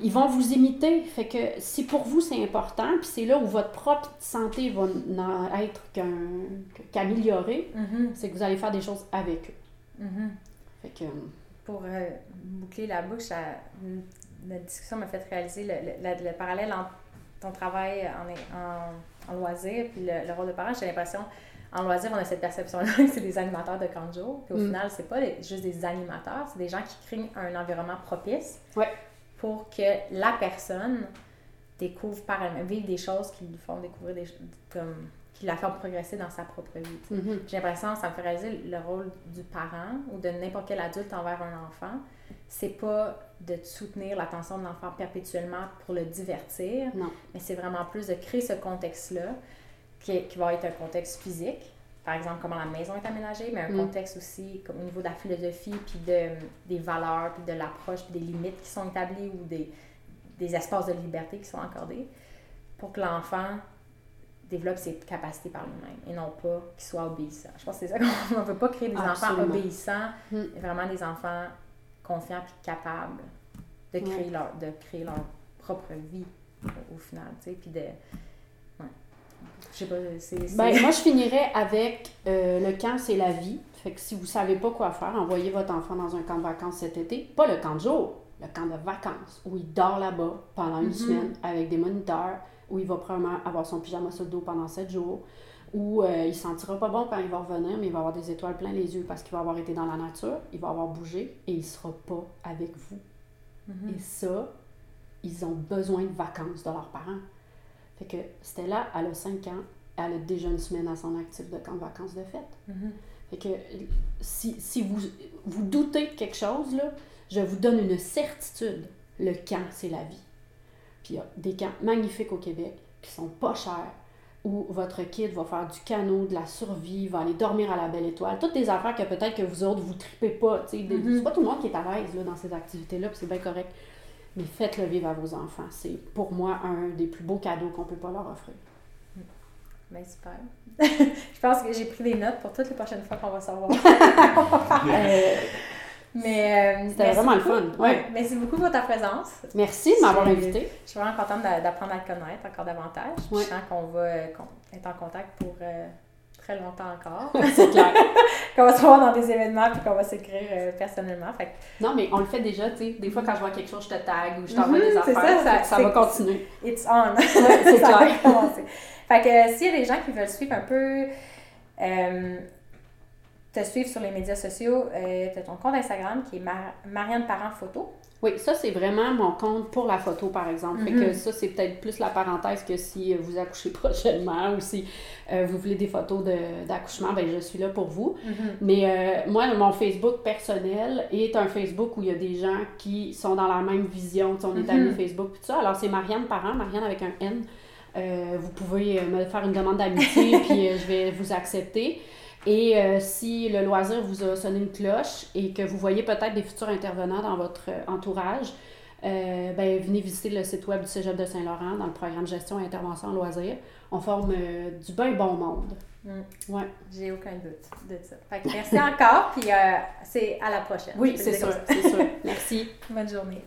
ils vont vous imiter. Fait que si pour vous c'est important, puis c'est là où votre propre santé va n'en être qu'un- qu'améliorée, Mhm. c'est que vous allez faire des choses avec eux. Mhm. Fait que Pour euh, boucler la bouche, ça- la discussion m'a fait réaliser le, le- le- le parallèle entre ton travail en, en, en loisir puis le, le rôle de parent. J'ai l'impression, en loisir, on a cette perception-là que c'est des animateurs de camp de jour. Puis au Mm. final, c'est pas juste des animateurs, c'est des gens qui créent un environnement propice Ouais. Pour que la personne découvre par elle-même, vive des choses qui lui font découvrir des comme qui la font progresser dans sa propre vie. Mhm. J'ai l'impression, ça me fait réaliser le rôle du parent ou de n'importe quel adulte envers un enfant. C'est pas de soutenir l'attention de l'enfant perpétuellement pour le divertir, Non. mais c'est vraiment plus de créer ce contexte-là qui, qui va être un contexte physique, par exemple comment la maison est aménagée, mais un Mm. contexte aussi comme au niveau de la philosophie, puis de, des valeurs, puis de l'approche, puis des limites qui sont établies ou des, des espaces de liberté qui sont accordés pour que l'enfant développe ses capacités par lui-même et non pas qu'il soit obéissant. Je pense que c'est ça qu'on ne veut pas créer des enfants obéissants, Mm. mais vraiment des enfants confiants puis capables de créer, leur, de créer leur propre vie au, au final, tu sais, puis de... Je sais pas, c'est... c'est- Ben, moi, je finirais avec euh, le camp, c'est la vie. Fait que si vous savez pas quoi faire, envoyez votre enfant dans un camp de vacances cet été. Pas le camp de jour, le camp de vacances, où il dort là-bas pendant une Mhm. semaine avec des moniteurs, où il va probablement avoir son pyjama sur le dos pendant sept jours, où euh, il sentira pas bon quand il va revenir, mais il va avoir des étoiles plein les yeux parce qu'il va avoir été dans la nature, il va avoir bougé et il sera pas avec vous. Mhm. Et ça, ils ont besoin de vacances de leurs parents. Fait que Stella, elle a 5 ans, elle a déjà une semaine à son actif de camp de vacances de fête. Mhm. Fait que si, si vous, vous doutez de quelque chose, là, je vous donne une certitude. Le camp, c'est la vie. Puis il y a des camps magnifiques au Québec qui sont pas chers, où votre kid va faire du canot, de la survie, va aller dormir à la belle étoile. Toutes des affaires que peut-être que vous autres, vous tripez pas. Mhm. C'est pas tout le monde qui est à l'aise là, dans ces activités-là, puis c'est bien correct. Mais faites-le vivre à vos enfants. C'est pour moi un des plus beaux cadeaux qu'on peut pas leur offrir. Ben, super. je pense que j'ai pris des notes pour toutes les prochaines fois qu'on va savoir. Euh, Mais euh, C'était vraiment le fun. Ouais. Ouais, Merci beaucoup pour ta présence. merci de m'avoir invité. Je suis vraiment contente d'a- d'apprendre à te connaître encore davantage. Ouais. Je sens qu'on va euh, être en contact pour euh, très longtemps encore. c'est clair. qu'on va se voir dans des événements puis qu'on va s'écrire euh, personnellement. Fait que Non, mais on le fait déjà, tu sais. Des fois, quand je vois quelque chose, je te tag ou je t'envoie Mhm, des c'est affaires. ça, ça- ça va continuer. it's on. c'est va clair. Fait que euh, s'il y a des gens qui veulent suivre un peu, euh, te suivre sur les médias sociaux, euh, tu as ton compte Instagram qui est Mar- Marianne Parent Photo. Oui, ça, c'est vraiment mon compte pour la photo, par exemple. Fait Mhm. que ça, c'est peut-être plus la parenthèse que si euh, vous accouchez prochainement ou si euh, vous voulez des photos de- d'accouchement, ben je suis là pour vous. Mais euh, moi, mon Facebook personnel est un Facebook où il y a des gens qui sont dans la même vision. Tu sais, on est Mhm. amis Facebook et tout ça. Alors, c'est Marianne Parent, Marianne avec un N. Euh, vous pouvez me faire une demande d'amitié puis je vais vous accepter. Et euh, si le loisir vous a sonné une cloche et que vous voyez peut-être des futurs intervenants dans votre euh, entourage, euh, ben, venez visiter le site web du Cégep de Saint-Laurent dans le programme Gestion et Intervention en loisirs. On forme euh, du bien bon monde. Mm. Ouais. J'ai aucun doute de ça. Fait que merci encore, puis c'est à la prochaine. Oui, sûr, c'est sûr. Merci. Bonne journée.